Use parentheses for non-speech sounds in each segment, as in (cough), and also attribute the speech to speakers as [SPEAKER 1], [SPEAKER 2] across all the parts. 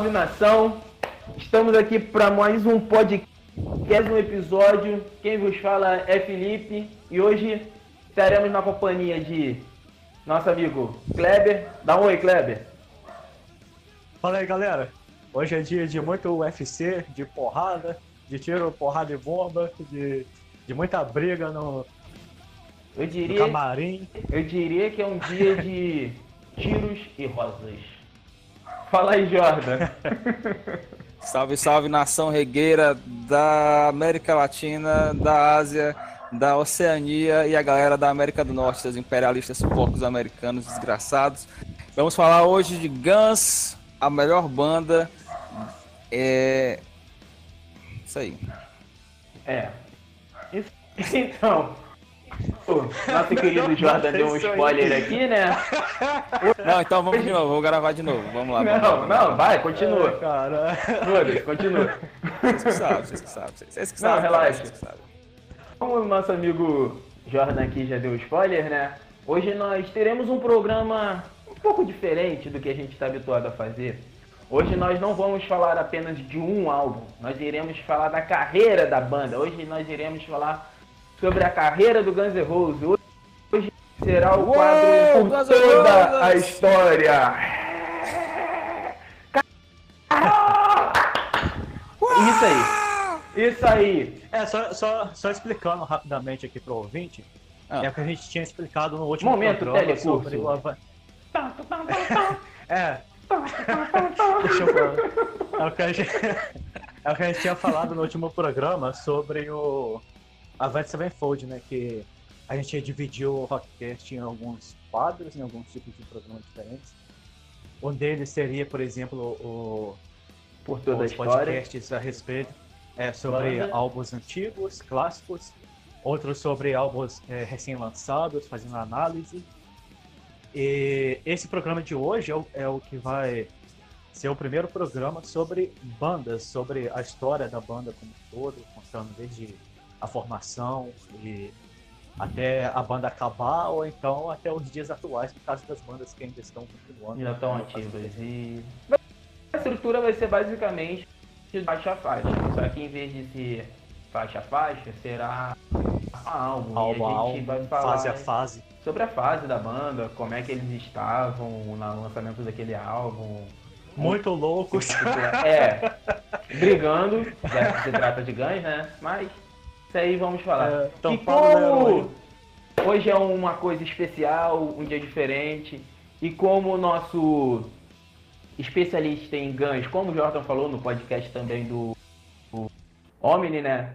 [SPEAKER 1] Salve, nação! Estamos aqui para mais um podcast, um episódio. Quem vos fala é Felipe e hoje estaremos na companhia de nosso amigo Kleber. Dá um oi, Kleber.
[SPEAKER 2] Fala aí, galera. Hoje é dia de muito UFC, de porrada, de tiro, porrada e bomba, de, de muita briga no,
[SPEAKER 1] eu diria,
[SPEAKER 2] no camarim.
[SPEAKER 1] Eu diria que é um dia de (laughs) tiros e rosas. Fala aí, Jordan. (laughs)
[SPEAKER 3] salve, salve, nação regueira da América Latina, da Ásia, da Oceania e a galera da América do Norte, os imperialistas porcos americanos desgraçados. Vamos falar hoje de Guns, a melhor banda. É. Isso aí.
[SPEAKER 1] É. (laughs) Então, nosso querido (laughs) Jordan deu um spoiler aqui, né?
[SPEAKER 3] Não, então vamos de novo, vou gravar de novo. Vamos lá.
[SPEAKER 1] Não,
[SPEAKER 3] vamos
[SPEAKER 1] não, vai, continua. É, cara. continua.
[SPEAKER 3] Vocês que sabem, vocês que sabem. Vocês que
[SPEAKER 1] sabem. Não, relaxa. Como o nosso amigo Jordan aqui já deu spoiler, né? Hoje nós teremos um programa um pouco diferente do que a gente está habituado a fazer. Hoje nós não vamos falar apenas de um álbum, nós iremos falar da carreira da banda. Hoje nós iremos falar sobre a carreira do Guns N' Roses. Hoje será o quadro por toda a história. Isso aí. Isso aí.
[SPEAKER 2] É, só, só, só explicando rapidamente aqui pro ouvinte. Ah. É o que a gente tinha explicado no último
[SPEAKER 1] Momento programa sobre o (laughs)
[SPEAKER 2] É. Deixa eu é o, que a gente, (laughs) é o que a gente tinha falado no último programa sobre o Avenged Sevenfold, né? Que a gente dividiu o Rockcast em alguns quadros, em alguns tipos de programas diferentes. Um deles seria, por exemplo, o
[SPEAKER 1] por toda
[SPEAKER 2] os
[SPEAKER 1] a história.
[SPEAKER 2] podcasts a respeito é, sobre Banda. álbuns antigos, clássicos, outros sobre álbuns é, recém-lançados, fazendo análise. E esse programa de hoje é o, é o que vai ser o primeiro programa sobre bandas, sobre a história da banda como um todo, contando desde a formação e até a banda acabar, ou então até os dias atuais, no caso das bandas que ainda estão continuando.
[SPEAKER 1] Ainda estão ativas. E a estrutura vai ser basicamente de faixa a faixa. Só que em vez de ser faixa a faixa, será álbum.
[SPEAKER 2] álbum, a gente vai falar fase a fase.
[SPEAKER 1] Sobre a fase da banda, como é que eles estavam no lançamento daquele álbum.
[SPEAKER 2] Muito loucos.
[SPEAKER 1] É, brigando, já que se trata de ganhos, né? Mas isso aí vamos falar. É, então, e como hoje é uma coisa especial, um dia diferente, e como o nosso especialista em ganhos, como o Jordan falou no podcast também do, do Omni, né?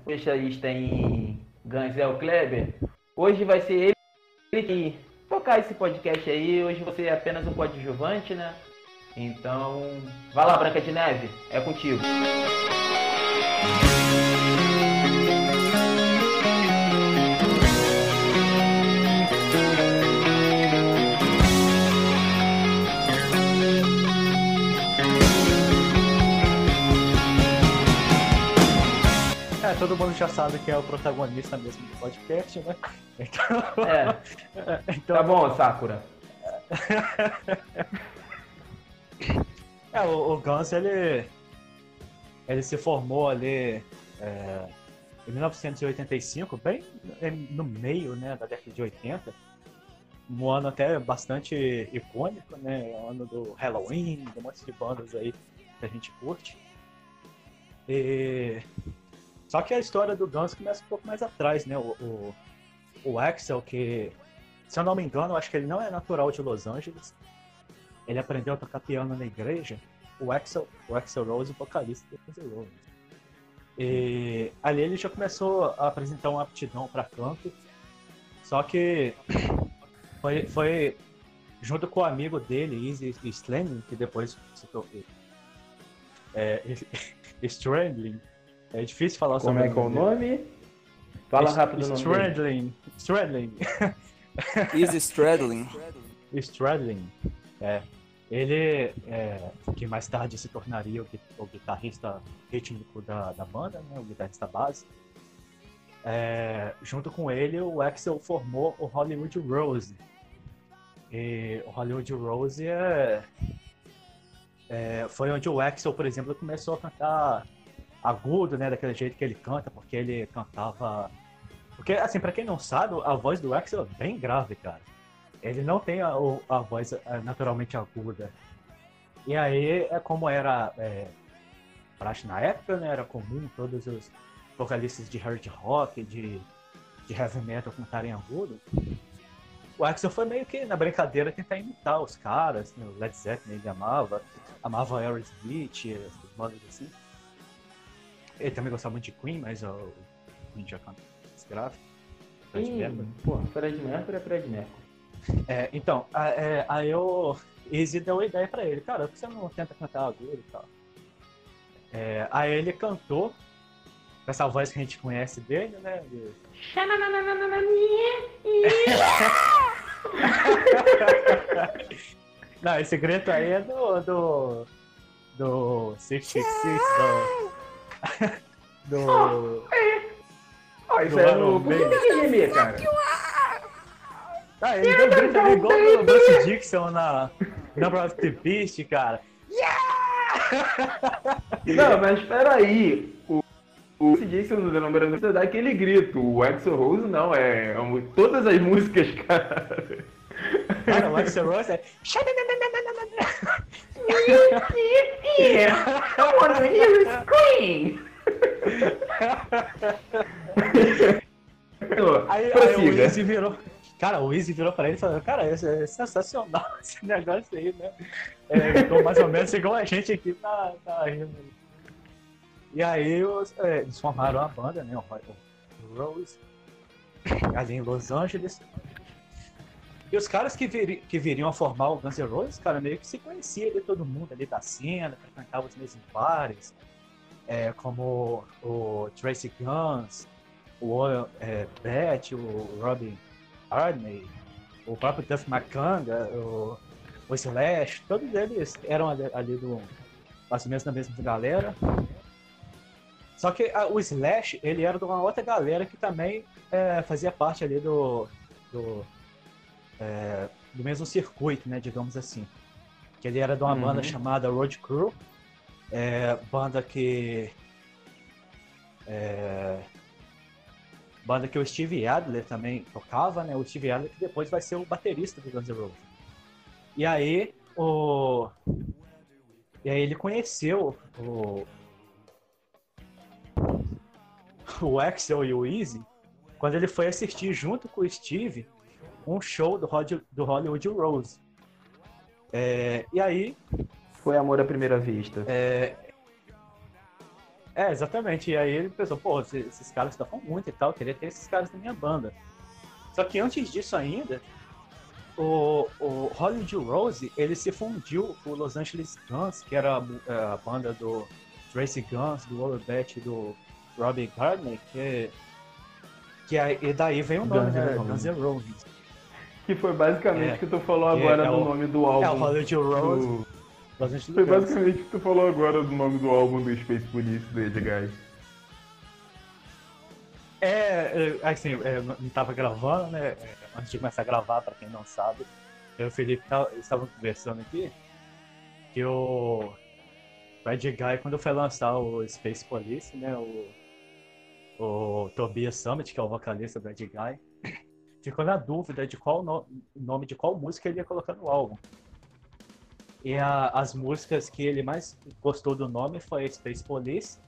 [SPEAKER 1] Especialista em ganhos é o Kleber. Hoje vai ser ele que tocar esse podcast aí. Hoje você é apenas um coadjuvante, né? Então, vai lá, Branca de Neve, é contigo.
[SPEAKER 2] É, todo mundo já sabe que é o protagonista mesmo do podcast, né? (laughs) Então...
[SPEAKER 1] É. (laughs) então... Tá bom, Sakura. (laughs)
[SPEAKER 2] É, o, o Guns, ele, ele se formou ali é, em 1985, bem no meio né, da década de 80. Um ano até bastante icônico, né? Ano do Halloween, de um monte de bandas aí que a gente curte. E só que a história do Guns começa um pouco mais atrás, né? O, o, o Axel, que, se eu não me engano, acho que ele não é natural de Los Angeles. Ele aprendeu a tocar piano na igreja. O Axel, o Axel Rose, o vocalista do Guns N' Roses. E ali ele já começou a apresentar uma aptidão para canto. Só que foi, foi junto com o amigo dele, Easy Strandling, que depois se tornou. É, (laughs) Strandling, é difícil falar
[SPEAKER 1] Como
[SPEAKER 2] sobre
[SPEAKER 1] é que é o nome? Fala rápido o nome.
[SPEAKER 2] Stradling. Stradling.
[SPEAKER 3] Easy Stradling.
[SPEAKER 2] Stradling. (laughs) É. Ele, é, que mais tarde se tornaria o, o guitarrista rítmico da, da banda, né, o guitarrista base. É, junto com ele, o Axel formou o Hollywood Rose. E o Hollywood Rose é, é, foi onde o Axel, por exemplo, começou a cantar agudo, né, daquele jeito que ele canta, porque ele cantava. Porque, assim, para quem não sabe, a voz do Axel é bem grave, cara. Ele não tem a, a voz é, naturalmente aguda. E aí é como era é, na época, né? Era comum todos os vocalistas de hard rock, de, de heavy metal cantarem agudo. O Axel foi meio que na brincadeira tentar imitar os caras, né? o Led Zeppelin ele amava, amava Aerosmith, essas bandas assim. Ele também gostava muito de Queen, mas o Queen já canta grave.
[SPEAKER 1] Fred Mercury. Pô, Fred Mercury é Fred Mercury.
[SPEAKER 2] É, então, é, aí eu Easy deu uma ideia pra ele, cara, por que você não tenta cantar agudo e tal? É, aí ele cantou com essa voz que a gente conhece dele, né? De... (laughs) não, esse grito aí é do. do. do 66, do. (laughs) do.
[SPEAKER 1] Oh, isso é no. Tem cara?
[SPEAKER 2] Ah, ele deu grito ali igual o Bruce Dixon na of the Beast, cara.
[SPEAKER 1] Yeah! Não, mas espera aí. O, o Bruce Dixon no The Number dá aquele grito. O Axel Rose não, é, é todas as músicas, cara.
[SPEAKER 2] Cara, o Axel Rose é...
[SPEAKER 1] I wanna hear you scream!
[SPEAKER 2] aí, aí o Easy virou... Cara, o Easy virou pra ele e falou, cara, é, é sensacional (laughs) esse negócio aí, né? É, tô mais ou menos igual a gente aqui tá, tá rindo. E aí os, é, eles formaram a banda, né? O, o Rose, ali em Los Angeles. E os caras que, viri, que viriam a formar o Guns N' Roses, cara, meio que se conhecia de todo mundo ali da cena, frequentava os mesmos bares, é, como o Tracy Guns, o é, Beth, o Robin Hardney, o próprio Duff McCanga, o, o Slash, todos eles eram ali, ali do mais ou menos da mesma galera. Só que a, o Slash, ele era de uma outra galera que também é, fazia parte ali do, do, é, do mesmo circuito, né, digamos assim. Que ele era de uma uhum. banda chamada Road Crew, é, banda que é, banda que o Steve Adler também tocava, né? O Steve Adler que depois vai ser o baterista do Guns N' Roses. E aí o e aí ele conheceu o o Axel e o Easy quando ele foi assistir junto com o Steve um show do, do Hollywood Rose. É, e aí
[SPEAKER 1] foi amor à primeira vista.
[SPEAKER 2] É, é, exatamente. E aí ele pensou, pô, esses caras tocam muito e tal, queria ter esses caras na minha banda. Só que antes disso ainda, o, o Hollywood Rose, ele se fundiu com o Los Angeles Guns, que era a, é, a banda do Tracy Guns, do Overbet, do Robbie Gardner, que, que aí, e daí vem o nome, Guns né? Guns N' Roses.
[SPEAKER 1] Que foi basicamente o é, que tu falou agora é, do nome do álbum. É,
[SPEAKER 2] o Hollywood Rose. Do
[SPEAKER 1] foi basicamente o que tu falou agora do nome do álbum do Space Police do Edguy.
[SPEAKER 2] É, é, assim, eu não tava gravando, né? Antes de começar a gravar, pra quem não sabe, eu e o Felipe estavam conversando aqui que o Bad Guy, quando foi lançar o Space Police, né? O, o Tobias Summit, que é o vocalista do Bad Guy, ficou na dúvida de qual no, nome de qual música ele ia colocar no álbum. E a, as músicas que ele mais gostou do nome foi Space Police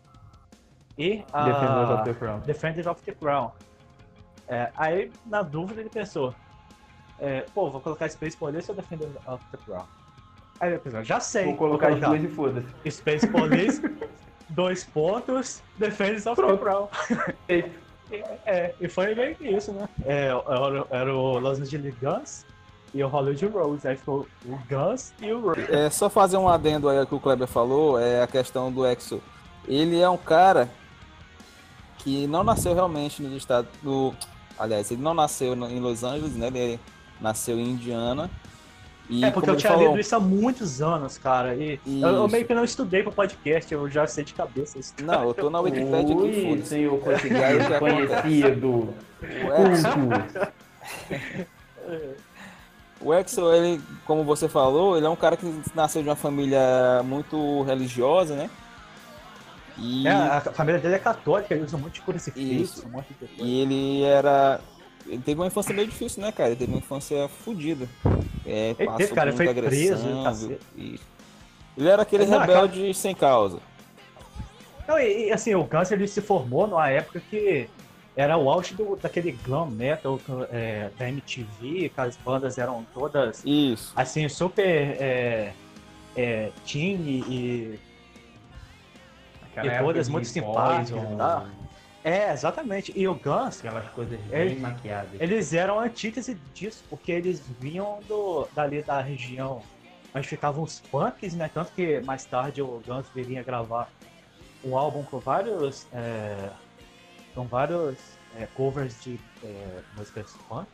[SPEAKER 2] e a
[SPEAKER 1] Defenders of the Crown.
[SPEAKER 2] Defenders of the Crown. É, aí, na dúvida, ele pensou: é, pô, vou colocar Space Police ou Defenders of the Crown? Aí ele pensou: já sei.
[SPEAKER 1] Vou colocar, vou colocar as duas e foda-se.
[SPEAKER 2] Space Police, (laughs) dois pontos, Defenders of Pronto. the Crown. É, e foi meio que isso, né? É, era, era o Los Angeles Guns e o Hollywood Rose. Aí ficou o Guns e o Rose.
[SPEAKER 3] É só fazer um adendo aí que o Kleber falou, é a questão do Exo. Ele é um cara que não nasceu realmente no estado do. Aliás, ele não nasceu em Los Angeles, né? Ele nasceu em Indiana.
[SPEAKER 2] E, é, porque eu tinha falou... lido isso há muitos anos, cara. E eu, eu, meio que não estudei para podcast, eu já sei de cabeça isso.
[SPEAKER 3] Não, eu tô na (laughs) Wikipedia aqui,
[SPEAKER 1] foda Senhor (laughs) conhecido.
[SPEAKER 3] O Exo. (laughs) O Axel, ele, como você falou, ele é um cara que nasceu de uma família muito religiosa, né?
[SPEAKER 2] E... É, a família dele é católica, ele usa de crucifixo, um monte de
[SPEAKER 3] coisa. E ele era. Ele teve uma infância meio difícil, né, cara? Ele teve uma infância fodida.
[SPEAKER 2] É, ele teve, cara, ele foi agressão, preso.
[SPEAKER 3] E... Ele era aquele Não, rebelde cara... sem causa.
[SPEAKER 2] Não, e, e, assim, o Guns ele se formou numa época que era o auge do, daquele glam metal é, da MTV, que as bandas eram todas
[SPEAKER 3] Isso.
[SPEAKER 2] assim, super é, é, teen e, e todas muito simpáticas. Tá? É, exatamente. E o Guns.
[SPEAKER 1] Aquelas coisas bem eles, maquiadas.
[SPEAKER 2] Eles eram a antítese disso, porque eles vinham do, dali da região onde ficavam os punks, né? Tanto que mais tarde o Guns viria gravar um álbum com vários. É, com vários é, covers de é, músicas punk.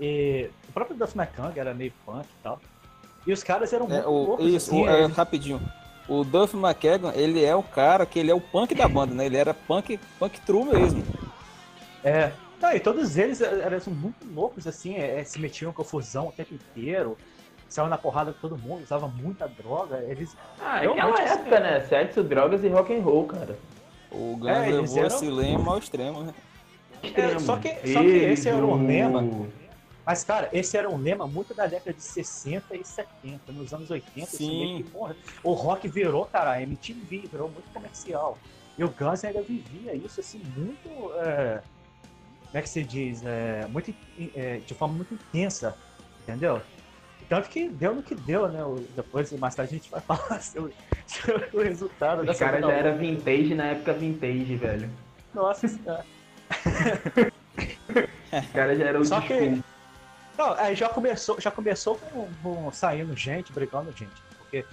[SPEAKER 2] E o próprio Duff McKagan era meio punk e tal. E os caras eram
[SPEAKER 3] é, muito o, loucos. Isso, assim, é, rapidinho. O Duff McKagan, ele é o cara que ele é o punk da banda, né? Ele era punk, punk true mesmo.
[SPEAKER 2] É. Não, e todos eles eram muito loucos, assim, é, se metiam com confusão o tempo inteiro saiu na porrada com todo mundo, usava muita droga. Eles.
[SPEAKER 1] Ah, é aquela época, assim, né? Sexo, drogas e rock and roll, cara.
[SPEAKER 3] O Guns é, levou eram... esse lema ao extremo, né?
[SPEAKER 2] É, só, que, só que esse era um lema. Mas, cara, esse era um lema muito da década de 60 e 70. Nos anos 80,
[SPEAKER 3] Sim.
[SPEAKER 2] Que, porra, o rock virou, cara, a MTV, virou muito comercial. E o Guns ainda vivia isso, assim, muito. É, como é que se diz? É, muito, é, de forma muito intensa, entendeu? Tanto que deu no que deu, né? Depois, mais tarde, a gente vai (laughs) falar sobre, sobre o resultado
[SPEAKER 1] Os cara já era vintage na época vintage, velho.
[SPEAKER 2] Nossa senhora. (laughs)
[SPEAKER 1] Os caras já eram
[SPEAKER 2] Só que. Não, aí já começou, já começou com, com saindo gente, brigando gente. Porque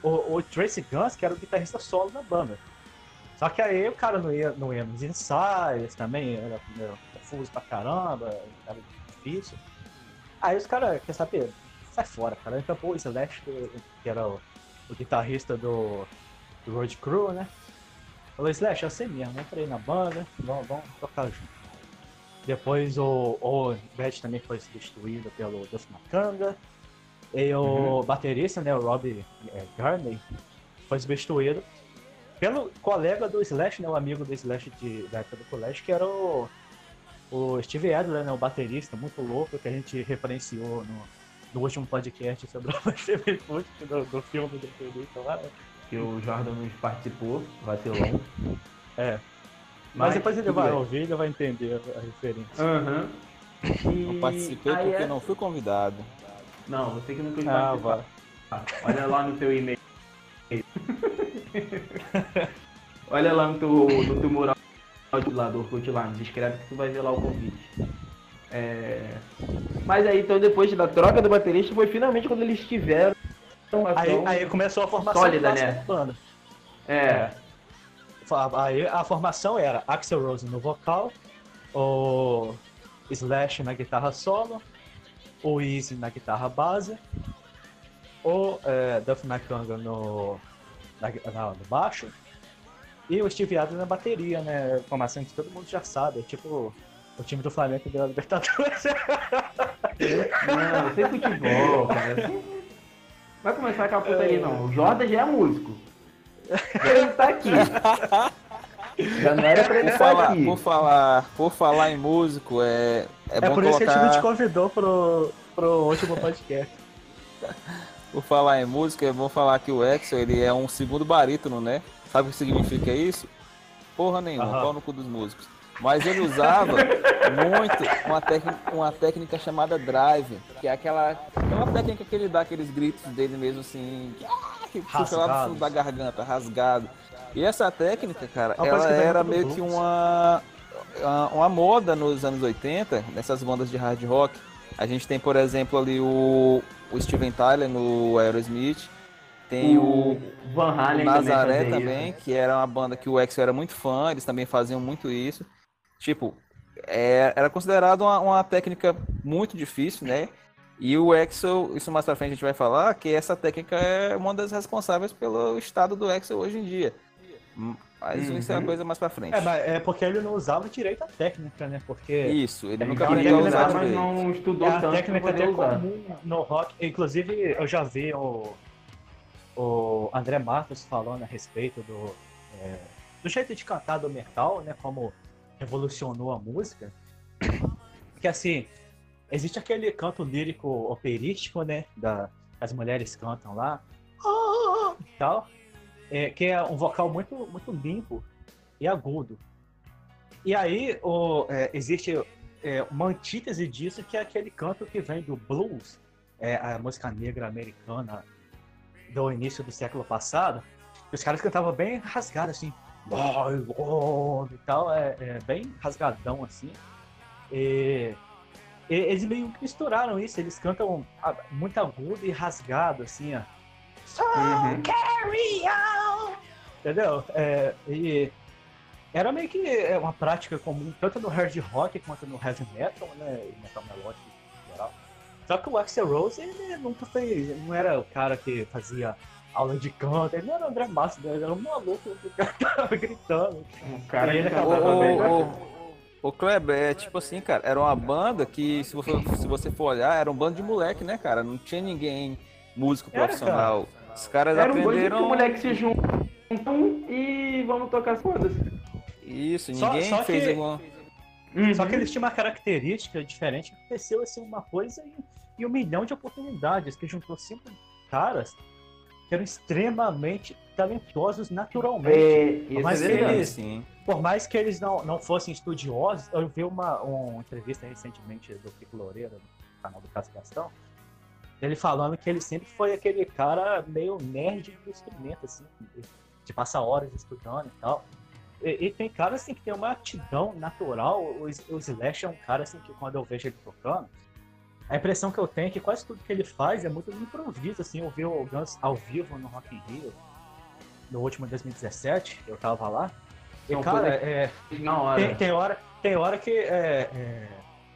[SPEAKER 2] o, o Tracy Guns, que era o guitarrista solo da banda. Só que aí o cara não ia, não ia nos ensaios também, era, confuso pra caramba, era difícil. Aí os caras, quer saber, sai fora, cara. Então, pô, o Slash, que era o, o guitarrista do, do Road Crew, né? Falou, Slash, é você mesmo, entra aí na banda, vamos, vamos tocar junto. Depois o, o Bad também foi substituído pelo Duff Macanga. E o uhum. baterista, né, o Rob é, Garney, foi substituído pelo colega do Slash, né, o amigo do Slash de, da época do colégio, que era o, o Steve Adler, né, o baterista muito louco que a gente referenciou no, no último podcast sobre o TV Foot, (laughs) do, do filme do Felipe lá.
[SPEAKER 1] Que o Jordan nos participou, vacilão.
[SPEAKER 2] É. Mas, Mas depois ele vai bem. ouvir e vai entender a, referência.
[SPEAKER 1] Uhum.
[SPEAKER 3] E... Não participei Aí porque é... não fui convidado.
[SPEAKER 1] Não, você que não quis ah, participar. Ah, olha lá no teu e-mail. (laughs) olha lá no teu, no teu mural lá do lá, escreve que tu vai ver lá o convite. É... Mas aí, então, depois da troca do baterista, foi finalmente quando eles tiveram.
[SPEAKER 2] Aí, aí começou a formação
[SPEAKER 1] sólida, né?
[SPEAKER 2] Banda. É. Aí a formação era Axel Rose no vocal, o Slash na guitarra solo, o Easy na guitarra base, o é, Duff McConga no, na, no baixo e o Steve Adams na bateria, né? Formação que todo mundo já sabe, é tipo o time do Flamengo deu a Libertadores.
[SPEAKER 1] Não, sem futebol, cara. Vai começar aquela putaria, não. O Jordan já é músico. (laughs) Ele tá aqui. Já não era pra ele
[SPEAKER 3] por falar, aqui. Por falar, por falar em músico, é, é, é bom por
[SPEAKER 2] isso
[SPEAKER 3] colocar...
[SPEAKER 2] que a gente te convidou pro, pro último podcast. (laughs)
[SPEAKER 3] por falar em música, é bom falar que o Exo ele é um segundo barítono, né? Sabe o que significa isso? Porra nenhuma, uhum. pau no cu dos músicos. Mas ele usava (laughs) muito uma técnica, uma técnica chamada drive, que é aquela, é uma técnica que ele dá aqueles gritos dele mesmo assim, que puxa lá do fundo da garganta, rasgado. E essa técnica, cara, ela era meio que uma, uma moda nos anos 80, nessas bandas de hard rock. A gente tem, por exemplo, ali o, o Steven Tyler no Aerosmith, tem o, o Van Halen o Nazaré também, também que era uma banda que o Exo era muito fã, eles também faziam muito isso. Tipo, é, era considerado uma, uma, técnica muito difícil, né? E o Excel, isso mais pra frente a gente vai falar, que essa técnica é uma das responsáveis pelo estado do Excel hoje em dia. Mas uhum. isso é uma coisa mais pra frente.
[SPEAKER 2] É, mas é porque ele não usava direito a técnica, né? Porque.
[SPEAKER 3] Isso, ele nunca aprendeu a usar
[SPEAKER 1] mas não estudou
[SPEAKER 2] é,
[SPEAKER 1] tanto.
[SPEAKER 2] A técnica até comum no rock. Inclusive, eu já vi o, o André Matos falando a respeito do, é, do jeito de cantar do metal, né? Como revolucionou a música. Que assim, existe aquele canto lírico operístico, né? Da, as mulheres cantam lá. E tal é, que é um vocal muito, muito limpo e agudo. E aí o, é, existe é, uma antítese disso, que é aquele canto que vem do blues, é, a música negra americana do início do século passado. Os caras cantavam bem rasgado, assim, e tal, é, é bem rasgadão, assim. E, eles meio que misturaram isso, eles cantam muito agudo e rasgado, assim, ó. So uhum. carry on! Entendeu? É, e era meio que é, uma prática comum, tanto no hard rock quanto no heavy metal, né? E metal melódico em geral. Só que o Axel Rose, ele nunca fez, não era o cara que fazia aula de canto, ele não era André Massa, ele era um maluco que tava (laughs) gritando.
[SPEAKER 3] O cara ele acabava bem. O Kleber, é tipo assim, cara, era uma banda que, se você, se você for olhar, era um bando de moleque, né, cara? Não tinha ninguém músico profissional. Cara. Os caras
[SPEAKER 1] era
[SPEAKER 3] aprenderam.
[SPEAKER 1] Um moleque se juntam e vamos tocar as coisas.
[SPEAKER 3] Isso, ninguém só, só fez
[SPEAKER 2] que...
[SPEAKER 3] alguma.
[SPEAKER 2] Uhum. Só que eles tinham uma característica diferente, aconteceu assim uma coisa e, e um milhão de oportunidades, que juntou cinco caras que eram extremamente talentosos naturalmente. É, por, mais é que eles, sim. por mais que eles não, não fossem estudiosos, eu vi uma, uma entrevista recentemente do Pico Loureiro, no canal do Cássio Gastão, ele falando que ele sempre foi aquele cara meio nerd do instrumento, assim, de passar horas estudando e tal. E, e, tem cara assim que tem uma aptidão natural. O, o Slash é um cara assim que quando eu vejo ele tocando, a impressão que eu tenho é que quase tudo que ele faz é muito improviso, assim. Eu vi o Guns ao vivo no Rock in Rio, no último 2017, eu tava lá. E, Não, cara, é, hora. Tem, tem, hora, tem hora que é, é,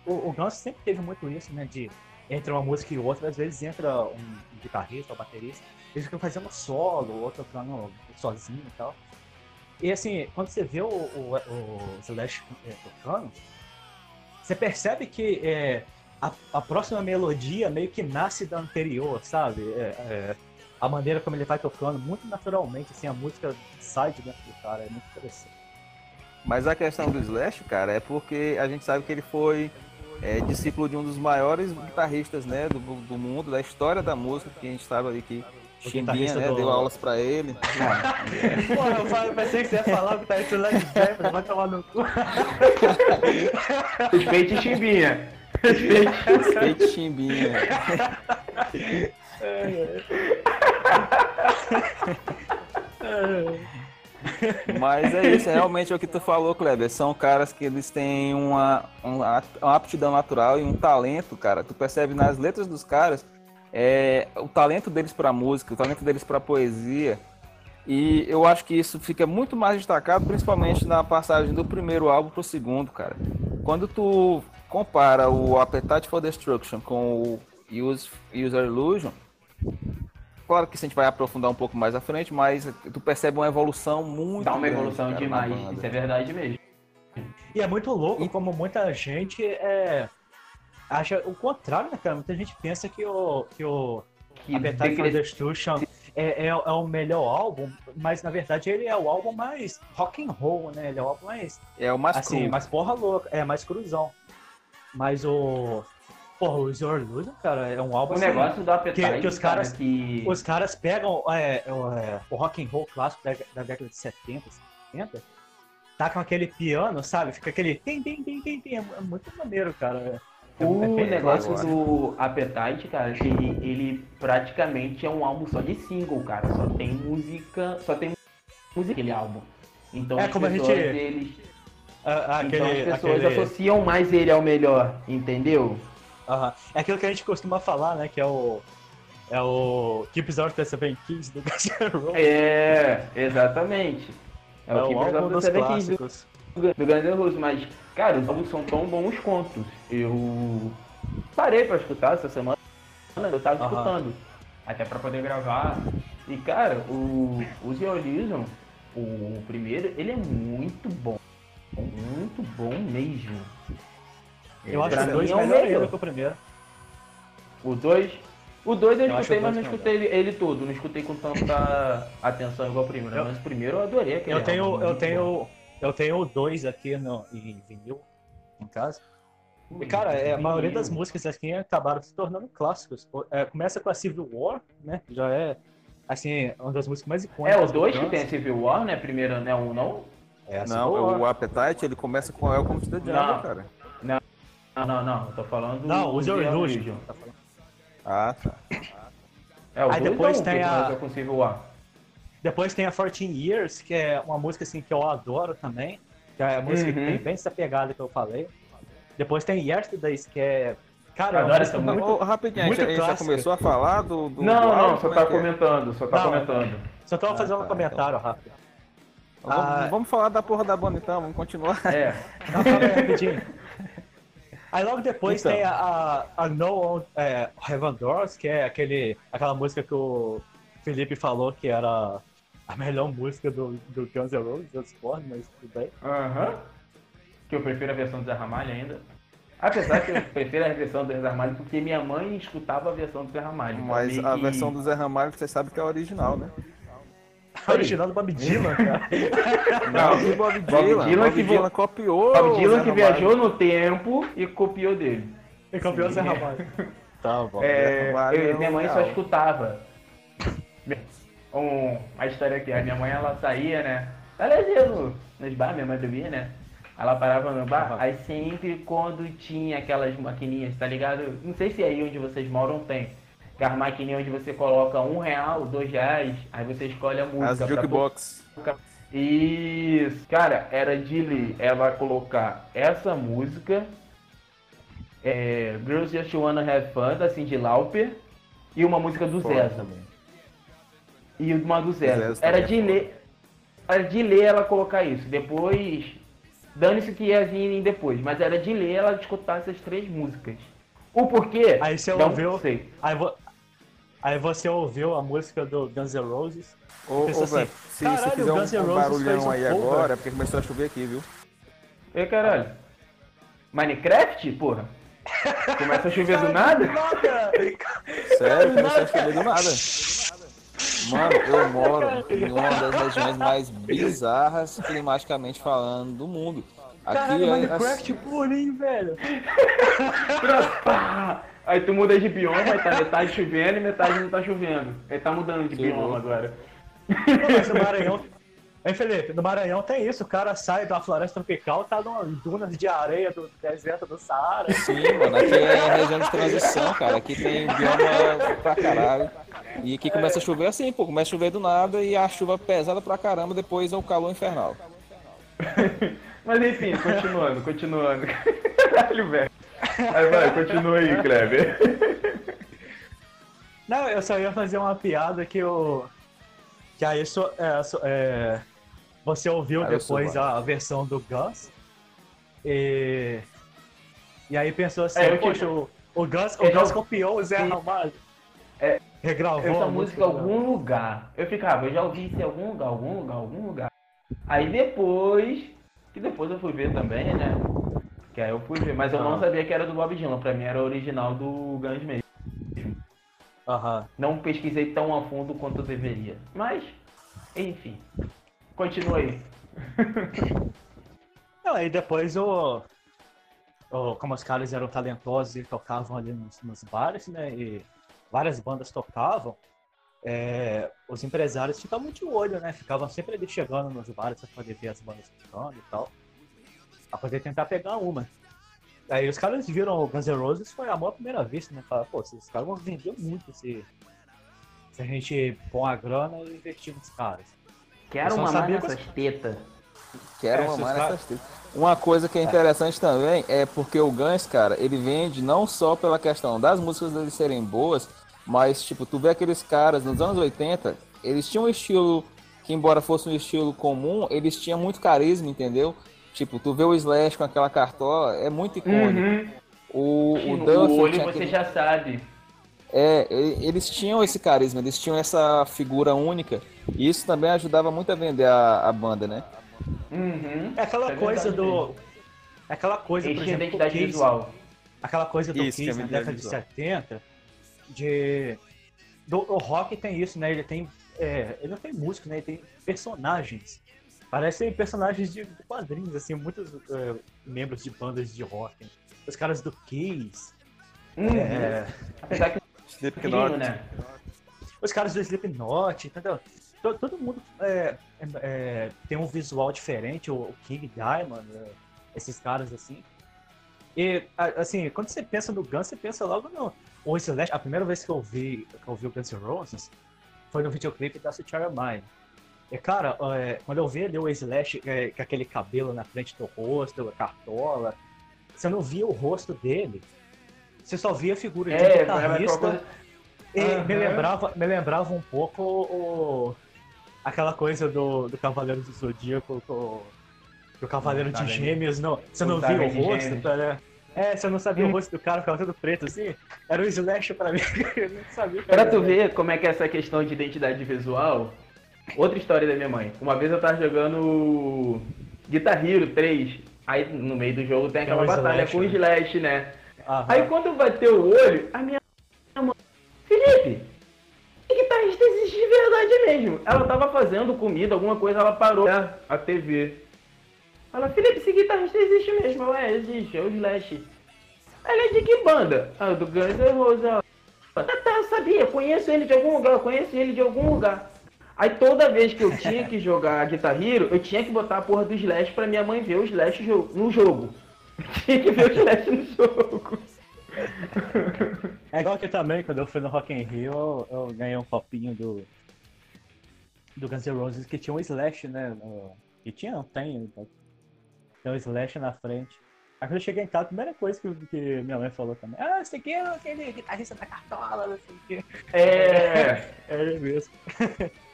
[SPEAKER 2] o, o Guns sempre teve muito isso, né, de entre uma música e outra, às vezes entra um, um guitarrista ou baterista, eles ficam fazendo solo, ou tocando sozinho e tal. E assim, quando você vê o, o, o Slash é, tocando, você percebe que é, a, a, próxima melodia meio que nasce da anterior, sabe? É, é, a maneira como ele vai tocando, muito naturalmente, assim, a música sai de dentro do cara, é muito interessante.
[SPEAKER 3] Mas a questão do Slash, cara, é porque a gente sabe que ele foi é, discípulo de um dos maiores guitarristas né, do, do mundo, da história da música, que a gente sabe ali que Chimbinha, né, do... deu aulas pra ele. (laughs)
[SPEAKER 2] Pô, eu pensei que você ia falar que tá isso lá de Zeppelin, vai tomar no cu. (laughs)
[SPEAKER 1] Respeite Chimbinha.
[SPEAKER 3] Respeite Chimbinha. (laughs) É, é. (laughs) Mas é isso, realmente é o que tu falou, Kleber. São caras que eles têm uma, uma, uma aptidão natural e um talento, cara. Tu percebe nas letras dos caras é, o talento deles para música, o talento deles para poesia. E eu acho que isso fica muito mais destacado, principalmente na passagem do primeiro álbum pro segundo, cara. Quando tu compara o Appetite for Destruction com o Use, User Illusion, Claro que a gente vai aprofundar um pouco mais à frente, mas tu percebe uma evolução muito.
[SPEAKER 1] Dá uma evolução cara, demais, isso é verdade mesmo.
[SPEAKER 2] E é muito louco e... como muita gente é, acha o contrário, né, cara? Muita gente pensa que o, que o que Appetite for Destruction é, é, é, o melhor álbum, mas na verdade ele é o álbum mais rock and roll, né? Ele é o álbum mais.
[SPEAKER 3] É o mais
[SPEAKER 2] assim,
[SPEAKER 3] cru.
[SPEAKER 2] mais porra louca, é mais cruzão. Mas o Porra, o Your Illusion, cara, é um álbum
[SPEAKER 1] O assim, negócio do Appetite,
[SPEAKER 2] que, que os caras cara, que... Os caras pegam é, é, o rock and roll clássico da, da, década de 70, 70, tacam aquele piano, sabe? Fica aquele tem, tem, tem, tem, tem. É muito maneiro, cara.
[SPEAKER 1] É, o é negócio agora. do Appetite, cara, que ele praticamente é um álbum só de single, cara. Só tem música, só tem música aquele álbum. Então
[SPEAKER 2] é como a gente eles...
[SPEAKER 1] ah, aquele, então as pessoas aquele... associam mais ele ao melhor, entendeu?
[SPEAKER 2] Uhum. É aquilo que a gente costuma falar, né? Que é o. É o Keep Out the Seven Kings do (laughs) Guns N' Roses.
[SPEAKER 1] É, exatamente. É, é o Keep Out the Seven Kings do, do Guns N' Roses. Mas, cara, os álbuns são tão bons quanto. Eu parei pra escutar essa semana. Eu tava uhum. escutando. Até pra poder gravar. E, cara, o, o Zio o primeiro, ele é muito bom. Muito bom mesmo.
[SPEAKER 2] Eu acho o dois é melhor ainda que o primeiro.
[SPEAKER 1] O dois? O dois eu, eu escutei, mas não escutei ele, ele, todo. Não escutei com tanta (laughs) atenção igual o primeiro. Eu, mas o primeiro eu adorei.
[SPEAKER 2] Eu tenho, eu tenho, eu tenho o dois aqui no, em vinil, em casa. E, cara, é, a maioria das músicas aqui acabaram se tornando clássicos. É, começa com a Civil War, né? Já é, assim, uma das músicas mais icônicas.
[SPEAKER 1] É o 2 que tem a Civil War, né? Primeiro, né? Um não?
[SPEAKER 3] É não, War. o Appetite, ele começa com Welcome to the Jungle, cara.
[SPEAKER 1] Não, não, não. Eu tô falando
[SPEAKER 2] Não, o Zero Illusion.
[SPEAKER 3] Tá ah, tá.
[SPEAKER 1] É, o Aí depois tem a... War.
[SPEAKER 2] Depois tem a 14 Years, que é uma música assim que eu adoro também. Que é a música uhum. que tem bem essa pegada que eu falei. Depois tem Yesterdays, que é. Cara,
[SPEAKER 3] Agora é muito, oh, rapidinho, muito a gente já começou a falar do. do
[SPEAKER 1] não, do não, só tá é, comentando, só tá não, comentando.
[SPEAKER 2] Só tô ah, fazendo tá, um comentário então. rápido.
[SPEAKER 3] Vamos, ah, vamos, falar da porra da banda então, vamos continuar.
[SPEAKER 1] É.
[SPEAKER 2] Não, calma aí, rapidinho. (laughs) Aí logo depois então. tem a, a, a No é, Heaven Doors, que é aquele, aquela música que o Felipe falou que era a melhor música do, do Guns N' Roses, eu discordo, mas tudo bem.
[SPEAKER 1] Aham. Uhum que eu prefiro a versão do Zé Ramalho ainda. Apesar que eu (laughs) prefiro a versão do Zé Ramalho porque minha mãe escutava a versão do Zé Ramalho.
[SPEAKER 3] Mas a que... versão do Zé Ramalho você sabe que é a original, né?
[SPEAKER 2] A original do Bob Dylan, (laughs) cara.
[SPEAKER 1] Não, o Bob Dylan, Bob Dylan, Bob que Dylan copiou. Bob Dylan que viajou no tempo e copiou dele.
[SPEAKER 2] E copiou o Zé Ramalho. (laughs)
[SPEAKER 1] Tá bom. É, eu, é minha mãe só escutava. Um, a história aqui, a minha mãe ela saía, né? Ela ia no, nos bar, minha mãe bebia, né? Ela parava no bar, aí sempre quando tinha aquelas maquininhas, tá ligado? Não sei se aí onde vocês moram tem. Aquelas maquininhas onde você coloca um real, dois reais, aí você escolhe a música.
[SPEAKER 3] As jukebox.
[SPEAKER 1] Isso. Cara, era de ler ela colocar essa música, é, Girls Just Wanna Have Fun, da Cindy Lauper, e uma música do Zé também. E uma do Zé. Era de ler. Era de ler ela colocar isso. Depois Dane-se que ia vir depois, mas era de ler ela escutar essas três músicas. O porquê?
[SPEAKER 2] Aí você não ouviu. Sei. Aí. Aí você ouviu a música do Guns N' Roses.
[SPEAKER 3] Ô, ô assim, se você fizer um, um barulhão aí um agora, é porque começou a chover aqui, viu?
[SPEAKER 1] Ei, caralho. Minecraft, porra? Começa a chover do nada?
[SPEAKER 3] Sério, começou a chover do nada. Mano, eu moro em uma das regiões mais bizarras, climaticamente falando, do mundo.
[SPEAKER 2] Aqui Caralho, é Minecraft as... purinho, velho. (laughs)
[SPEAKER 1] aí tu muda de bioma, aí tá metade chovendo e metade não tá chovendo. Aí tá mudando de que bioma louco. agora.
[SPEAKER 2] Mas o Maranhão Hein, Felipe, no Maranhão tem isso, o cara sai da floresta tropical, tá numa duna de areia do deserto do Saara.
[SPEAKER 3] Sim, mano, aqui é a região de transição, cara. Aqui tem bioma pra caralho. E aqui começa a chover assim, pô, começa a chover do nada e a chuva pesada pra caramba, depois é o calor infernal. (laughs)
[SPEAKER 1] Mas enfim, continuando, continuando. (laughs) Caralho, velho. Aí vai, continua aí, Kleber.
[SPEAKER 2] Não, eu só ia fazer uma piada que o. Que aí isso é, é, você ouviu ah, depois a, a, versão do Gus. E, e aí pensou assim, é, poxa, o, o Gus, o Gus copiou o Zé Ramalho.
[SPEAKER 1] É, Regravou essa música em algum lugar. Eu ficava, eu já ouvi isso em algum lugar, algum lugar, algum lugar. Aí depois, que depois eu fui ver também, né? Que aí eu fui ver, mas eu não sabia que era do Bob Dylan, pra mim era original do Guns mesmo.
[SPEAKER 2] Uhum.
[SPEAKER 1] Não pesquisei tão a fundo quanto eu deveria. Mas, enfim. Continua aí. (laughs)
[SPEAKER 2] Não, aí depois o, o. Como os caras eram talentosos e tocavam ali nos, nos bares, né? E várias bandas tocavam, é, os empresários ficavam de olho, né? Ficavam sempre ali chegando nos bares para poder ver as bandas tocando e tal. Pra poder tentar pegar uma. Aí os caras viram o Guns N' Roses, foi amor à primeira vista, né? Falaram, pô, esses caras vão vender muito se, se a gente pôr a grana e investir nos caras.
[SPEAKER 1] Quero uma mais nessas tetas.
[SPEAKER 3] Quero é, uma mais nessas tetas. Uma coisa que é interessante é. também é porque o Guns, cara, ele vende não só pela questão das músicas dele serem boas, mas, tipo, tu vê aqueles caras nos anos 80, eles tinham um estilo que, embora fosse um estilo comum, eles tinham muito carisma, entendeu? Tipo, tu vê o Slash com aquela cartola, é muito icônico. Uhum.
[SPEAKER 1] O, o Duff. O olho você aquele... já sabe.
[SPEAKER 3] É, eles tinham esse carisma, eles tinham essa figura única. E isso também ajudava muito a vender a, a banda, né?
[SPEAKER 2] Uhum. É aquela é coisa do. É aquela coisa,
[SPEAKER 1] por exemplo, identidade Kiss, visual.
[SPEAKER 2] Aquela coisa do isso, Kiss é na década visual. de 70, de. Do, o rock tem isso, né? Ele tem. É, ele não tem música, né? Ele tem personagens. Parecem personagens de quadrinhos, assim, muitos é, membros de bandas de rock. Os caras do Kiss. Uhum. É...
[SPEAKER 1] Apesar que (laughs) Slipknot, né?
[SPEAKER 2] Os caras do Slipknot, entendeu? Todo, todo mundo é, é, é, tem um visual diferente, o, o King Diamond, é, esses caras assim. E, assim, quando você pensa no Guns, você pensa logo no o Slash. A primeira vez que eu vi, que eu vi o Guns N' Roses foi no videoclipe da Sweet Mine. E, cara, é, quando eu vi ali o Slash é, com aquele cabelo na frente do rosto, a cartola, você não via o rosto dele. Você só via a figura de é, guitarrista. E uhum. me, lembrava, me lembrava um pouco o, aquela coisa do, do Cavaleiro do Zodíaco, o, do Cavaleiro de Gêmeos, não. Você não via o rosto, tá, né? É, você não sabia o rosto do cara, ficava tudo preto assim. Era um slash pra mim, (laughs) eu não sabia.
[SPEAKER 1] Pra tu ver como é que é essa questão de identidade visual, outra história da minha mãe. Uma vez eu tava jogando Guitar Hero 3, aí no meio do jogo tem aquela é batalha slash, com o né? slash, né? Aham. Aí quando bateu o olho, a minha mãe, Felipe, guitarrista existe de verdade mesmo. Ela tava fazendo comida, alguma coisa, ela parou né, a TV. Ela, Felipe, esse guitarrista existe mesmo. Ela, é, existe, é o Slash. Ela é de que banda? Ah, do Guns N' Roses. Tá, tá, sabia, conheço ele de algum lugar, conheço ele de algum lugar. Aí toda vez que eu tinha que jogar Guitar Hero, eu tinha que botar a porra do Slash pra minha mãe ver o Slash no jogo. (laughs) tinha que ver o Slash no jogo.
[SPEAKER 2] É igual que também, quando eu fui no Rock in Rio, eu, eu ganhei um copinho do do Guns N' Roses que tinha um Slash, né? No, e tinha, tem, tem um Slash na frente. Aí quando eu cheguei em casa, a primeira coisa que, que minha mãe falou também, ah, esse aqui é aquele guitarrista da cartola, não sei o quê.
[SPEAKER 1] É, (laughs)
[SPEAKER 2] é mesmo. (laughs)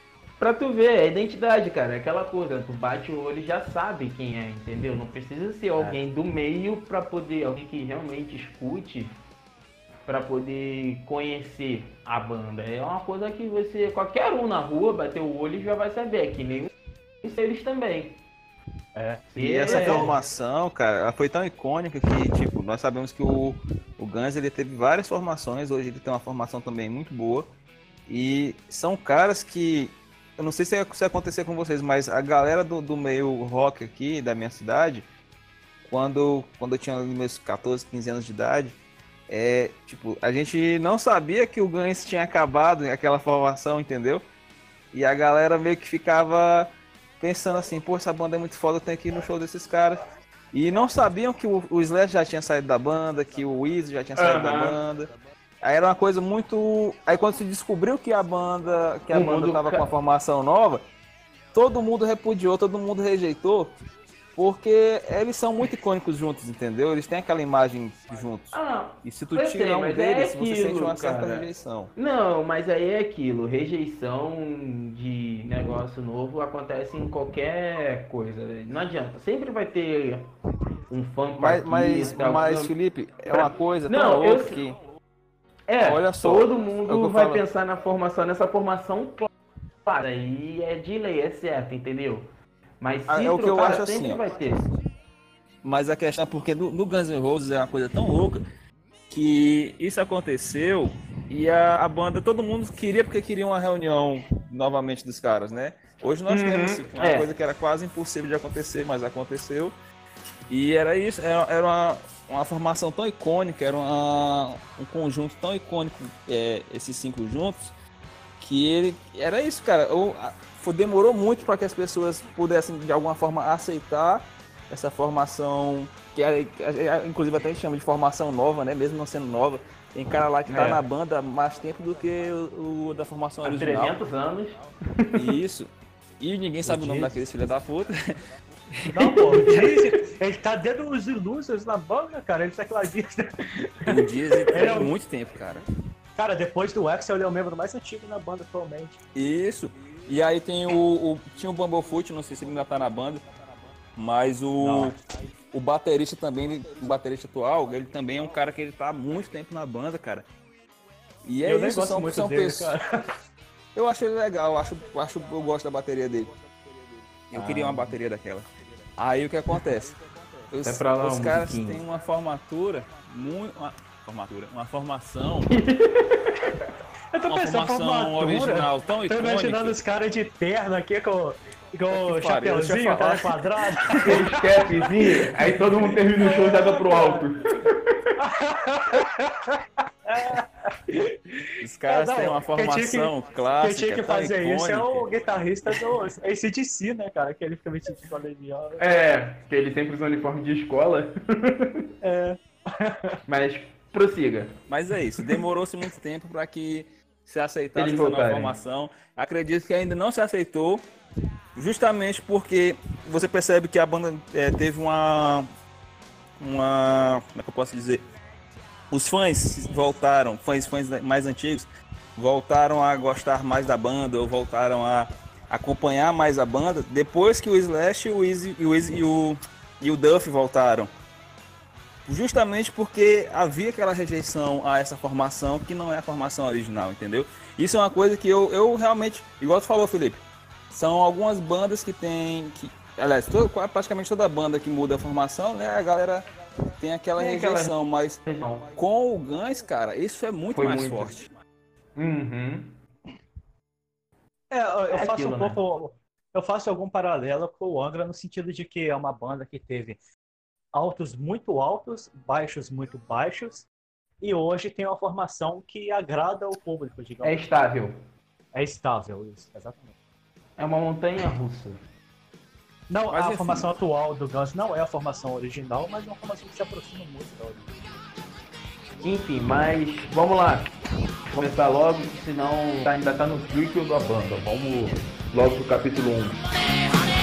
[SPEAKER 1] pra tu ver, é identidade, cara, é aquela coisa, tu bate o olho e já sabe quem é, entendeu? Não precisa ser é. alguém do meio pra poder, alguém que realmente escute para poder conhecer a banda. É uma coisa que você, qualquer um na rua, bater o olho e já vai saber, que nem eles também.
[SPEAKER 3] É. E essa é. formação, cara, ela foi tão icônica que, tipo, nós sabemos que o, o Guns ele teve várias formações, hoje ele tem uma formação também muito boa. E são caras que. Eu não sei se, se acontecer com vocês, mas a galera do, do meio rock aqui da minha cidade, quando, quando eu tinha meus 14, 15 anos de idade, é, tipo, a gente não sabia que o Guns tinha acabado aquela formação, entendeu? E a galera meio que ficava pensando assim, pô, essa banda é muito foda, eu tenho que ir no show desses caras. E não sabiam que o, o Slash já tinha saído da banda, que o Wiz já tinha saído uhum. da banda. Aí era uma coisa muito. Aí quando se descobriu que a banda, que a o banda tava com uma formação nova, todo mundo repudiou, todo mundo rejeitou. Porque eles são muito icônicos juntos, entendeu? Eles têm aquela imagem juntos. Ah, e se tu tirar um deles, é aquilo, você sente uma certa cara. rejeição.
[SPEAKER 1] Não, mas aí é aquilo. Rejeição de negócio novo acontece em qualquer coisa. Não adianta. Sempre vai ter um fã
[SPEAKER 3] Mas, mas, mas Felipe, é uma coisa
[SPEAKER 1] não, outra eu... que... É, Olha só, todo mundo é vai falo. pensar na formação, nessa formação clara. Aí é de lei, é certo, entendeu? Mas ah, se é o que eu acho assim, vai ter.
[SPEAKER 3] Mas a questão é porque no, no, Guns N' Roses é uma coisa tão louca que isso aconteceu e a, a, banda, todo mundo queria porque queria uma reunião novamente dos caras, né? Hoje nós uhum, temos uma é. coisa que era quase impossível de acontecer, mas aconteceu. E era isso, era, era uma, uma formação tão icônica, era uma, um conjunto tão icônico, é, esses cinco juntos, que ele era isso, cara. Eu, demorou muito para que as pessoas pudessem de alguma forma aceitar essa formação que é, é, inclusive até a gente chama de formação nova, né? Mesmo não sendo nova. Tem cara lá que tá é. na banda há mais tempo do que o, o da formação original.
[SPEAKER 1] 300 anos.
[SPEAKER 3] Isso. E ninguém sabe o, o nome daqueles filha da puta.
[SPEAKER 2] Não, pô, o Diz, ele tá dentro dos ilustres na banda, cara. Ele tá clavista.
[SPEAKER 3] O Diz (laughs) ele tem é muito tempo, cara.
[SPEAKER 2] Cara, depois do Axel, ele é o membro mais antigo na banda atualmente.
[SPEAKER 3] Isso. E aí tem o, o tinha o Bumblefoot, não sei se ele ainda tá na banda, mas o o baterista também, o baterista atual, ele também é um cara que ele tá há muito tempo na banda, cara. E é
[SPEAKER 2] eu
[SPEAKER 3] isso, são,
[SPEAKER 2] muito
[SPEAKER 3] são
[SPEAKER 2] dele,
[SPEAKER 3] pessoas.
[SPEAKER 2] cara.
[SPEAKER 3] Eu acho ele legal, eu acho, acho, eu gosto da bateria dele. Eu queria
[SPEAKER 2] Ah.
[SPEAKER 3] uma bateria daquela. Aí o que acontece? Os,
[SPEAKER 1] lá,
[SPEAKER 3] os
[SPEAKER 1] um
[SPEAKER 3] caras têm uma formatura muito. Uma, formatura, uma formação. (laughs)
[SPEAKER 2] Eu tô
[SPEAKER 3] uma
[SPEAKER 2] pensando
[SPEAKER 3] formação
[SPEAKER 2] formatura.
[SPEAKER 3] original tão
[SPEAKER 2] Tô
[SPEAKER 3] icônica.
[SPEAKER 2] imaginando os caras de terno aqui com, com o
[SPEAKER 3] falar.
[SPEAKER 2] cara quadrado.
[SPEAKER 1] Aquele capzinho, aí todo mundo termina o show e joga pro alto.
[SPEAKER 3] Os caras
[SPEAKER 2] Não,
[SPEAKER 3] têm uma
[SPEAKER 2] tinha que-
[SPEAKER 3] formação
[SPEAKER 2] Quem
[SPEAKER 3] clássica.
[SPEAKER 2] tinha que
[SPEAKER 3] tão
[SPEAKER 2] fazer isso é o guitarrista do ACDC, né, cara? Que ele fica vestido de colegial.
[SPEAKER 1] É, que ele sempre usa uniforme de escola.
[SPEAKER 2] É. (laughs)
[SPEAKER 1] Mas prossiga.
[SPEAKER 3] Mas é isso, demorou-se muito tempo para que se aceitasse essa nova formação. Acredito que ainda não se aceitou, justamente porque você percebe que a banda é, teve uma. Uma. Como é que eu posso dizer? Os fãs voltaram, fãs, fãs mais antigos, voltaram a gostar mais da banda, ou voltaram a acompanhar mais a banda, depois que o Slash e o, Easy, e o, Easy- e o, e o Duff voltaram justamente porque havia aquela rejeição a essa formação que não é a formação original, entendeu? Isso é uma coisa que eu, eu realmente, igual tu falou, Felipe, são algumas bandas que tem, que, aliás, todo- praticamente toda banda que muda a formação, né, a galera tem aquela
[SPEAKER 1] Tem aquela-
[SPEAKER 3] rejeição, mas com o Guns, cara, isso é muito
[SPEAKER 1] Foi
[SPEAKER 3] mais
[SPEAKER 1] muito.
[SPEAKER 3] forte.
[SPEAKER 1] Uhum.
[SPEAKER 2] É, eu,
[SPEAKER 1] É
[SPEAKER 2] faço
[SPEAKER 1] aquilo,
[SPEAKER 2] um
[SPEAKER 1] né?
[SPEAKER 2] pouco. Eu faço algum paralelo com o Angra no sentido de que é uma banda que teve altos muito altos, baixos muito baixos, e hoje tem uma formação que agrada o público,
[SPEAKER 1] É
[SPEAKER 2] digamos.
[SPEAKER 1] estável.
[SPEAKER 2] É, estável, isso, exatamente.
[SPEAKER 1] É uma montanha russa.
[SPEAKER 2] Não,
[SPEAKER 3] Mas,
[SPEAKER 2] a
[SPEAKER 3] enfim.
[SPEAKER 2] formação atual do Guns não é a formação original, mas é uma formação que se aproxima muito da original.
[SPEAKER 1] Enfim, mas vamos lá. Começar logo, senão ainda tá no ciclo da banda. Vamos logo pro capítulo 1.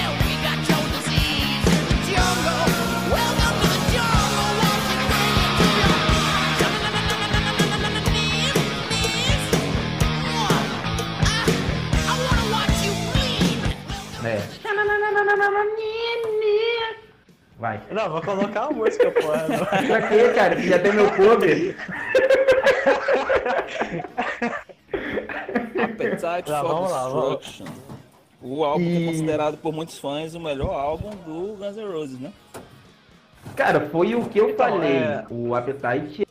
[SPEAKER 1] Vai.
[SPEAKER 2] Não, vou colocar a música, pô. (laughs)
[SPEAKER 1] Pra quê, cara? Já tem meu cover?
[SPEAKER 3] Appetite
[SPEAKER 2] Tá,
[SPEAKER 3] for
[SPEAKER 2] vamos.
[SPEAKER 3] Destruction. O álbum que
[SPEAKER 1] E-
[SPEAKER 3] é considerado por muitos fãs o melhor álbum do Guns N' Roses, né?
[SPEAKER 1] Cara, foi o que eu
[SPEAKER 2] Então,
[SPEAKER 1] falei.
[SPEAKER 2] é-
[SPEAKER 1] O Appetite,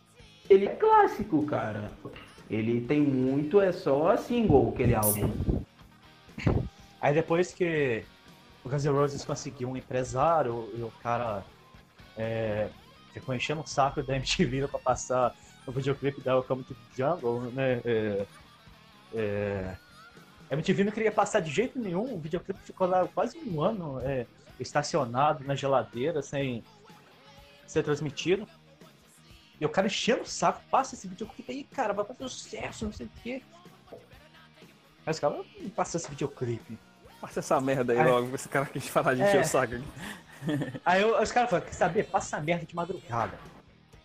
[SPEAKER 1] ele é clássico, cara. Ele tem muito, é só single, aquele álbum.
[SPEAKER 2] Aí depois que o Guns N' Roses conseguiu um empresário e o cara é, ficou enchendo o saco da (laughs) MTV pra passar o videoclipe da Welcome to Jungle, né? É, é, a MTV não queria passar de jeito nenhum, o videoclipe ficou lá quase um ano é, estacionado na geladeira, sem ser transmitido. E o cara enchendo o saco, passa esse videoclipe aí, cara, vai fazer sucesso, não sei o quê. Aí os caras, "Não passa esse videoclipe.
[SPEAKER 3] Passa essa merda aí
[SPEAKER 2] Ai.
[SPEAKER 3] logo, esse cara quis falar de
[SPEAKER 2] É.
[SPEAKER 3] encher o saco aqui.
[SPEAKER 2] Aí eu- os caras falam, quer saber? Passa a merda de madrugada.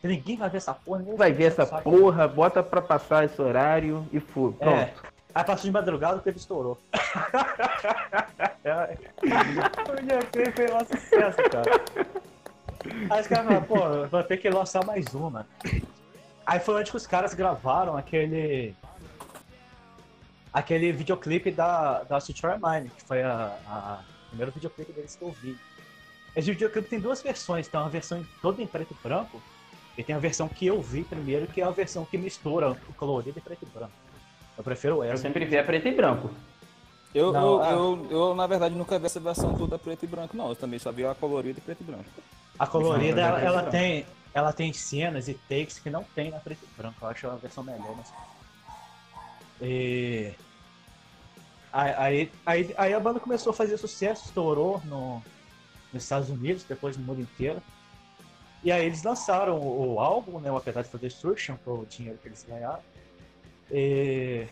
[SPEAKER 2] Ninguém vai ver essa porra, ninguém
[SPEAKER 1] Vai ver essa
[SPEAKER 2] Saco.
[SPEAKER 1] porra, bota pra passar esse horário e foi.
[SPEAKER 2] É.
[SPEAKER 1] Pronto.
[SPEAKER 2] Aí passou de madrugada, o teve estourou. o videoclipe fez um sucesso, cara. Aí os caras falaram, pô, vou ter que lançar mais uma. Aí foi onde que os caras gravaram aquele. Aquele videoclipe da, da Sweet Mine, que foi a, a- o primeiro videoclipe deles que eu vi. Esse videoclipe tem duas versões, tem uma versão toda em preto e branco, e tem a versão que eu vi primeiro, que é a versão que mistura o colorido e preto e branco. Eu prefiro
[SPEAKER 1] Eu
[SPEAKER 2] essa.
[SPEAKER 1] sempre vi a preto e branco.
[SPEAKER 3] Eu,
[SPEAKER 2] Não,
[SPEAKER 3] eu,
[SPEAKER 2] ah.
[SPEAKER 3] eu, eu, na verdade, nunca vi essa versão toda preto e branco, não. Eu também só vi a colorida e preto e branco.
[SPEAKER 2] A colorida,
[SPEAKER 1] Não,
[SPEAKER 2] ela, ela tem, ela tem cenas e takes que não tem na preto e branco. Eu acho a versão melhor. Mas... E... Aí, aí, aí, aí a banda começou a fazer sucesso, estourou no, nos Estados Unidos, depois no mundo inteiro. E aí eles lançaram o, o álbum, né, o Appetite for Destruction, com o dinheiro que eles ganharam. E,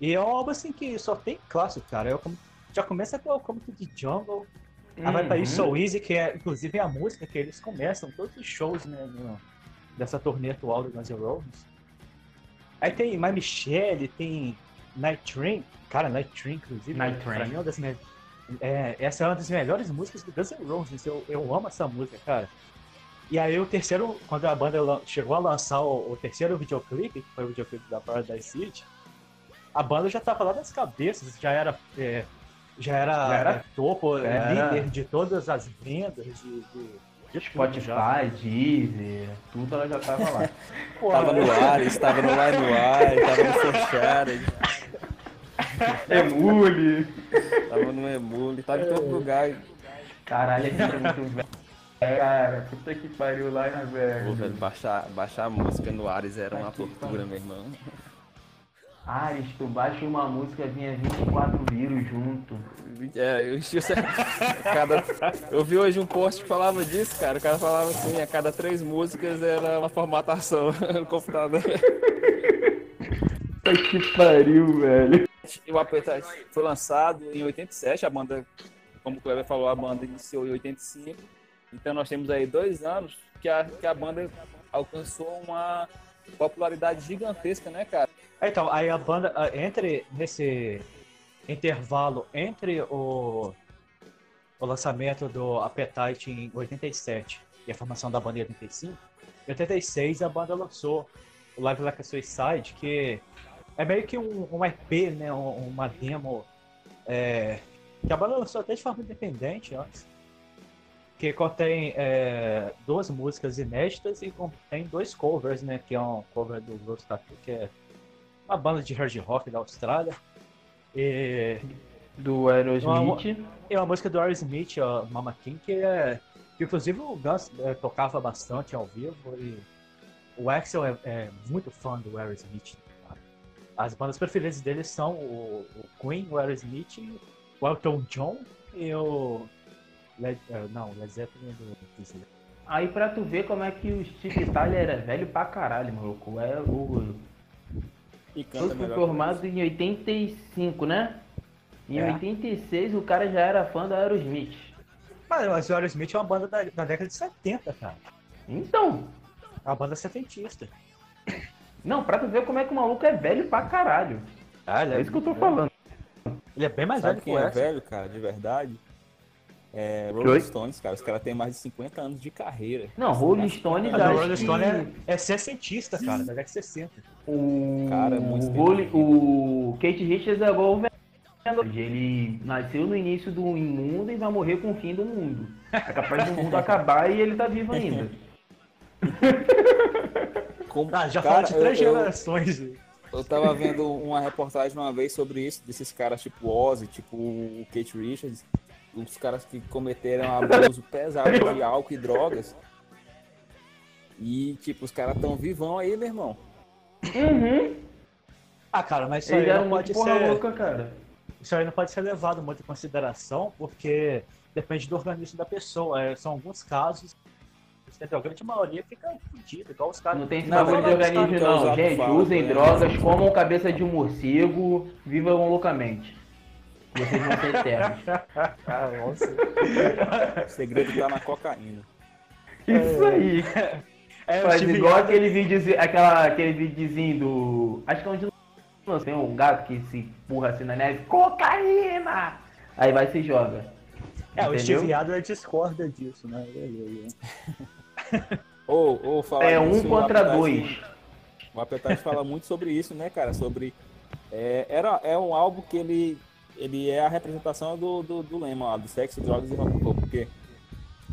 [SPEAKER 2] e é um álbum assim que só tem clássico, cara. Eu, come- já começa com o to the Jungle, Aí vai pra
[SPEAKER 1] Uhum.
[SPEAKER 2] isso So Easy, que é inclusive a música que eles começam todos os shows né, no- dessa turnê atual do Guns N' Roses. Aí tem My Michelle, tem Night Train. Cara, Night Train, inclusive,
[SPEAKER 1] Night
[SPEAKER 2] pra
[SPEAKER 1] Train.
[SPEAKER 2] mim é uma das é, essa é uma das melhores músicas do Guns N' Roses. Eu, eu amo essa música, cara. E aí o terceiro, quando a banda chegou a lançar o, o terceiro videoclipe, que foi o videoclipe da Paradise City, a banda já tava lá nas cabeças, já era, é, já era, já era é, topo, era... líder de todas as vendas de, de
[SPEAKER 1] Spotify, Deezer, tudo ela já tava lá. (laughs)
[SPEAKER 3] Pô, tava no ar, estava no ar no ar, tava no Forchard. (laughs)
[SPEAKER 1] Emule.
[SPEAKER 3] Tava no Emule, tava em todo lugar.
[SPEAKER 1] Caralho, aqui é muito velho. Cara, puta que pariu lá, né, velho? Pô, velho,
[SPEAKER 3] baixar, baixar a música no Ares era uma tortura, meu irmão.
[SPEAKER 1] Ares, tu baixa uma música, vinha 24 vírus junto.
[SPEAKER 3] É, eu, cada, eu vi hoje um post que falava disso, cara. O cara falava assim, a cada três músicas era uma formatação (laughs) no computador.
[SPEAKER 1] que pariu, velho.
[SPEAKER 3] O Appetite foi lançado em 87, a banda, como o Kleber falou, a banda iniciou em 85. Então nós temos aí dois anos que a, que a banda alcançou uma popularidade gigantesca, né, cara?
[SPEAKER 2] Então, aí a banda, entre nesse intervalo entre o, o lançamento do Appetite em 87 e a formação da banda em 85, em 86 a banda lançou o Live Like a Suicide, que é meio que um, um EP, né, uma demo é, que a banda lançou até de forma independente antes, que contém é, duas músicas inéditas e contém dois covers, né, que é um cover do Rose Tattoo, que é uma banda de hard rock da Austrália, e,
[SPEAKER 1] do Aerosmith.
[SPEAKER 2] É uma música do Aerosmith, ó, Mama King, que é. Que inclusive o Guns é, tocava bastante ao vivo e o Axel é, é muito fã do Aerosmith. Tá? As bandas preferidas dele são o, o, Queen, o Aerosmith, o Elton John e o. Led, uh, não, Led Zeppelin é do.
[SPEAKER 1] Aí pra tu ver como é que o Steve Tyler era velho pra caralho, maluco. É o e canta foi formado em 85, né? Em é. 86 o cara já era fã da Aerosmith.
[SPEAKER 2] Mas, mas o Aerosmith é uma banda da, da década de 70, cara.
[SPEAKER 1] Então.
[SPEAKER 2] É uma banda setentista.
[SPEAKER 1] Não, pra tu ver como é que o maluco é velho pra caralho. Ah, é, é isso que eu tô falando.
[SPEAKER 2] Ele é bem mais
[SPEAKER 3] Sabe
[SPEAKER 2] velho
[SPEAKER 3] que é velho, cara, de verdade? É, Rolling Stones, cara, os caras têm mais de 50 anos de carreira.
[SPEAKER 1] Não, Rolling Stones
[SPEAKER 2] Rolling Stone é, é 60, cara, da década de 60.
[SPEAKER 1] O, cara, é muito o, o Kate Richards é igual o velho. Ele nasceu no início do imundo e vai morrer com o fim do mundo. É capaz do mundo (laughs) acabar e ele tá vivo ainda. (laughs)
[SPEAKER 2] Como, ah, já fala de três eu, gerações.
[SPEAKER 3] Eu, eu tava vendo uma reportagem uma vez sobre isso, desses caras tipo Ozzy, tipo o Kate Richards, os caras que cometeram abuso (laughs) pesado de álcool e drogas. E, tipo, os caras tão vivão aí, meu irmão.
[SPEAKER 1] Uhum.
[SPEAKER 2] Ah, cara, mas isso Ele aí não pode ser. Louca, cara. Isso aí não pode ser levado muito em consideração, porque depende do organismo da pessoa. É, são alguns casos a grande maioria fica fodida, igual os caras.
[SPEAKER 1] Não tem esse bagulho de organismo, não. Gente, usem né? drogas, comam cabeça de um morcego, vivam loucamente. Vocês vão ser eternos.
[SPEAKER 3] ah, (laughs) nossa. o segredo tá na cocaína.
[SPEAKER 1] Isso aí. É, Faz igual aquele vídeo, aquela, aquele videozinho do. Acho que é onde tem um gato que se empurra assim na neve. Cocaína! Aí vai e se joga.
[SPEAKER 2] É, Entendeu? o Steve Adler discorda disso, né?
[SPEAKER 3] ou, (laughs) ou fala
[SPEAKER 1] é um contra dois.
[SPEAKER 3] O Appetite fala muito sobre isso, né, cara? Sobre. É, era, é um álbum que ele ele é a representação do, do, do lema lá, do sexo, drogas e rock and roll, porque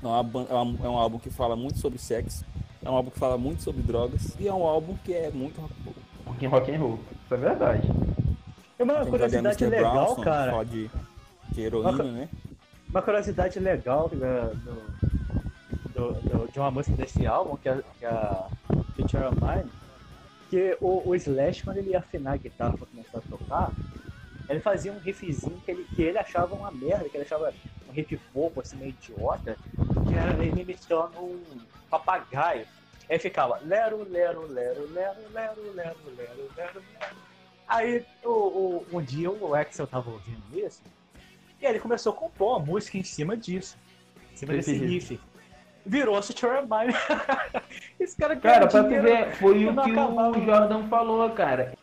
[SPEAKER 3] é, uma, é, é um álbum que fala muito sobre sexo, é um álbum que fala muito sobre drogas e é um álbum que é muito rock and roll.
[SPEAKER 1] Rock and, rock and roll, isso é verdade.
[SPEAKER 2] É uma Tem curiosidade legal, Brownson, cara.
[SPEAKER 3] Fala de, de heroína, uma, né?
[SPEAKER 2] Uma curiosidade legal né, do, do, do, de uma música desse álbum, que é, que é a Future of Mine, que o, o Slash, quando ele ia afinar a guitarra pra começar a tocar, ele fazia um riffzinho que ele, que ele achava uma merda, que ele achava um riff pouco, assim, meio idiota, que era ele imitando um papagaio. Aí ficava lero, lero, lero, lero, lero, lero, lero, lero, lero. Aí o, o, um dia o Axel tava ouvindo isso, e aí ele começou a compor uma música em cima disso. Em cima desse riff. Virou-se Mine. (laughs)
[SPEAKER 1] Esse cara Cara, pra tu ver, foi o que o Jordan falou, cara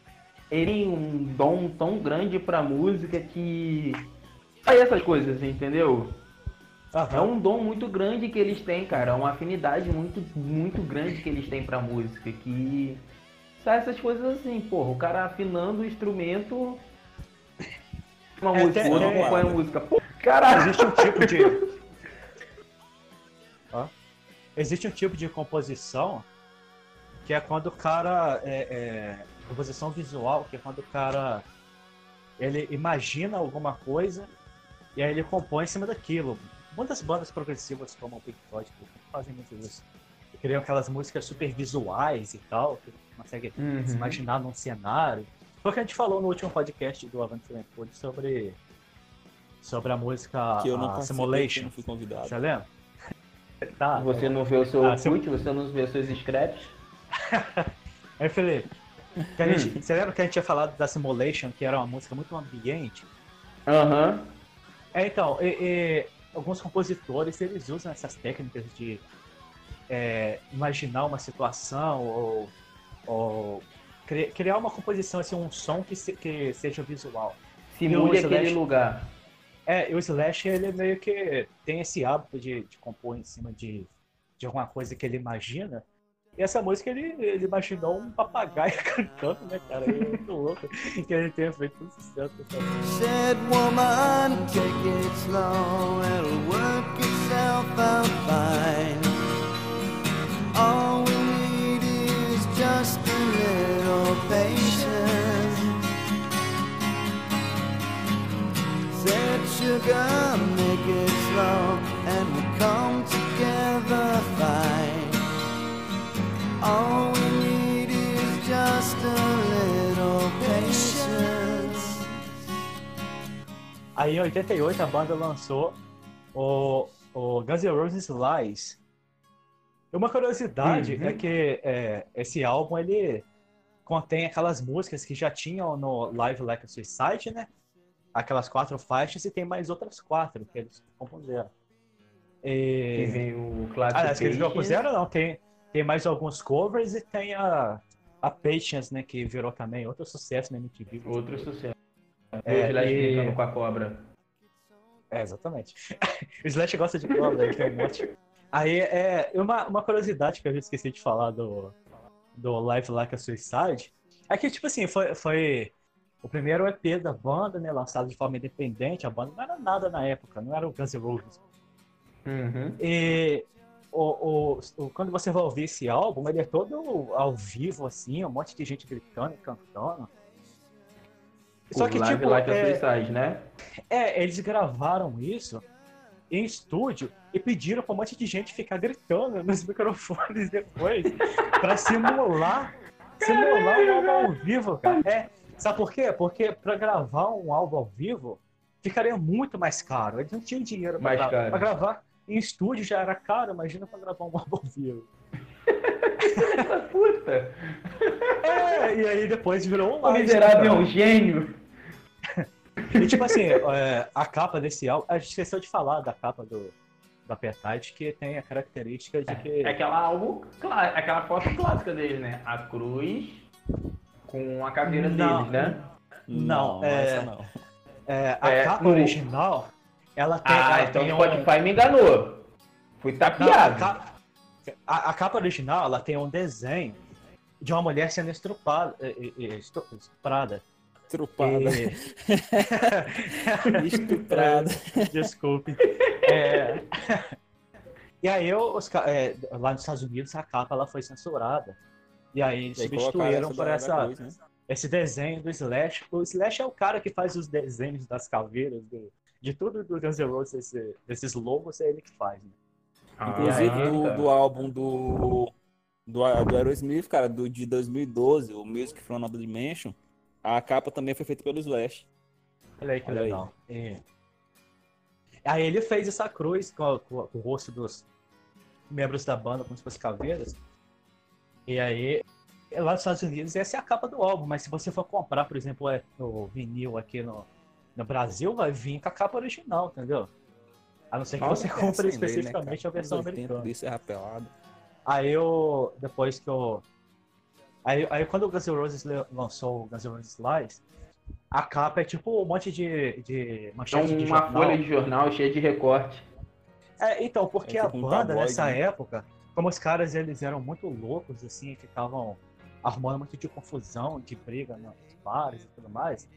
[SPEAKER 1] ele tem um dom tão grande pra música que. Aí essas coisas, entendeu? É um dom muito grande que eles têm, cara. É uma afinidade muito, muito grande que eles têm pra música. Que. Sai essas coisas assim, porra. O cara afinando o instrumento. Uma
[SPEAKER 2] É,
[SPEAKER 1] música,
[SPEAKER 2] tem-
[SPEAKER 1] o outro
[SPEAKER 2] é-
[SPEAKER 1] acompanha a música. Pô, caralho!
[SPEAKER 2] Existe um tipo de. (laughs) Existe um tipo de composição que é quando o cara. É, é, composição visual, que é quando o cara. Ele imagina alguma coisa e aí ele compõe em cima daquilo. Muitas bandas progressivas como o Pink Floyd fazem muito isso. Criam aquelas músicas super visuais e tal, que consegue
[SPEAKER 1] Uhum.
[SPEAKER 2] se imaginar num cenário. Foi o que a gente falou no último podcast do Avante Sevenfold sobre, sobre a música
[SPEAKER 3] Que eu não
[SPEAKER 2] a Simulation.
[SPEAKER 3] que eu não fui convidado.
[SPEAKER 2] Você lembra? (laughs) Tá.
[SPEAKER 1] Você não vê o seu
[SPEAKER 2] Ah,
[SPEAKER 1] Orkut, você não vê os seus scraps. (laughs)
[SPEAKER 2] Aí, Felipe, que a
[SPEAKER 1] Hum.
[SPEAKER 2] gente- você lembra que a gente tinha falado da Simulation, que era uma música muito ambiente?
[SPEAKER 1] Aham.
[SPEAKER 2] É, então, e- e alguns compositores, eles usam essas técnicas de é, imaginar uma situação ou, ou cri- criar uma composição, assim, um som que, se- que seja visual.
[SPEAKER 1] Simule aquele
[SPEAKER 2] Slash?
[SPEAKER 1] lugar.
[SPEAKER 2] É, e o Slash, ele meio que tem esse hábito de, de compor em cima de, de alguma coisa que ele imagina. E essa música, ele, ele imaginou um papagaio (laughs) cantando, né, cara? É muito louco que ele tenha feito um sucesso.
[SPEAKER 4] Said woman, take it slow, it'll work itself out fine. All we need is just a little patience. Said sugar,
[SPEAKER 2] Aí, em 88, a banda lançou o, o Guns N' Roses Lies. Uma curiosidade
[SPEAKER 1] Uhum.
[SPEAKER 2] é que é, esse álbum, ele contém aquelas músicas que já tinham no Live Like a Suicide, né? Aquelas quatro faixas e tem mais outras quatro que eles compuseram.
[SPEAKER 1] Que
[SPEAKER 2] E...
[SPEAKER 1] vem o clássico.
[SPEAKER 2] Aliás, que eles compuseram não, tem, tem mais alguns covers e tem a, a Patience, né? Que virou também outro sucesso na MTV.
[SPEAKER 1] Outro sucesso.
[SPEAKER 2] É,
[SPEAKER 1] o Slash
[SPEAKER 2] e-
[SPEAKER 1] brincando com a cobra.
[SPEAKER 2] É, exatamente. (laughs) o Slash gosta de cobra, ele tem um monte. Aí, é, uma, uma curiosidade que eu esqueci de falar do, do Live Like a Suicide é que, tipo assim, foi, foi o primeiro EP da banda, né, lançado de forma independente. A banda não era nada na época, não era o Guns N' Roses.
[SPEAKER 1] Uhum.
[SPEAKER 2] E o, o, o- quando você vai ouvir esse álbum, ele é todo ao vivo, assim, um monte de gente gritando e cantando. Só que,
[SPEAKER 1] Live
[SPEAKER 2] tipo,
[SPEAKER 1] a
[SPEAKER 2] é,
[SPEAKER 1] Suicide, né?
[SPEAKER 2] é, eles gravaram isso em estúdio e pediram pra um monte de gente ficar gritando nos (laughs) microfones depois pra simular, simular um álbum ao vivo, cara. É, sabe por quê? Porque pra gravar um álbum ao vivo ficaria muito mais caro. Eles não tinham dinheiro pra,
[SPEAKER 1] Mais
[SPEAKER 2] gra-
[SPEAKER 1] caro.
[SPEAKER 2] pra gravar em estúdio já era caro, imagina pra gravar um álbum ao vivo.
[SPEAKER 1] Essa puta!
[SPEAKER 2] É, e aí depois virou um
[SPEAKER 1] O miserável é um gênio!
[SPEAKER 2] E tipo assim, é, a capa desse álbum, a gente esqueceu de falar da capa do, do Appetite, que tem a característica de que.
[SPEAKER 1] É aquela álbum, aquela foto clássica deles, né? A cruz com a caveira
[SPEAKER 2] Não.
[SPEAKER 1] deles, né?
[SPEAKER 2] Não, é-
[SPEAKER 3] essa não.
[SPEAKER 2] É, a
[SPEAKER 1] É,
[SPEAKER 2] capa
[SPEAKER 1] no-
[SPEAKER 2] original, ela tem.
[SPEAKER 1] Ah,
[SPEAKER 2] ela
[SPEAKER 1] então
[SPEAKER 2] tem
[SPEAKER 1] o
[SPEAKER 2] um-
[SPEAKER 1] Spotify me enganou. Fui
[SPEAKER 2] Não, a,
[SPEAKER 1] tapeado.
[SPEAKER 2] capa, a- a capa original, ela tem um desenho de uma mulher sendo estrupada. eh, eh, estu- estuprada.
[SPEAKER 3] Trupada.
[SPEAKER 2] E- (laughs)
[SPEAKER 3] Estuprada. (laughs)
[SPEAKER 2] Desculpe. É, E aí, os ca- é, lá nos Estados Unidos, a capa ela foi censurada. E aí, eles
[SPEAKER 3] E
[SPEAKER 2] substituíram
[SPEAKER 3] essa
[SPEAKER 2] por essa,
[SPEAKER 3] cruz, né?
[SPEAKER 2] esse desenho do Slash. O Slash é o cara que faz os desenhos das caveiras, do- de tudo do Guns N' Roses, esse- desses logos, é ele que faz. Né?
[SPEAKER 3] Inclusive
[SPEAKER 1] Ah,
[SPEAKER 3] do, do álbum do, do, do Aerosmith, cara, do, de 2012, o Music from Another Dimension, a capa também foi feita pelo Slash.
[SPEAKER 2] Olha aí que
[SPEAKER 3] Olha aí.
[SPEAKER 2] legal. E- Aí ele fez essa cruz com, com- com o rosto dos membros da banda, como se caveiras. E aí, lá nos Estados Unidos, essa é a capa do álbum, mas se você for comprar, por exemplo, é, o vinil aqui no, no Brasil, vai vir com a capa original, entendeu? A não ser que você compre
[SPEAKER 3] né,
[SPEAKER 2] especificamente
[SPEAKER 3] cara?
[SPEAKER 2] a versão
[SPEAKER 3] Anos 80,
[SPEAKER 2] americana.
[SPEAKER 3] Isso é rapelado.
[SPEAKER 2] Aí eu, depois que eu... Aí, aí quando o Guns N' Roses lançou o Guns N' Roses Lies, a capa é tipo um monte de, de
[SPEAKER 1] É
[SPEAKER 2] manchete de
[SPEAKER 1] uma
[SPEAKER 2] jornal.
[SPEAKER 1] folha de jornal cheia de recorte.
[SPEAKER 2] É, então, porque
[SPEAKER 3] É
[SPEAKER 2] a
[SPEAKER 3] tipo um
[SPEAKER 2] banda
[SPEAKER 3] tabloide,
[SPEAKER 2] nessa
[SPEAKER 3] né?
[SPEAKER 2] época, como os caras eles eram muito loucos, assim, ficavam arrumando muito de confusão, de briga nos bares e tudo mais.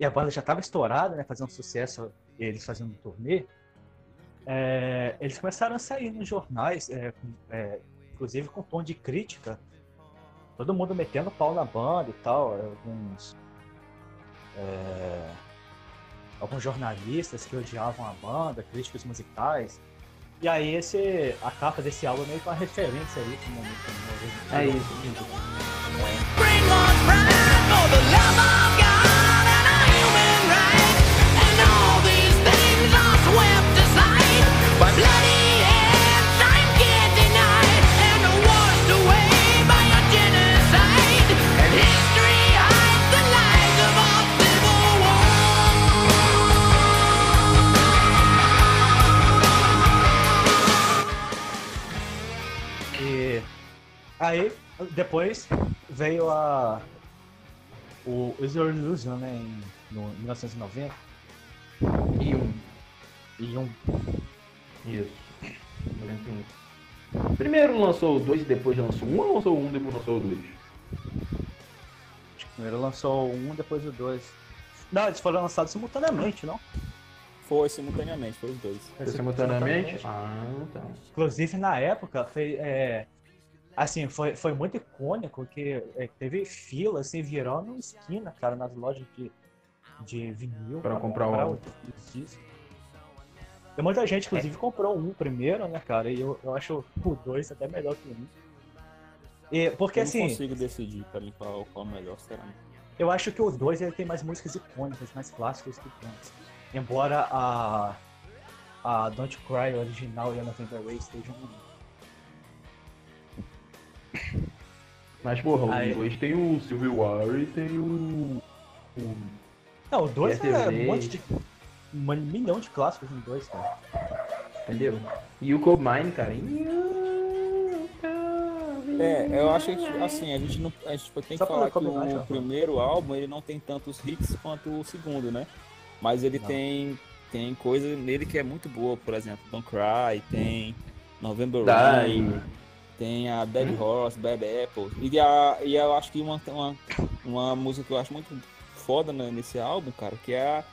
[SPEAKER 2] E a banda já tava estourada, né? Fazendo sucesso, e eles fazendo um turnê. É, eles começaram a sair nos jornais, é, com- é, inclusive com tom de crítica. Todo mundo metendo pau na banda e tal. Alguns. é, alguns jornalistas que odiavam a banda, críticos musicais. E aí esse, a capa desse álbum é meio que uma referência aí como, como,
[SPEAKER 1] É isso.
[SPEAKER 5] Bring on pride for the love of God
[SPEAKER 2] aí, depois veio a. O Is Your Illusion, né? Em no, 1990.
[SPEAKER 1] E um.
[SPEAKER 2] E um.
[SPEAKER 1] Isso. 91. Primeiro lançou o 2 e depois lançou um ou lançou o 1 um, depois lançou o 2?
[SPEAKER 2] acho que Primeiro lançou o um, depois o dois. Não, eles foram lançados simultaneamente, não?
[SPEAKER 3] Foi simultaneamente, foi os dois.
[SPEAKER 1] Foi simultaneamente? Ah, tá.
[SPEAKER 2] Inclusive, na época, foi, é, assim, foi, foi muito icônico que é, teve fila, assim, virando esquina, cara, nas lojas de, de vinil.
[SPEAKER 1] Pra comprar o álbum.
[SPEAKER 2] os discos. Tem muita gente, inclusive, comprou um primeiro, né, cara, e eu, eu acho o dois até melhor que o um. E, porque,
[SPEAKER 3] eu
[SPEAKER 2] assim,
[SPEAKER 3] não consigo decidir pra qual, qual é melhor, sinceramente.
[SPEAKER 2] eu acho que o 2 ele tem mais músicas icônicas, mais clássicas que o 1. Embora a, a Don't Cry original e a November Rain estejam no
[SPEAKER 1] Mas, porra,
[SPEAKER 2] Aí-
[SPEAKER 1] o 2 tem o Civil War e tem o. o...
[SPEAKER 2] Não, o 2
[SPEAKER 1] Yes,
[SPEAKER 2] é um monte de. Um milhão de clássicos no 2, cara.
[SPEAKER 1] Entendeu? E o Cold Mine, cara.
[SPEAKER 3] É, eu acho que assim, a gente não. A gente tem que
[SPEAKER 2] Só
[SPEAKER 3] falar que
[SPEAKER 2] já.
[SPEAKER 3] o primeiro álbum ele não tem tantos hits quanto o segundo, né? Mas ele
[SPEAKER 2] Não.
[SPEAKER 3] tem, tem coisa nele que é muito boa, por exemplo, Don't Cry, tem November
[SPEAKER 1] Die.
[SPEAKER 3] Rain, tem a Dead Horse, Bad Apple. E, a, e eu acho que uma, uma, uma música que eu acho muito foda né, nesse álbum, cara, que é a-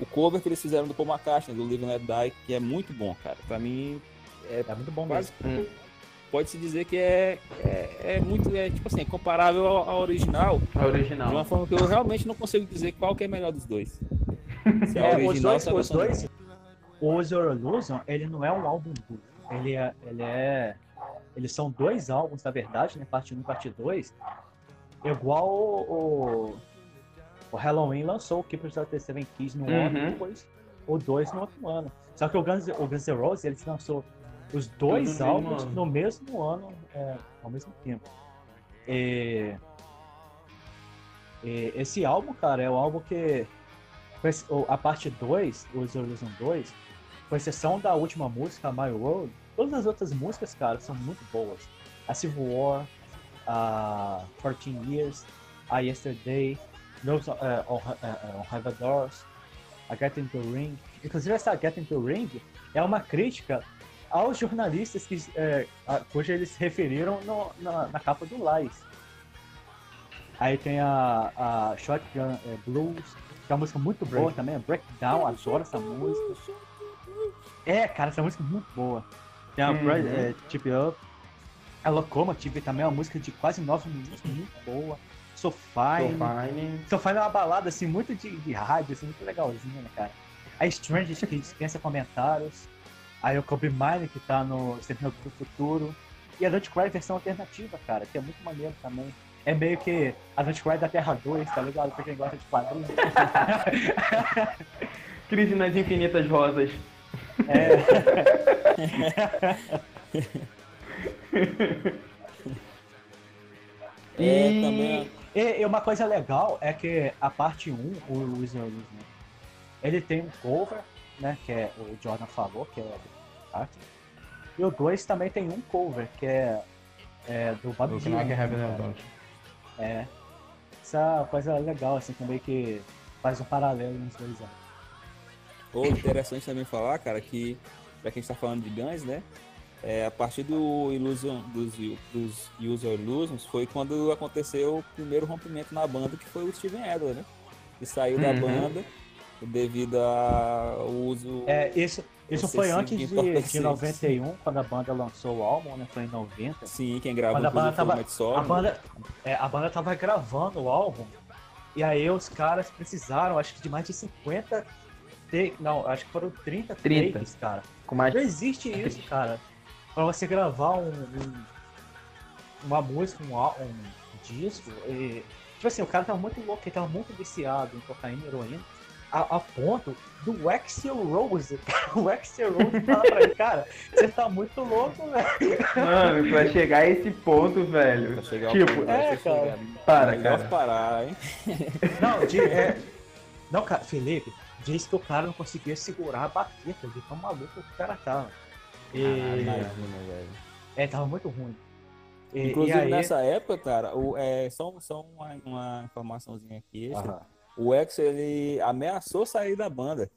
[SPEAKER 3] o cover que eles fizeram do Paul McCartney, do Live Let Die, que é muito bom, cara. Pra mim,
[SPEAKER 2] É muito bom mesmo.
[SPEAKER 3] quase pode-se dizer que é, é, é muito, é, tipo assim, é comparável ao, ao original,
[SPEAKER 1] A
[SPEAKER 3] de uma
[SPEAKER 1] original.
[SPEAKER 3] forma que eu realmente não consigo dizer qual que é melhor dos dois. (laughs) Se
[SPEAKER 2] É, os
[SPEAKER 3] original
[SPEAKER 2] dois,
[SPEAKER 3] se a
[SPEAKER 2] os dois, o Your Illusion, ele não é um álbum duplo. Ele é, ele é, eles são dois álbuns, na verdade, né? Parte 1 e parte 2. Igual o, o, Halloween lançou o Keepers of the Seven Keys no
[SPEAKER 1] Uhum.
[SPEAKER 2] ano, depois o 2 no outro ano. Só que o Guns, o Guns N' Roses, eles lançou os dois
[SPEAKER 1] Tudo
[SPEAKER 2] álbuns no mesmo ano, é, ao mesmo tempo. E, e esse álbum, cara, é o álbum que a parte 2, o Illusion 2, com exceção da última música, My World, todas as outras músicas, cara, são muito boas. A Civil War, a 14 Years, a Yesterday, uh, on, uh, on Heaven Doors, a Get Into the Ring. Inclusive, essa Get Into the Ring é uma crítica aos jornalistas que, é, a, cuja eles se referiram no- na, na capa do Lies. Aí tem a, a Shotgun é, Blues, que é uma música muito boa
[SPEAKER 1] Break.
[SPEAKER 2] também, a Breakdown, adoro essa música. É, cara, essa música é muito boa. Tem a
[SPEAKER 1] Uhum.
[SPEAKER 2] É, Tip Up, a Locomotive também é uma música de quase nove minutos, muito boa. So
[SPEAKER 1] So
[SPEAKER 2] Fine.
[SPEAKER 1] fine.
[SPEAKER 2] So Fine é uma balada assim, muito de, de rádio, assim, muito legalzinha, né, cara? A Strange que dispensa comentários. Aí o Kobe Mine que tá no Sentinel do Futuro. E a Don't Cry versão alternativa, cara, que é muito maneiro também. É meio que a Don't Cry da Terra 2, tá ligado? Pra quem gosta de quadrinhos. (laughs)
[SPEAKER 1] Crise nas Infinitas Rosas.
[SPEAKER 3] É, (laughs)
[SPEAKER 1] E-
[SPEAKER 3] também,
[SPEAKER 2] E, e uma coisa legal é que a parte 1, o Wizard né, ele tem um cover, né, que é o Jordan falou, que é do arte. E o 2 também tem um cover, que é, é do Bob Dylan. Né. É. Essa coisa legal, assim, também que faz um paralelo nos dois anos.
[SPEAKER 3] Ou interessante também falar, cara, que pra quem está falando de Guns, né? É, a partir do Illusion, dos, dos User Illusions foi quando aconteceu o primeiro rompimento na banda, que foi o Steven Adler, né? Que saiu da
[SPEAKER 1] Uhum.
[SPEAKER 3] banda devido ao uso.
[SPEAKER 2] É, isso, isso foi antes
[SPEAKER 3] de
[SPEAKER 2] de, de
[SPEAKER 3] entorpecentes.
[SPEAKER 2] 91, quando a banda lançou o álbum, né? Foi em 90.
[SPEAKER 3] Sim, quem gravou
[SPEAKER 2] Quando a banda tava-
[SPEAKER 3] Sorum,
[SPEAKER 2] A
[SPEAKER 3] né?
[SPEAKER 2] banda, é, a banda tava gravando o álbum, e aí os caras precisaram, acho que de mais de 50 takes, não, acho que foram 30,
[SPEAKER 1] 30.
[SPEAKER 2] takes, cara.
[SPEAKER 1] Com mais
[SPEAKER 2] Não existe isso, cara. Pra você gravar um, um- uma música, um, um disco, e, tipo assim, o cara tava muito louco, ele tava muito viciado em cocaína e heroína, a, a ponto do Axel Rose, (laughs) o Axel Rose fala pra ele, cara, você tá muito louco, velho.
[SPEAKER 1] Mano, pra chegar a esse ponto, velho.
[SPEAKER 3] Pra chegar ao
[SPEAKER 1] Tipo,
[SPEAKER 3] ponto,
[SPEAKER 2] é, cara.
[SPEAKER 1] Para, cara.
[SPEAKER 3] parar, hein?
[SPEAKER 2] Não, de, é, (laughs) não, cara, Felipe, diz que o cara não conseguia segurar a baqueta de tão maluco que o cara tava. E,
[SPEAKER 3] Imagina, velho.
[SPEAKER 2] é, tava muito ruim. E,
[SPEAKER 3] Inclusive,
[SPEAKER 2] e aí,
[SPEAKER 3] nessa época, cara, o, é, só, só uma, uma informaçãozinha aqui extra. O Ex, ele ameaçou sair da banda.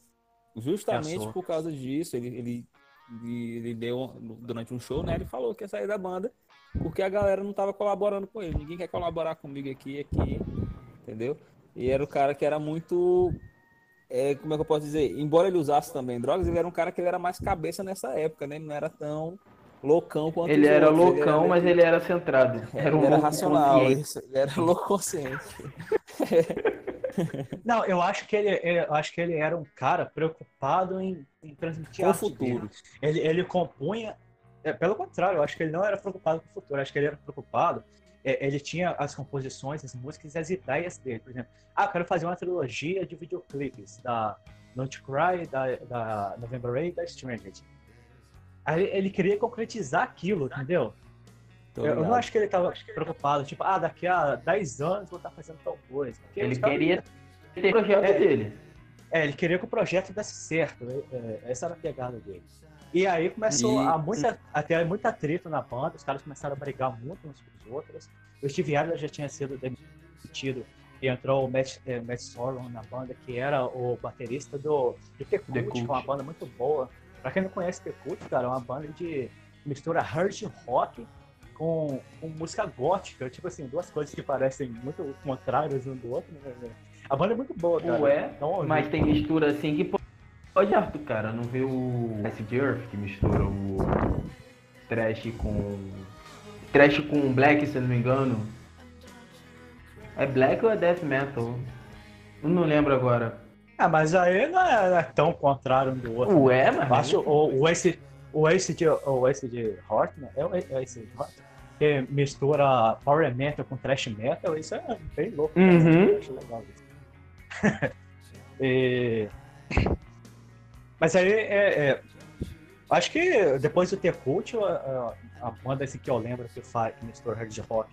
[SPEAKER 3] Justamente
[SPEAKER 2] Ameaçou.
[SPEAKER 3] por causa disso. Ele, ele, ele, ele deu, durante um show, né? Ele falou que ia sair da banda porque a galera não tava colaborando com ele. Ninguém quer colaborar comigo aqui, aqui, entendeu? E era o cara que era muito. É, como é que eu posso dizer? Embora ele usasse também drogas, ele era um cara que ele era mais cabeça nessa época, né? Ele não era tão loucão quanto
[SPEAKER 1] Ele era
[SPEAKER 3] outros.
[SPEAKER 1] loucão,
[SPEAKER 3] meio
[SPEAKER 1] mas
[SPEAKER 3] que-
[SPEAKER 1] ele era centrado. Era um
[SPEAKER 3] ele era racional, isso, ele era louco consciente. (laughs)
[SPEAKER 2] Não, eu acho que ele, ele- eu acho que ele era um cara preocupado em, em transmitir
[SPEAKER 3] o
[SPEAKER 2] dele.
[SPEAKER 3] futuro.
[SPEAKER 2] Ele, ele compunha. é, pelo contrário, eu acho que ele não era preocupado com o futuro. Eu acho que ele era preocupado. É, ele tinha as composições, as músicas e as ideias dele. Por exemplo, ah, eu quero fazer uma trilogia de videoclipes da Don't Cry, da, da November Rain e da Stranded. Aí ele queria concretizar aquilo, entendeu?
[SPEAKER 3] Tô
[SPEAKER 2] Eu, eu não acho que ele estava preocupado, tipo, ah, daqui a 10 anos vou estar fazendo tal coisa. Porque
[SPEAKER 1] Ele queria ter o projeto
[SPEAKER 2] É.
[SPEAKER 1] dele.
[SPEAKER 2] é, ele queria que o projeto desse certo. é, é, essa era a pegada dele. E aí começou
[SPEAKER 3] E-
[SPEAKER 2] a, muita, a ter muita treta na banda, os caras começaram a brigar muito uns com os outros. O Steve Adler já tinha sido demitido e entrou o Matt, eh, Matt Sorum na banda, que era o baterista do, do The Cult,
[SPEAKER 1] The
[SPEAKER 2] que
[SPEAKER 1] Cult.
[SPEAKER 2] é uma banda muito boa. Pra quem não conhece The Cult, cara, é uma banda de mistura hard rock com, com música gótica. Tipo assim, duas coisas que parecem muito contrárias um do outro. Né? A banda é muito boa, cara.
[SPEAKER 1] Ué,
[SPEAKER 2] Então,
[SPEAKER 1] Mas tem mistura assim que pode Arthur, cara. Não vê o Acid Earth que mistura o trash com. Trash com black, se eu não me engano. É black ou é death metal? Eu não lembro agora.
[SPEAKER 2] Ah, mas aí não é, é tão contrário um do outro.
[SPEAKER 1] Ué, mas.
[SPEAKER 2] Acho o, o Ace, o Ace de, o de né? É o é de. Que mistura power metal com thrash metal, isso é bem louco.
[SPEAKER 1] Uhum.
[SPEAKER 2] Eu acho legal isso. (laughs) E- Mas aí, é, é, acho que depois do T-Cult, a, a, a banda assim, que eu lembro que faz, que mistura hard rock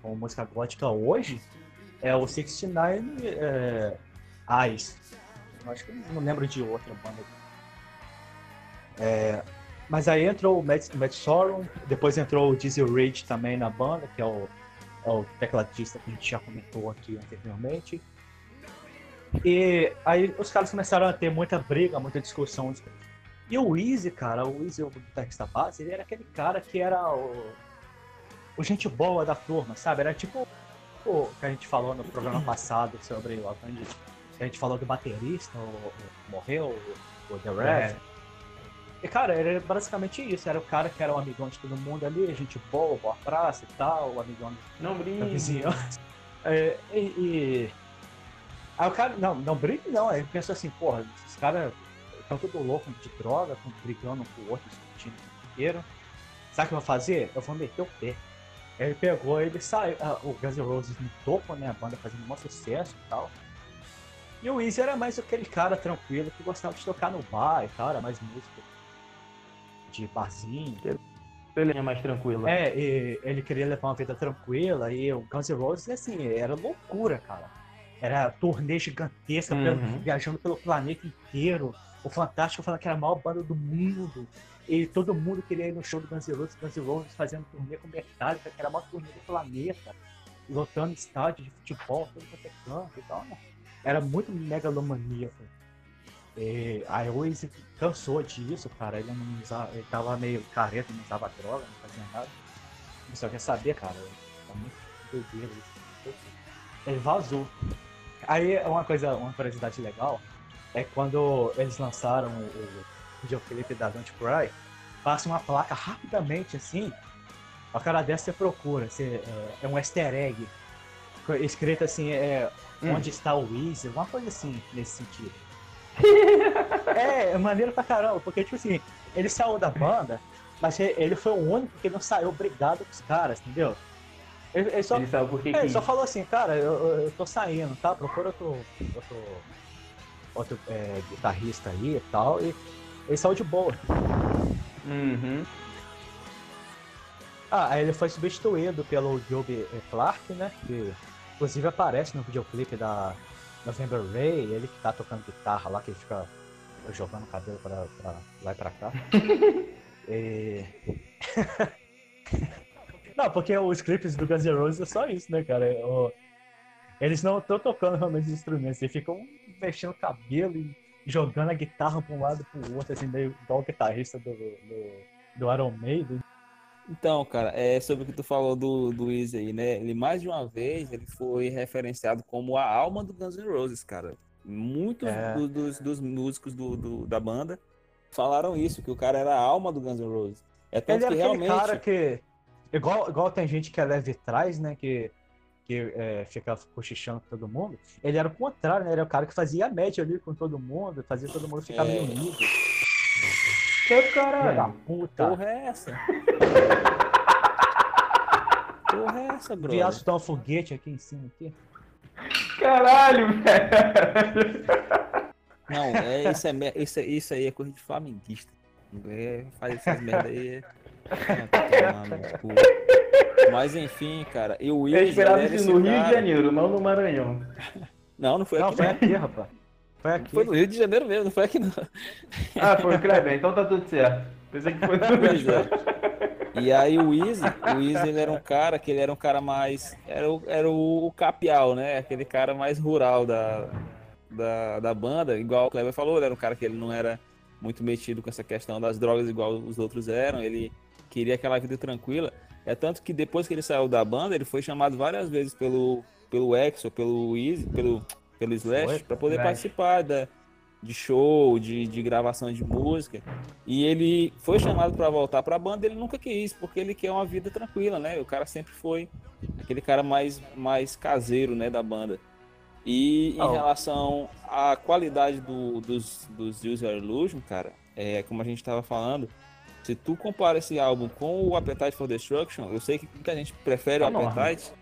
[SPEAKER 2] com música gótica hoje, é o 69 é, Eyes. Acho que não lembro de outra banda. É, mas aí entrou o Matt, Matt Sorum, depois entrou o Diesel Rage também na banda, que é o, é o tecladista que a gente já comentou aqui anteriormente. E aí os caras começaram a ter muita briga, muita discussão. E o Easy, cara, o Easy, o guitarrista base, ele era aquele cara que era o, o gente boa da turma, sabe? Era tipo o que a gente falou no programa passado sobre o que a gente falou do baterista, o, o- morreu, o, o The Red. E, cara, era basicamente isso. Era o cara que era o amigão de todo mundo ali, gente boa, boa praça e tal, o amigão
[SPEAKER 1] Não
[SPEAKER 2] da
[SPEAKER 1] brinca.
[SPEAKER 2] vizinhança. É, e, e- Aí o cara, não, não briga não. Aí pensa assim, porra, esses caras estão tudo louco de droga, estão brigando um com o outro, discutindo o inteiro. Sabe o que eu vou fazer? Eu vou meter o pé. Aí ele pegou, ele saiu, ah, o Guns N' Roses no topo, né, a banda fazendo um maior sucesso e tal. E o Easy era mais aquele cara tranquilo que gostava de tocar no bar e tal, era mais música de barzinho.
[SPEAKER 1] Ele é mais tranquilo.
[SPEAKER 2] É, ele queria levar uma vida tranquila e o Guns N' Roses, assim, era loucura, cara. Era turnê gigantesca,
[SPEAKER 1] Uhum.
[SPEAKER 2] pelo- viajando pelo planeta inteiro. O Fantástico falando que era a maior banda do mundo. E todo mundo queria ir no show do Guns N' Roses, Guns N' Roses fazendo turnê com Metallica, que era a maior turnê do planeta. Lotando estádio de futebol, todo quanto é canto e tal. né? Era muito megalomaníaco. E aí o Easy cansou disso, cara. Ele não usava, ele tava meio careta, não usava droga, não fazia nada. Ele só quer saber, cara. Tá muito doideiro isso. Ele vazou. Aí uma coisa, uma curiosidade legal é quando eles lançaram o, videoclipe da Don't Cry, passa uma placa rapidamente assim. A cara dessa você procura, você, é, é um easter egg. Escrito assim, é
[SPEAKER 1] Hum.
[SPEAKER 2] onde está o Weezy, alguma coisa assim nesse sentido. (laughs) é, é maneiro pra caramba, porque tipo assim, ele saiu da banda, mas ele- ele foi o único que não saiu brigado com os caras, entendeu? Ele, ele só,
[SPEAKER 1] Ele sabe por que
[SPEAKER 2] é,
[SPEAKER 1] que...
[SPEAKER 2] ele só falou assim, cara, eu, eu- tô saindo, tá? Procura outro, outro, outro é, guitarrista aí e tal, e ele saiu de boa.
[SPEAKER 1] Uhum.
[SPEAKER 2] Ah, aí ele foi substituído pelo Joby Clark, né? Que inclusive aparece no videoclipe da November Ray, ele que tá tocando guitarra lá, que ele fica jogando o cabelo pra, pra lá e pra cá. (laughs) E- (laughs) não, porque os clipes do Guns N' Roses é só isso, né, cara? O- Eles não estão tocando realmente os instrumentos, eles ficam mexendo o cabelo e jogando a guitarra pra um lado e pro outro, assim, meio igual o guitarrista do, do, do Iron Maiden.
[SPEAKER 3] Então, cara, é sobre o que tu falou do, do Easy aí, né? Ele mais de uma vez ele foi referenciado como a alma do Guns N' Roses, cara. Muitos
[SPEAKER 2] É.
[SPEAKER 3] do- dos, dos músicos do, do- da banda falaram isso, que o cara era a alma do Guns N' Roses. É tanto
[SPEAKER 2] Ele
[SPEAKER 3] que realmente.
[SPEAKER 2] cara que. Igual, igual tem gente que é leve trás, né? Que, que é, fica cochichando com todo mundo. Ele era o contrário, né? Ele era o cara que fazia a média ali com todo mundo, fazia todo mundo ficar
[SPEAKER 3] É.
[SPEAKER 2] meio unido.
[SPEAKER 1] Que
[SPEAKER 2] Filha da
[SPEAKER 1] caralho.
[SPEAKER 2] puta.
[SPEAKER 3] Porra é essa? Porra é essa, bro?
[SPEAKER 2] viado tá um foguete aqui em cima aqui.
[SPEAKER 1] Caralho, velho.
[SPEAKER 3] Não, é, isso, é, isso, é- isso aí é coisa de flamenguista. É, faz essas merda aí. É... Mas enfim, cara, e o
[SPEAKER 1] Eu esperava isso no Rio de Janeiro, não no Maranhão.
[SPEAKER 3] Não, não foi
[SPEAKER 2] Não,
[SPEAKER 3] aqui.
[SPEAKER 2] foi
[SPEAKER 3] não.
[SPEAKER 2] aqui, rapaz. Foi aqui.
[SPEAKER 3] Foi no Rio de Janeiro mesmo, não foi aqui não.
[SPEAKER 1] Ah, foi o Kleber, então tá tudo certo. Pensei que foi no
[SPEAKER 3] Pois
[SPEAKER 1] Rio.
[SPEAKER 3] é. E aí o Easy, o Easy ele era um cara que ele era um cara mais. Era o, era o, o capial, né? Aquele cara mais rural da, da, da banda. Igual o Kleber falou, ele era um cara que ele não era muito metido com essa questão das drogas igual os outros eram. Ele queria aquela vida tranquila. É tanto que depois que ele saiu da banda, ele foi chamado várias vezes pelo, pelo Exo, pelo Easy, pelo, pelo Slash, para poder
[SPEAKER 1] Slash.
[SPEAKER 3] participar da, de show, de, de gravação de música. E ele foi chamado para voltar para a banda, ele nunca quis, porque ele quer uma vida tranquila, né? O cara sempre foi aquele cara mais, mais caseiro, né, da banda. E em
[SPEAKER 2] Oh.
[SPEAKER 3] relação à qualidade do, dos, dos User Illusion, cara, é como a gente estava falando, se tu compara esse álbum com o Appetite for Destruction, eu sei que muita gente prefere o
[SPEAKER 1] Enorme.
[SPEAKER 3] Appetite,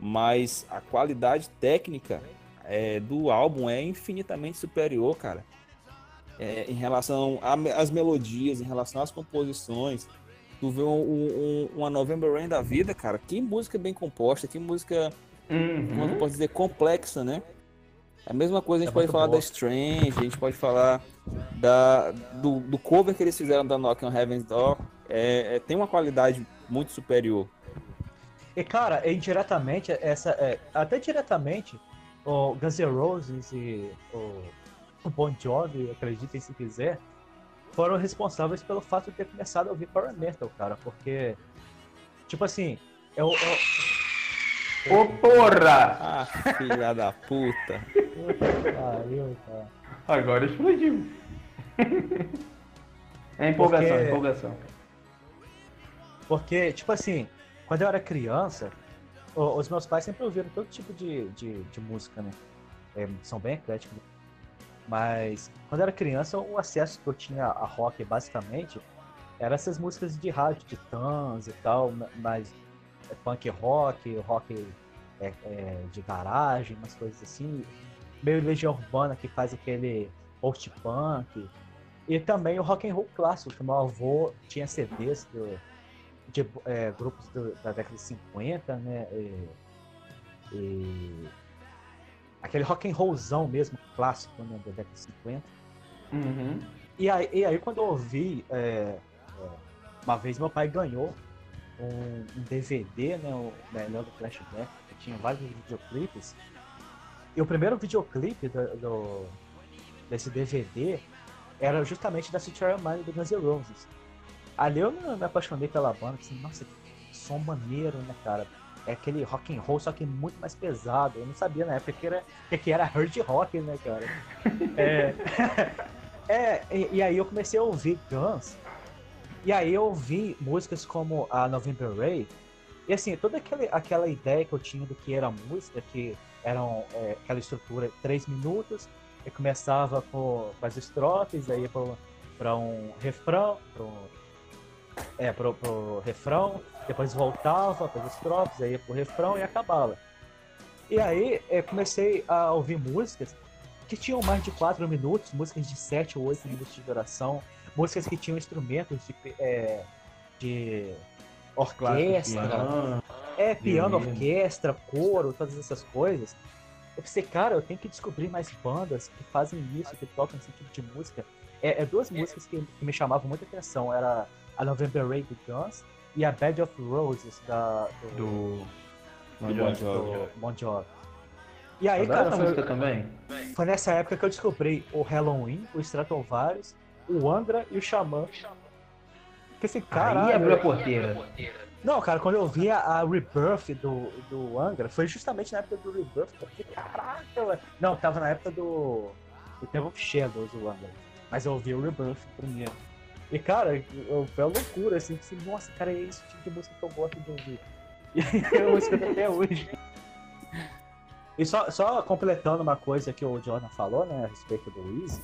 [SPEAKER 3] mas a qualidade técnica é, do álbum é infinitamente superior, cara. É, em relação às melodias, em relação às composições. Tu vê um, um- uma November Rain da vida, cara. Que música bem composta, que música, como é que eu
[SPEAKER 1] Uhum.
[SPEAKER 3] posso dizer, complexa, né? A mesma coisa a gente
[SPEAKER 2] É
[SPEAKER 3] pode falar
[SPEAKER 2] boa.
[SPEAKER 3] da Strange, a gente pode falar da, do, do cover que eles fizeram da Knock on Heaven's Door. É, é- tem uma qualidade muito superior.
[SPEAKER 2] E cara, indiretamente, essa, é, até diretamente, o Guns N' Roses e o, o Bon Jovi, acreditem se quiser, foram responsáveis pelo fato de ter começado a ouvir Power Metal, cara, porque, tipo assim, eu, eu,
[SPEAKER 1] Ô porra!
[SPEAKER 3] Ah, filha da puta.
[SPEAKER 2] Pariu, cara.
[SPEAKER 1] Agora explodiu. É empolgação,
[SPEAKER 2] Porque-
[SPEAKER 1] empolgação.
[SPEAKER 2] Porque, tipo assim, quando eu era criança, os meus pais sempre ouviram todo tipo de, de, de música, né? É, são bem ecléticos. Mas quando eu era criança, o acesso que eu tinha a rock, basicamente, eram essas músicas de rádio, titãs e tal, ma- mas punk rock, rock é, é, de garagem, umas coisas assim. Meio Legião Urbana que faz aquele post-punk. E também o rock and roll clássico, que meu avô tinha CDs do, de é, grupos do- da década de 50, né? E, e aquele rock and rollzão mesmo, clássico, né? Da década de 50.
[SPEAKER 1] Uhum.
[SPEAKER 2] E aí, e aí quando eu ouvi, é, é, uma vez meu pai ganhou um, DVD, né? O melhor do Flashback, que tinha vários videoclipes. E o primeiro videoclipe do, do, desse DVD era justamente da Future Mind do Guns N' Roses. Ali eu me me apaixonei pela banda, assim, nossa, que som maneiro, né, cara? É aquele rock and roll, só que muito mais pesado. Eu não sabia na época que era, que era hard rock, né, cara? (laughs) É, (laughs) é e, e aí eu comecei a ouvir Guns. E aí eu ouvi músicas como a November Rain. E assim, toda aquele, aquela ideia que eu tinha do que era música, que eram é, aquela estrutura três minutos, e começava com, com as estrofes, aí para um refrão, pro, é, pro, pro refrão, depois voltava para as estrofes, aí ia pro refrão e acabava. E aí comecei a ouvir músicas que tinham mais de quatro minutos, músicas de sete ou oito minutos de duração, músicas que tinham instrumentos de, é, de orquestra,
[SPEAKER 1] Piano.
[SPEAKER 2] é, piano,
[SPEAKER 1] violino.
[SPEAKER 2] orquestra, coro, todas essas coisas. Eu pensei, cara, eu tenho que descobrir mais bandas que fazem isso, que tocam esse tipo de música. É, é duas músicas que, que me chamavam muita atenção. Era a November Rain do Guns e a Bed of Roses da, do,
[SPEAKER 1] Do.
[SPEAKER 3] Do Bon Jovi.
[SPEAKER 2] do Bon Jovi. E aí,
[SPEAKER 1] Adoro
[SPEAKER 2] cara,
[SPEAKER 1] essa
[SPEAKER 2] foi,
[SPEAKER 1] música também.
[SPEAKER 2] foi nessa época que eu descobri o Halloween, o Stratovarius, o Angra e o Xamã. Pensei, caralho.
[SPEAKER 1] Aí abriu a porteira.
[SPEAKER 2] Não, cara, quando eu vi a, a Rebirth do, do Angra, foi justamente na época do Rebirth. Fiquei, caraca, ué. Não, tava na época do. do Temple of Shadows, o Angra. Mas eu ouvi o Rebirth primeiro. E, cara, eu, foi uma loucura, assim. Nossa, cara, é esse tipo de música que eu gosto de ouvir. E (laughs) eu escuto até hoje. E só, só completando uma coisa que o Jordan falou, né, a respeito do Easy,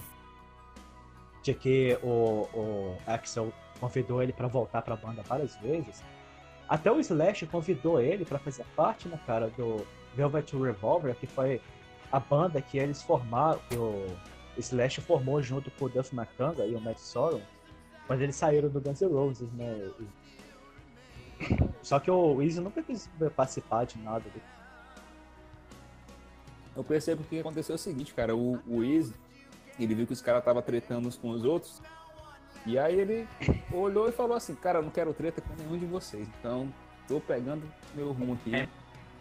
[SPEAKER 2] de que o, o Axel convidou ele pra voltar pra banda várias vezes. Até o Slash convidou ele pra fazer parte, né, cara, do Velvet Revolver, que foi a banda que eles formaram, que o Slash formou junto com o Duff McKagan e o Matt Sorum, quando eles saíram do Guns N' Roses, né. E- Só que o Easy nunca quis participar de nada.
[SPEAKER 3] Eu percebo que aconteceu o seguinte, cara, o, Easy, ele viu que os caras estavam tretando uns com os outros, e aí ele (laughs) olhou e falou assim, cara, eu não quero treta com nenhum de vocês, então tô pegando meu rumo aqui.
[SPEAKER 1] É.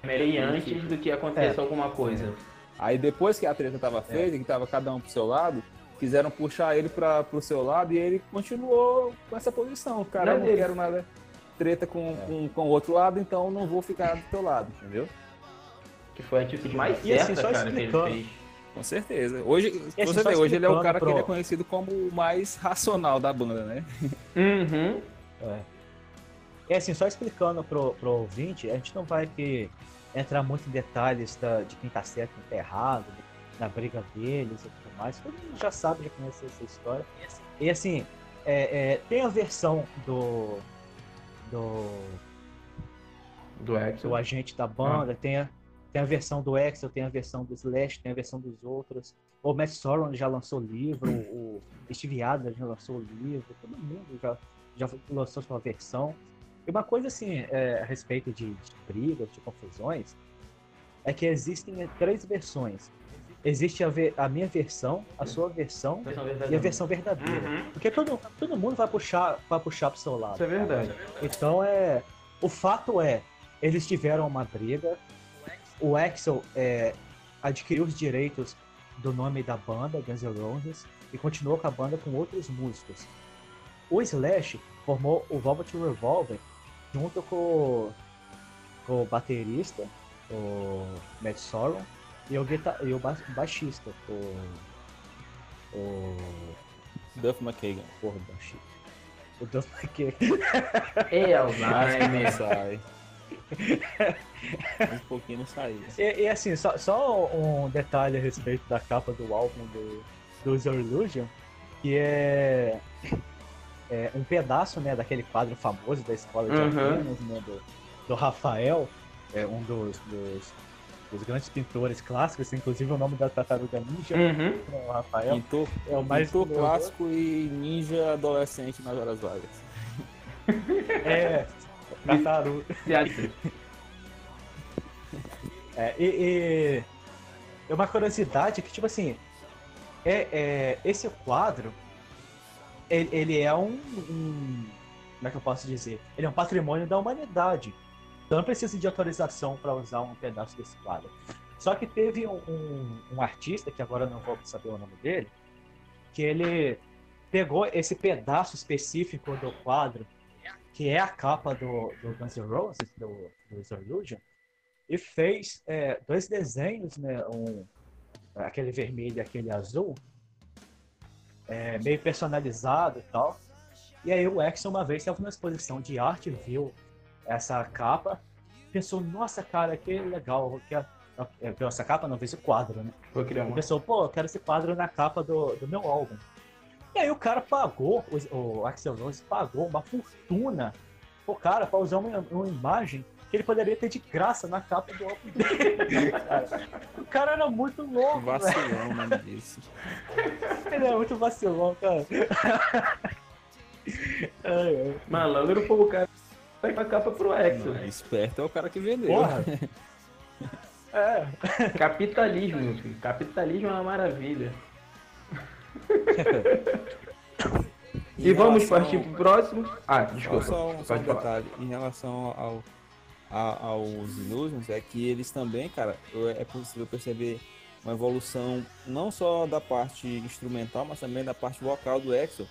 [SPEAKER 1] Primeiro antes do que aconteça alguma coisa.
[SPEAKER 3] Aí depois que a treta tava feita, que tava cada um pro seu lado, quiseram puxar ele para pro seu lado e ele continuou com essa posição. Cara,
[SPEAKER 1] Não,
[SPEAKER 3] eu não quero nada treta com, com, com o outro lado, então não vou ficar do teu lado, entendeu?
[SPEAKER 1] Que foi a atitude mais
[SPEAKER 2] E assim,
[SPEAKER 1] certa,
[SPEAKER 2] só
[SPEAKER 1] cara, que ele
[SPEAKER 2] explicando.
[SPEAKER 1] fez.
[SPEAKER 3] Com certeza. Hoje,
[SPEAKER 2] assim,
[SPEAKER 3] você
[SPEAKER 2] só
[SPEAKER 3] vê, hoje ele é o cara que
[SPEAKER 2] pro-
[SPEAKER 3] ele é conhecido como o mais racional da banda, né?
[SPEAKER 1] Uhum.
[SPEAKER 2] É assim, só explicando pro, pro ouvinte, a gente não vai aqui entrar muito em detalhes da- de quem tá certo e quem tá errado, na briga deles e tudo mais. Todo mundo já sabe, já conhece essa história. E assim, é, é, tem a versão do. do,
[SPEAKER 1] Do
[SPEAKER 2] do agente da banda, tem, a, tem a versão do Axel, tem a versão do Slash, tem a versão dos outros. O Matt Sorum já lançou livro, o Steve Adler já lançou livro, todo mundo já, já lançou sua versão. E uma coisa assim, é, a respeito de, de brigas, de confusões, é que existem três versões. Existe a, ve- a minha versão, a sua versão
[SPEAKER 1] Versão
[SPEAKER 2] e a versão verdadeira.
[SPEAKER 1] Uhum.
[SPEAKER 2] Porque todo, todo mundo vai puxar, vai puxar pro seu lado.
[SPEAKER 1] Isso é verdade.
[SPEAKER 2] Então é. O fato é, eles tiveram uma briga. O Axel é, adquiriu os direitos do nome da banda, Guns N' Roses, e continuou com a banda com outros músicos. O Slash formou o Velvet Revolver junto com, com o baterista, o Matt Sorum, e o, guita- e o ba- baixista, o. O.
[SPEAKER 3] Duff McKagan.
[SPEAKER 2] Porra, o baixista. O Duff McKagan.
[SPEAKER 1] E
[SPEAKER 3] Não
[SPEAKER 1] Alzheimer. (laughs)
[SPEAKER 3] sai. Um pouquinho não saía.
[SPEAKER 2] E, e, assim, só, só um detalhe a respeito da capa do álbum do, do Your Illusion, que é, é um pedaço né, daquele quadro famoso da escola de
[SPEAKER 1] Uhum.
[SPEAKER 2] Atenas, né, do, do Rafael, é um dos, dos, dos grandes pintores clássicos, inclusive o nome da tartaruga ninja,
[SPEAKER 1] Uhum.
[SPEAKER 2] né, o Rafael,
[SPEAKER 3] Pintor,
[SPEAKER 2] é o mais
[SPEAKER 3] pintor clássico e ninja adolescente nas horas vagas.
[SPEAKER 2] É, tartaruga. (laughs) É, e, e é uma curiosidade que, tipo assim, é, é, esse quadro, ele, ele é um, um- Como é que eu posso dizer? Ele é um patrimônio da humanidade. Então não precisa de autorização para usar um pedaço desse quadro. Só que teve um, um- um artista, que agora não vou saber o nome dele, que ele pegou esse pedaço específico do quadro, que é a capa do, do Guns N' Roses, do, do Illusion, e fez é, dois desenhos, né? Um, aquele vermelho e aquele azul, é, meio personalizado e tal. E aí o Exxon uma vez estava numa exposição de arte, viu essa capa, pensou, nossa cara, que legal, que viu essa capa, não, viu esse quadro, né?
[SPEAKER 1] Vou criar uma.
[SPEAKER 2] pensou, pô, eu quero esse quadro na capa do, do meu álbum. E aí o cara pagou, o, o Axel Rose pagou uma fortuna o cara pra usar uma, uma imagem que ele poderia ter de graça na capa do álbum dele. cara. (laughs) O cara era muito louco.
[SPEAKER 3] Vacilão o nome disso.
[SPEAKER 2] Ele é muito vacilão, cara.
[SPEAKER 1] Malandro foi o cara vai pra capa pro Exo.
[SPEAKER 3] Esperto é o cara que vendeu.
[SPEAKER 2] Porra. (laughs) É.
[SPEAKER 1] Capitalismo, meu filho. Capitalismo é uma maravilha.
[SPEAKER 3] Em
[SPEAKER 1] E vamos
[SPEAKER 3] relação-
[SPEAKER 1] partir pro próximo. Ah, desculpa.
[SPEAKER 3] só, um- só um detalhe, em relação ao, a- aos Illusions, é que eles também, cara, é possível perceber uma evolução não só da parte instrumental, mas também da parte vocal do Exo.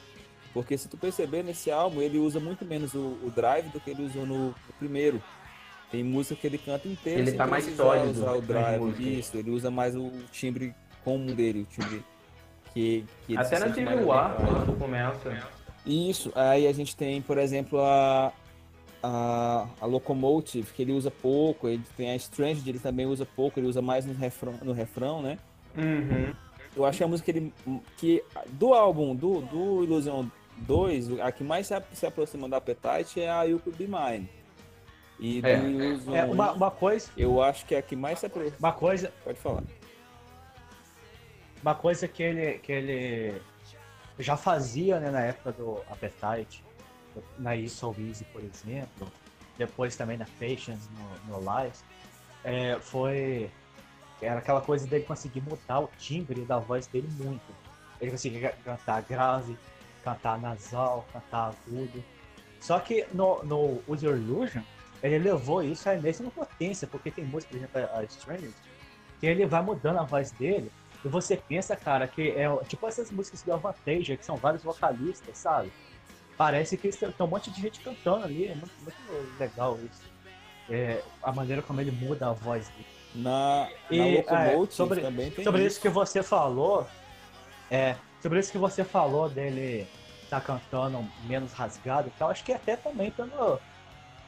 [SPEAKER 3] Porque se tu perceber nesse álbum, ele usa muito menos o, o drive do que ele usou no, no primeiro. Tem música que ele canta inteiro
[SPEAKER 1] Ele tá mais sólido
[SPEAKER 3] usar o drive. Isso, ele usa mais o timbre comum dele, o timbre que, que
[SPEAKER 1] Até na Civil War, quando começa.
[SPEAKER 3] Isso, aí a gente tem, por exemplo, a, a, a Locomotive, que ele usa pouco, ele tem a Strange, ele também usa pouco, ele usa mais no refrão, no refrão né?
[SPEAKER 1] Uhum.
[SPEAKER 3] Eu acho que a música que ele, que do álbum, do, do Illusion 2, a que mais se, se aproxima da Appetite é a You Could Be Mine. E do
[SPEAKER 1] É.
[SPEAKER 3] Illusion
[SPEAKER 2] É,
[SPEAKER 3] 1,
[SPEAKER 2] uma, uma coisa,
[SPEAKER 3] eu acho que é a que mais se aproxima.
[SPEAKER 2] uma coisa,
[SPEAKER 3] Pode falar.
[SPEAKER 2] Uma coisa que ele, que ele já fazia né, na época do Appetite, na You So Easy, por exemplo, depois também na Patience, no, no Lies, é, foi. Era aquela coisa dele conseguir mudar o timbre da voz dele muito. Ele conseguia cantar grave, cantar nasal, cantar agudo. Só que no, no Use Your Illusion, ele levou isso à enésima potência, porque tem música, por exemplo, a Strangers, que ele vai mudando a voz dele e você pensa, cara, que é tipo essas músicas do Avantasia, que são vários vocalistas, sabe? Parece que tem um monte de gente cantando ali, é muito, muito legal isso. É, a maneira como ele muda a voz dele.
[SPEAKER 3] Na,
[SPEAKER 2] E,
[SPEAKER 3] na
[SPEAKER 2] é, sobre-
[SPEAKER 3] também tem
[SPEAKER 2] Sobre isso que você falou, é, sobre isso que você falou dele tá cantando menos rasgado e tal, acho que até também pelo,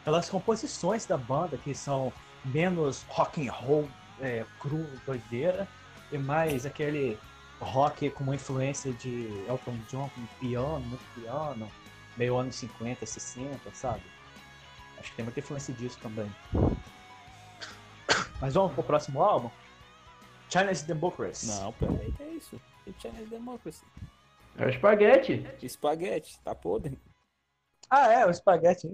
[SPEAKER 2] pelas composições da banda, que são menos rock and roll, é, cru, doideira, e mais aquele rock com uma influência de Elton John, com piano, muito piano, meio anos 50, 60, sabe? Acho que tem muita influência disso também. Mas vamos pro próximo álbum? Chinese Democracy.
[SPEAKER 3] Não, peraí, que é isso? Que Chinese Democracy.
[SPEAKER 1] É o espaguete.
[SPEAKER 3] Espaguete, tá podre.
[SPEAKER 2] Ah, é, o espaguete.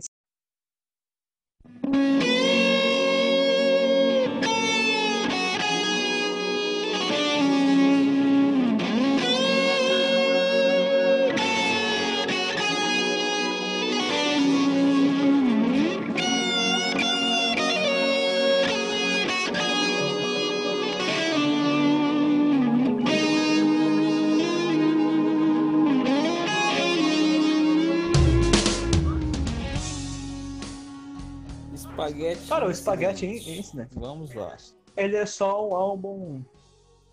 [SPEAKER 2] Cara, o Spaghetti Incident,
[SPEAKER 3] Vamos lá.
[SPEAKER 2] ele é só um álbum,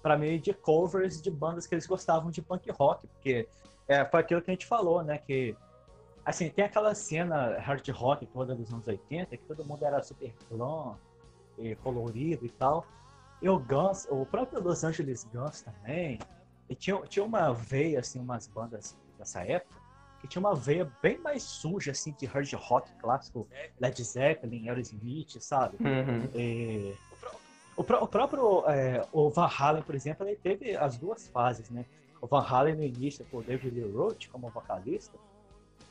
[SPEAKER 2] pra mim, de covers de bandas que eles gostavam de punk rock, porque é, foi aquilo que a gente falou, né, que, assim, tem aquela cena hard rock toda dos anos 80, que todo mundo era super glam e colorido e tal, e o Guns, o próprio Los Angeles Guns também, e tinha, tinha uma veia, assim, umas bandas dessa época, que tinha uma veia bem mais suja, assim, de hard rock clássico, Led Zeppelin, Aerosmith, sabe?
[SPEAKER 1] Uhum.
[SPEAKER 2] É, o, pró- o próprio é, o Van Halen, por exemplo, ele teve as duas fases, né? O Van Halen no início, com o David Lee Roth como vocalista,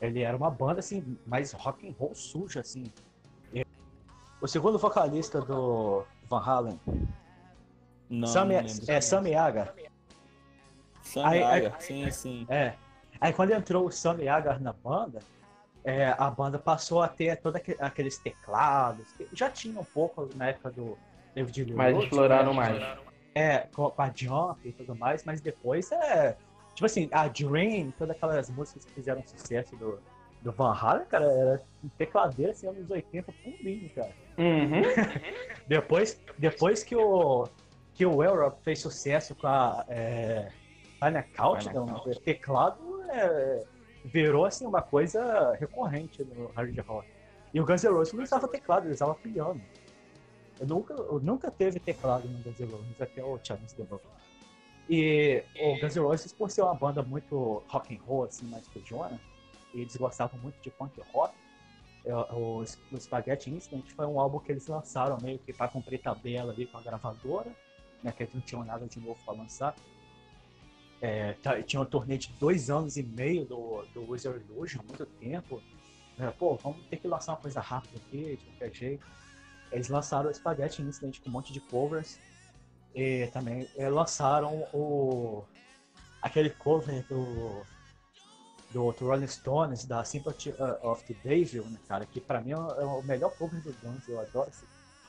[SPEAKER 2] ele era uma banda assim mais rock and roll suja assim. E o segundo vocalista do Van Halen,
[SPEAKER 3] Não,
[SPEAKER 2] Sam,
[SPEAKER 3] não lembro.
[SPEAKER 2] é Sam Yaga.
[SPEAKER 3] Sam
[SPEAKER 2] Aí- aí-
[SPEAKER 3] Yaga, sim, sim.
[SPEAKER 2] É. Aí quando entrou o Sam Yaga na banda, é, a banda passou a ter todos aqueles teclados, que já tinha um pouco na época do David Lee
[SPEAKER 1] Mas exploraram
[SPEAKER 2] né?
[SPEAKER 1] mais.
[SPEAKER 2] É, com com a Jump e tudo mais, mas depois é Tipo assim, a Dream, todas aquelas músicas que fizeram sucesso do, do Van Halen, cara, era um tecladeiro assim, anos 80, pulinho, cara.
[SPEAKER 1] Uhum. (laughs)
[SPEAKER 2] Depois, depois que o que o Europe fez sucesso com a é, o teclado é, virou assim uma coisa recorrente no hard rock. E o Guns N' Roses não usava teclado, ele usava piano. Eu nunca, eu nunca teve teclado no Guns N' Roses até o Charles Demon. E o Guns N' Roses, por ser uma banda muito rock and roll, assim, mais pejona, e eles gostavam muito de punk rock, é, o, o Spaghetti Incident foi um álbum que eles lançaram meio que para cumprir tabela ali com a gravadora, né, que eles não tinham nada de novo para lançar. É, tá- tinha um torneio de dois anos e meio do, do Wizard Illusion, muito tempo. É, pô, vamos ter que lançar uma coisa rápida aqui, de qualquer jeito. Eles lançaram o Spaghetti Incident com um monte de covers. E também é, lançaram o aquele cover do do, do Rolling Stones, da Sympathy uh, of the Devil, né, cara, que pra mim é o, é melhor cover do Guns, eu adoro esse.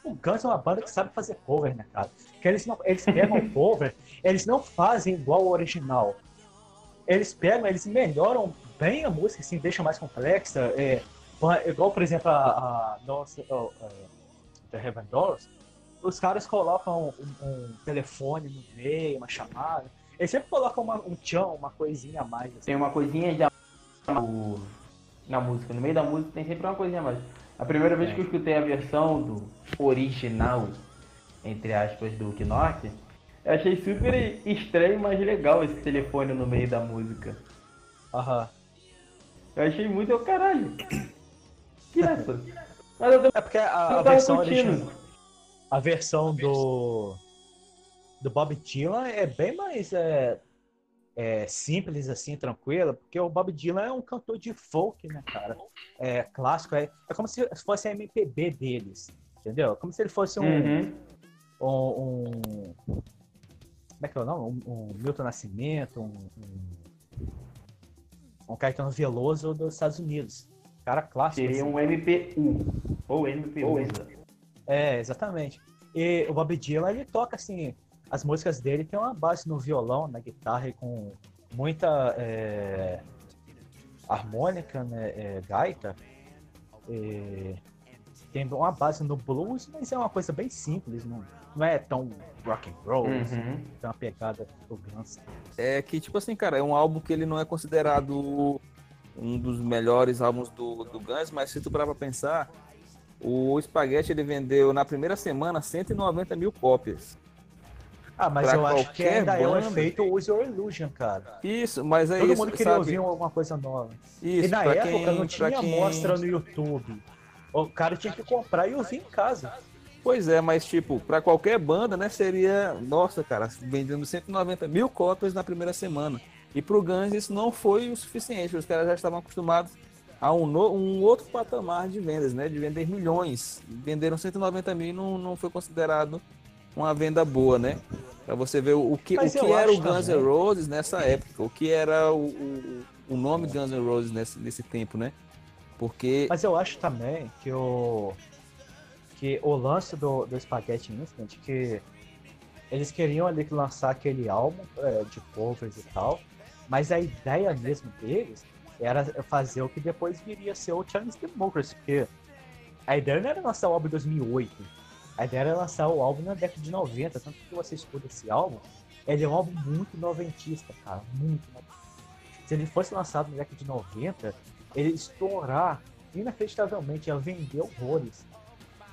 [SPEAKER 2] O Guns é uma banda que sabe fazer cover, né, cara? Que eles, não, eles pegam (laughs) cover, eles não fazem igual ao original. Eles pegam, eles melhoram bem a música, assim, deixam mais complexa. É, igual, por exemplo, a, a nossa, oh, uh, The Heaven Doors, os caras colocam um, um telefone no meio, uma chamada. Eles sempre colocam uma, um tchan, uma coisinha a mais. assim.
[SPEAKER 1] Tem uma coisinha no- na música. No meio da música tem sempre uma coisinha a mais. A primeira vez que eu escutei a versão do original, entre aspas, do Knock, eu achei super estranho, mas legal esse telefone no meio da música.
[SPEAKER 2] Aham.
[SPEAKER 1] Eu achei muito eu caralho. Que essa? Mas eu
[SPEAKER 2] É porque a, a versão original, a versão do do Bob Dylan é bem mais é, é, simples assim, tranquila, porque o Bob Dylan é um cantor de folk, né, cara? É clássico, é, é como se fosse a MPB deles, entendeu? Como se ele fosse um,
[SPEAKER 1] Uhum.
[SPEAKER 2] um, um- como é que é o nome? Um, um Milton Nascimento, um, um, um Caetano Veloso dos Estados Unidos. Cara clássico.
[SPEAKER 1] Seria
[SPEAKER 2] assim.
[SPEAKER 1] um MPU. Ou MPU.
[SPEAKER 2] É, exatamente. E o Bob Dylan, ele toca assim, as músicas dele tem uma base no violão, na guitarra e com muita é, harmônica, né, é, gaita. Tem uma base no blues, mas é uma coisa bem simples, não, não é tão rock and roll, assim,
[SPEAKER 1] Uhum.
[SPEAKER 2] tem uma pegada do Guns.
[SPEAKER 3] É que, tipo assim, cara, é um álbum que ele não é considerado um dos melhores álbuns do, do Guns, mas se tu parar pra pensar, o Spaghetti ele vendeu na primeira semana 190 mil cópias.
[SPEAKER 2] Ah, mas eu acho que ainda é o
[SPEAKER 3] banda.
[SPEAKER 2] efeito Use Your Illusion, cara.
[SPEAKER 3] Isso, mas é
[SPEAKER 2] Todo
[SPEAKER 3] isso,
[SPEAKER 2] mundo queria
[SPEAKER 3] sabe?
[SPEAKER 2] ouvir alguma coisa nova.
[SPEAKER 3] Isso,
[SPEAKER 2] e na época
[SPEAKER 3] quem-
[SPEAKER 2] não tinha
[SPEAKER 3] quem-
[SPEAKER 2] mostra no YouTube. O cara tinha que comprar e ouvir em casa.
[SPEAKER 3] Pois é, mas tipo, pra qualquer banda, né, seria, nossa, cara, vendendo 190 mil cópias na primeira semana. E pro Guns isso não foi o suficiente, os caras já estavam acostumados a um, no- um outro patamar de vendas, né, de vender milhões. Venderam 190 mil e não, não foi considerado uma venda boa, né? Pra você ver o, que, o que era o Guns N'. Roses nessa época, o que era o, o, o nome Guns N' Roses nesse, nesse tempo, né? Porque
[SPEAKER 2] Mas eu acho também que o que o lance do, do Spaghetti Instant que eles queriam ali lançar aquele álbum é, de covers e tal, mas a ideia mesmo deles era fazer o que depois viria a ser o Chinese Democracy, porque a ideia não era lançar o álbum em 2008, a ideia era lançar o álbum na década de 90, tanto que você escuta esse álbum, ele é um álbum muito noventista, cara, muito noventista. Se ele fosse lançado na década de 90, ele ia estourar inacreditavelmente, ia vender horrores.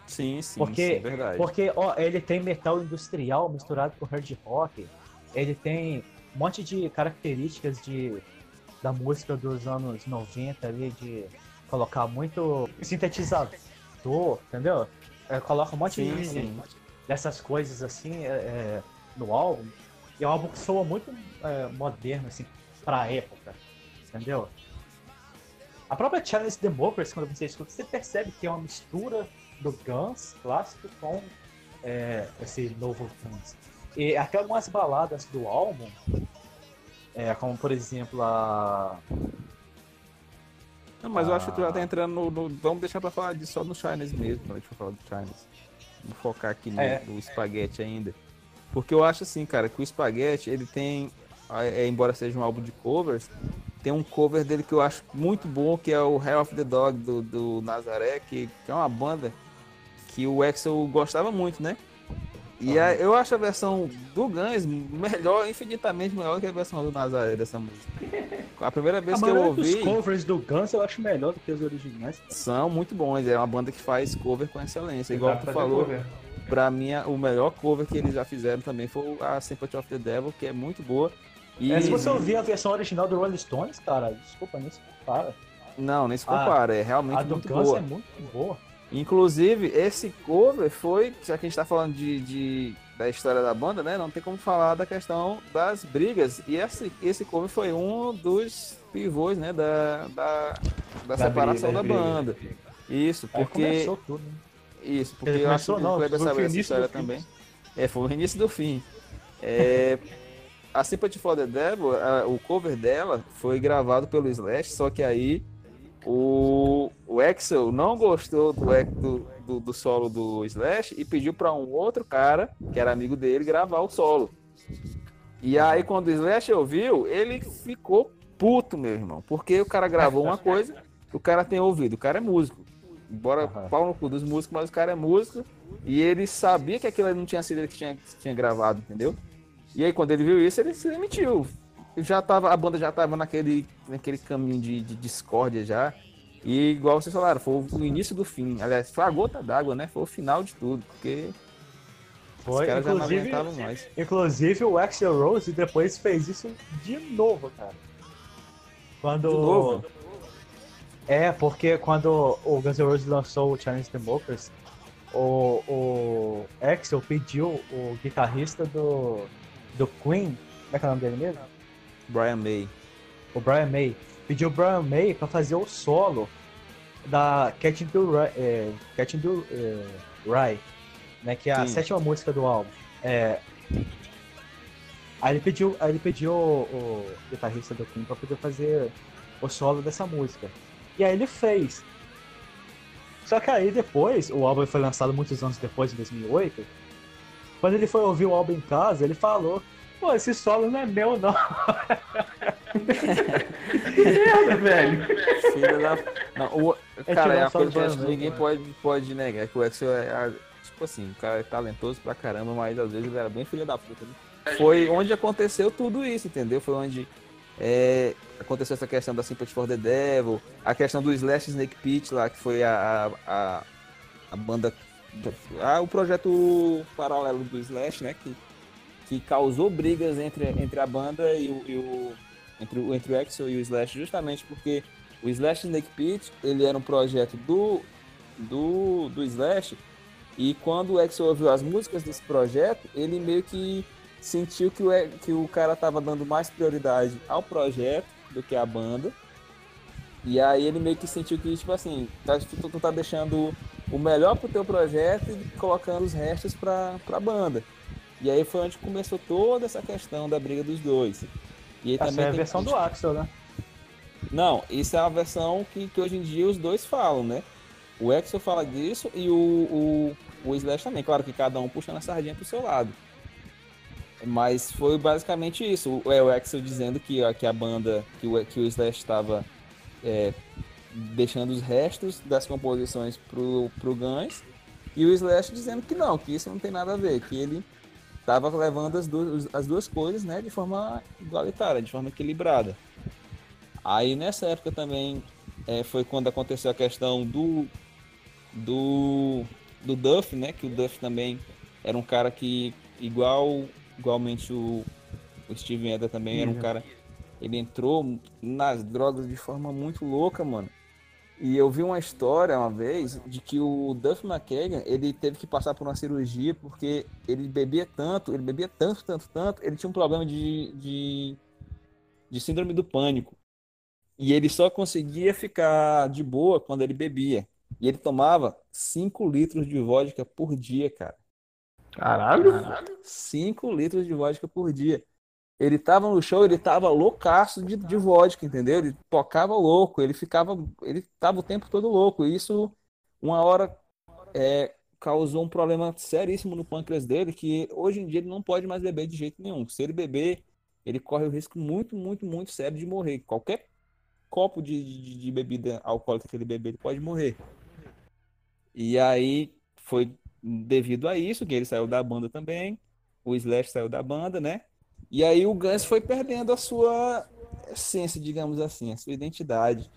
[SPEAKER 3] sim, sim,
[SPEAKER 2] Porque-
[SPEAKER 3] sim, verdade.
[SPEAKER 2] Porque, ó, ele tem metal industrial misturado com hard rock. Ele tem um monte de características de, da música dos anos 90 ali, de colocar muito sintetizador, entendeu? É, coloca um monte
[SPEAKER 3] Sim,
[SPEAKER 2] de,
[SPEAKER 3] sim.
[SPEAKER 2] dessas coisas assim é, é, no álbum. E é um álbum que soa muito é, moderno, assim, pra época, entendeu? A própria Chinese Democracy, quando você escuta, você percebe que é uma mistura do Guns clássico com é, esse novo Guns. E até algumas baladas do álbum, é, como por exemplo a.
[SPEAKER 3] Não, mas eu acho que tu já tá
[SPEAKER 2] Ah.
[SPEAKER 3] entrando no, no- Vamos deixar pra falar disso só no Chinese mesmo, quando a gente for falar do Chinese. Vamos focar aqui no,
[SPEAKER 2] É.
[SPEAKER 3] no espaguete ainda. Porque eu acho assim, cara, que o espaguete, ele tem é, embora seja um álbum de covers, tem um cover dele que eu acho muito bom, que é o Hell of the Dog do, do Nazaré, que, que é uma banda que o Axel gostava muito, né? E a- eu acho a versão do Guns melhor, infinitamente melhor que a versão do Nazaré dessa música. A primeira vez
[SPEAKER 2] A
[SPEAKER 3] que eu ouvi,
[SPEAKER 2] covers do Guns eu acho melhor do que os originais.
[SPEAKER 3] são muito bons. É uma banda que faz cover com excelência. Igual
[SPEAKER 1] Dá
[SPEAKER 3] tu falou,
[SPEAKER 1] cover.
[SPEAKER 3] pra mim a- o melhor cover que eles já fizeram também foi a Sympathy of the Devil, que é muito boa. E
[SPEAKER 2] É, se você ouvir a versão original do Rolling Stones, cara, desculpa, nem se compara.
[SPEAKER 3] não, nem se
[SPEAKER 2] A-
[SPEAKER 3] compara, é realmente
[SPEAKER 2] A do
[SPEAKER 3] muito
[SPEAKER 2] Guns
[SPEAKER 3] boa.
[SPEAKER 2] é muito boa.
[SPEAKER 3] Inclusive, esse cover foi, já que a gente tá falando de, de- da história da banda, né? Não tem como falar da questão das brigas. E esse, esse cover foi um dos pivôs, né? Da, da, da, separação
[SPEAKER 1] briga,
[SPEAKER 3] da
[SPEAKER 1] briga.
[SPEAKER 3] banda. Isso,
[SPEAKER 2] Aí
[SPEAKER 3] porque.
[SPEAKER 2] começou tudo, né?
[SPEAKER 3] Isso, porque
[SPEAKER 2] Ele
[SPEAKER 3] eu acho que
[SPEAKER 2] não,
[SPEAKER 3] o Kleber sabe essa história
[SPEAKER 2] fim.
[SPEAKER 3] também. É, foi o início do fim. É, (laughs) a Sympathy for the Devil, a- o cover dela foi gravado pelo Slash, só que aí o, o Axel não gostou do, do, do, do solo do Slash e pediu para um outro cara, que era amigo dele, gravar o solo. E aí, quando o Slash ouviu, ele ficou puto, meu irmão, porque o cara gravou uma coisa, o cara tem ouvido, o cara é músico. Embora
[SPEAKER 2] Aham.
[SPEAKER 3] pau no cu dos músicos, mas o cara é músico e ele sabia que aquilo não tinha sido ele que tinha, que tinha gravado, entendeu? E aí, quando ele viu isso, ele se demitiu. Já tava, a banda já tava naquele, naquele caminho de, de discórdia já. E igual vocês falaram, foi o início do fim. Aliás, foi a gota d'água, né? Foi o final de tudo, porque
[SPEAKER 2] Foi,
[SPEAKER 3] os caras já não
[SPEAKER 2] inclusive, inclusive o Axel Rose depois fez isso de novo, cara. Quando...
[SPEAKER 3] De novo?
[SPEAKER 2] É, porque quando o Guns N' Roses lançou o Chinese Democracy, o, o Axel pediu o guitarrista do, do Queen, como é que é o nome dele mesmo?
[SPEAKER 3] Brian May.
[SPEAKER 2] O Brian May. Pediu o Brian May pra fazer o solo da Catching the Rye, é, Catching the é, Rye, né, que é a
[SPEAKER 3] Sim.
[SPEAKER 2] sétima música do álbum. É, aí ele pediu, aí ele pediu o, o guitarrista do Queen pra poder fazer o solo dessa música. E aí ele fez. Só que aí depois, o álbum foi lançado muitos anos depois, em 2008. Quando ele foi ouvir o álbum em casa, ele falou: Pô, esse solo não é meu, não.
[SPEAKER 1] merda, velho.
[SPEAKER 3] Filho da. Não, o... Cara, é uma
[SPEAKER 2] tirou só
[SPEAKER 3] coisa que que
[SPEAKER 2] May,
[SPEAKER 3] ninguém
[SPEAKER 2] né?
[SPEAKER 3] pode, pode negar. Que o Axel é. é, Tipo assim, o cara é talentoso pra caramba, mas às vezes ele era bem filho da puta. Né? Foi onde aconteceu tudo isso, entendeu? Foi onde é, aconteceu essa questão da Sympathy for the Devil, a questão do Slash Snake Pit lá, que foi a, a, a, a banda. Ah, o projeto paralelo do Slash, né? Que, que causou brigas entre, entre a banda e o, e o- entre, o entre o Axel e o Slash, justamente porque o Slash Snake Pit ele era um projeto do, do, do Slash e quando o Axel ouviu as músicas desse projeto, ele meio que sentiu que o, que o cara tava dando mais prioridade ao projeto do que à banda. E aí ele meio que sentiu que, tipo assim, tá, tu, tu tá deixando o melhor pro teu projeto e colocando os restos pra, pra banda. E aí foi onde começou toda essa questão da briga dos dois. E aí
[SPEAKER 2] Essa
[SPEAKER 3] também
[SPEAKER 2] é a versão do Axel, né?
[SPEAKER 3] não, isso é a versão que, que hoje em dia os dois falam, né? O Axel fala disso e o, o, o Slash também. Claro que cada um puxando a sardinha pro seu lado. Mas foi basicamente isso. O, é, o Axel dizendo que, a- que a banda, que o, que o Slash estava é, deixando os restos das composições pro, pro Guns. E o Slash dizendo que não, que isso não tem nada a ver, que ele estava levando as duas, as duas coisas né, de forma igualitária, de forma equilibrada. Aí nessa época também é, foi quando aconteceu a questão do, do, do Duff, né? Que o Duff também era um cara que, igual, igualmente o, o Steven Eder também, era um cara. Ele entrou nas drogas de forma muito louca, mano. E eu vi uma história uma vez de que o Duff McKagan, ele teve que passar por uma cirurgia porque ele bebia tanto, ele bebia tanto, tanto, tanto, ele tinha um problema de, de, de síndrome do pânico. E ele só conseguia ficar de boa quando ele bebia. E ele tomava 5 litros de vodka por dia, cara.
[SPEAKER 1] Caralho.
[SPEAKER 3] 5 litros de vodka por dia. Ele tava no show, ele tava loucaço de, de vodka, entendeu? Ele tocava louco, ele ficava. Ele tava o tempo todo louco. E isso, uma hora, é, causou um problema seríssimo no pâncreas dele, que hoje em dia ele não pode mais beber de jeito nenhum. Se ele beber, ele corre o risco muito, muito, muito sério de morrer. Qualquer copo de, de, de bebida alcoólica que ele beber, ele pode morrer. E aí foi devido a isso que ele saiu da banda também. O Slash saiu da banda, né? E aí o Guns foi perdendo a sua essência, digamos assim, a sua identidade.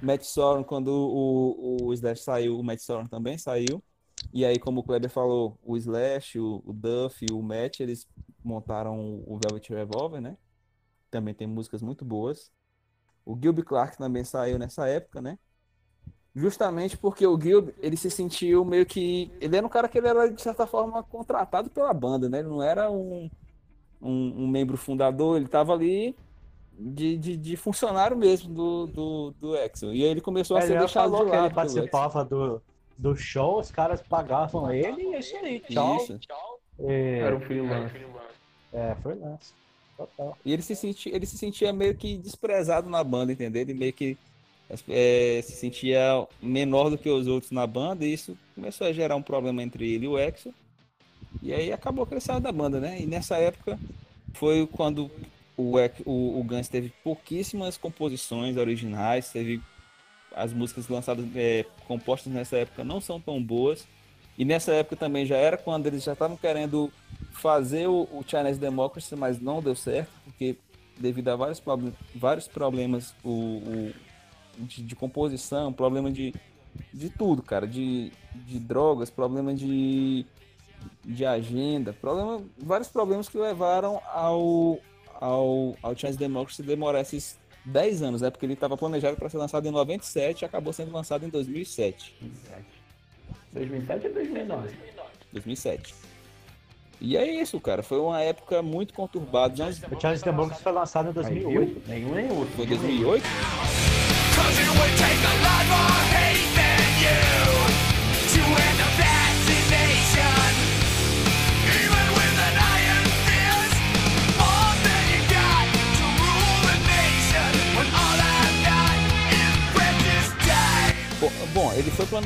[SPEAKER 3] Matt Sorum, quando o, o Slash saiu, o Matt Sorum também saiu. E aí, como o Kleber falou, o Slash, o, o Duff o Matt, eles montaram o Velvet Revolver, né? Também tem músicas muito boas. O Gilby Clark também saiu nessa época, né? Justamente porque o Gilby, ele se sentiu meio que... Ele era um cara que ele era, de certa forma, contratado pela banda, né? Ele não era um, um, um membro fundador, ele estava ali de, de, de, funcionário mesmo do, do, do Exo. E aí ele começou a
[SPEAKER 2] ele
[SPEAKER 3] ser deixado
[SPEAKER 2] falou
[SPEAKER 3] de
[SPEAKER 2] que
[SPEAKER 3] lado
[SPEAKER 2] ele
[SPEAKER 3] pelo
[SPEAKER 2] participava do, do show, os caras pagavam ele e é isso aí, tchau.
[SPEAKER 3] Isso.
[SPEAKER 2] É,
[SPEAKER 1] Era um freelance.
[SPEAKER 2] é, freelance. Total.
[SPEAKER 3] E ele se, senti, ele se sentia meio que desprezado na banda, entendeu? Ele meio que é, se sentia menor do que os outros na banda, e isso começou a gerar um problema entre ele e o Exo. E aí acabou saiu da banda, né? E nessa época foi quando o, o, o Guns teve pouquíssimas composições originais, teve as músicas lançadas, é, compostas nessa época não são tão boas. E nessa época também já era quando eles já estavam querendo fazer o, o Chinese Democracy, mas não deu certo, porque devido a vários, vários problemas o, o- de, de composição, problema de, de tudo, cara, de, de drogas, problema de, de agenda, problema, vários problemas que levaram ao, ao, ao Chinese Democracy demorar esses 10 anos, né? Porque ele estava planejado para ser lançado em 97 e acabou sendo lançado em 2007.
[SPEAKER 1] 2007 ou 2009?
[SPEAKER 3] 2007. E é isso, cara. Foi uma época muito conturbada.
[SPEAKER 2] O Charles Democracy foi lançado em
[SPEAKER 1] Aí,
[SPEAKER 2] 2008.
[SPEAKER 1] viu? Nenhum nem outro.
[SPEAKER 3] foi 2008?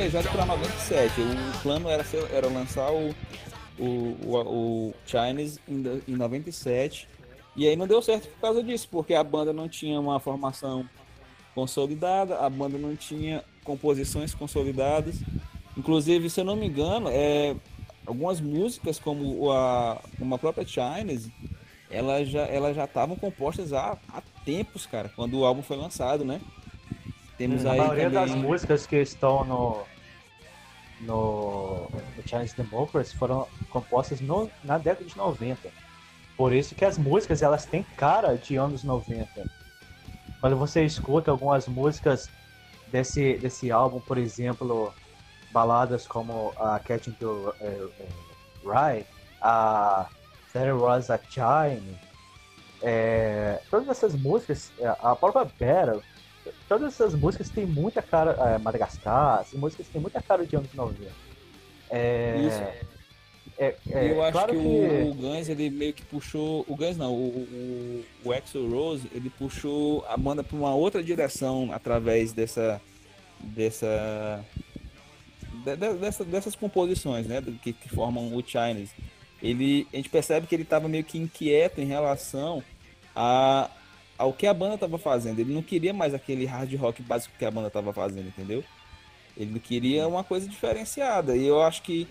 [SPEAKER 3] Planejado para 97. O plano era, era lançar o, o, o, o Chinese em, em 97. E aí não deu certo por causa disso, porque a banda não tinha uma formação consolidada, a banda não tinha composições consolidadas. Inclusive, se eu não me engano, é, algumas músicas, como a, como a própria Chinese, elas já elas já estavam compostas há, há tempos, cara, quando o álbum foi lançado, né? Temos
[SPEAKER 2] A maioria
[SPEAKER 3] também...
[SPEAKER 2] das músicas que estão no, no, no Chinese Democracy foram compostas no- na década de 90. Por isso que as músicas elas têm cara de anos 90. Quando você escuta algumas músicas desse, desse álbum, por exemplo, baladas como a Catching to eh, eh, Rye, a There Was a Chime, eh, todas essas músicas, eh, a própria Battle, todas essas músicas têm muita cara. É, Madagascar, essas músicas têm muita cara de anos 90. É,
[SPEAKER 3] Isso.
[SPEAKER 2] é, é,
[SPEAKER 3] eu acho
[SPEAKER 2] claro
[SPEAKER 3] que, O, o Guns ele meio que puxou. O Guns não, o, o, o Axl Rose ele puxou a banda para uma outra direção através dessa. dessa. de- de- dessa- dessas composições, né? Que, que formam o Chinese. Ele, a gente percebe que ele estava meio que inquieto em relação a, ao que a banda estava fazendo. Ele não queria mais aquele hard rock básico que a banda estava fazendo, entendeu? Ele queria uma coisa diferenciada. E eu acho que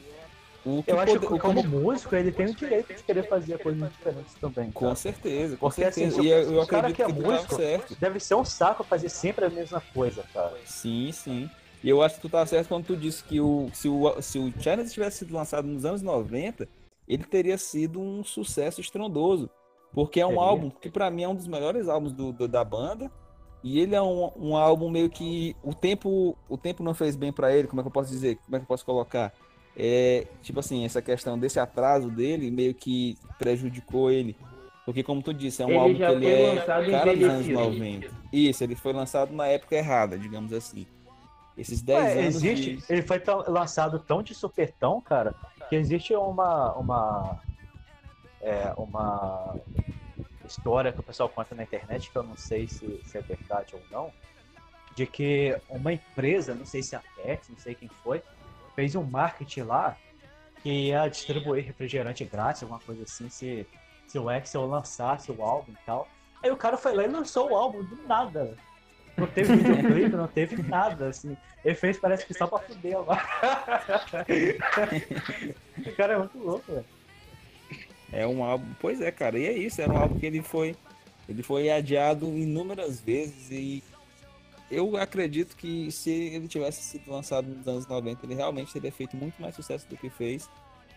[SPEAKER 3] o que
[SPEAKER 2] eu acho que
[SPEAKER 3] o
[SPEAKER 2] como músico ele tem o direito de querer fazer coisas diferentes também.
[SPEAKER 3] Com certeza, com
[SPEAKER 2] Porque assim,
[SPEAKER 3] certeza.
[SPEAKER 2] se
[SPEAKER 3] e eu, eu acredito
[SPEAKER 2] que é
[SPEAKER 3] que tava
[SPEAKER 2] músico-
[SPEAKER 3] certo.
[SPEAKER 2] Deve ser um saco fazer sempre a mesma coisa, cara.
[SPEAKER 3] Sim, sim. E eu acho que tu tá certo quando tu disse que o, se, o, se o China tivesse sido lançado nos anos 90, ele teria sido um sucesso estrondoso. Porque é um
[SPEAKER 2] Teria.
[SPEAKER 3] álbum que pra mim é um dos melhores álbuns do, do- da banda. E ele é um, um álbum meio que o tempo o tempo não fez bem pra ele, como é que eu posso dizer? Como é que eu posso colocar? É, tipo assim, essa questão desse atraso dele meio que prejudicou ele. Porque como tu disse, é um
[SPEAKER 1] Ele
[SPEAKER 3] álbum que ele
[SPEAKER 1] foi
[SPEAKER 3] é
[SPEAKER 1] lançado
[SPEAKER 3] cara dos anos
[SPEAKER 1] envelhecido.
[SPEAKER 3] 90. Isso, ele foi lançado na época errada, digamos assim. Esses 10
[SPEAKER 2] Ué,
[SPEAKER 3] anos
[SPEAKER 2] existe,
[SPEAKER 3] de...
[SPEAKER 2] ele foi tão- lançado tão de supetão, cara, que existe uma uma é, uma história que o pessoal conta na internet que eu não sei se, se é verdade ou não, de que uma empresa, não sei se é a Tex, não sei quem foi, fez um marketing lá que ia distribuir refrigerante grátis, alguma coisa assim, se se o Axel lançasse o álbum e tal. Aí o cara foi lá e lançou o álbum do nada. Não teve videoclipe, não teve nada, assim. Ele fez, parece que só pra fuder agora. (laughs) o cara é muito louco, velho.
[SPEAKER 3] É um álbum, pois é, cara, e é isso, era um álbum que ele foi, ele foi adiado inúmeras vezes e eu acredito que se ele tivesse sido lançado nos anos 90, ele realmente teria feito muito mais sucesso do que fez,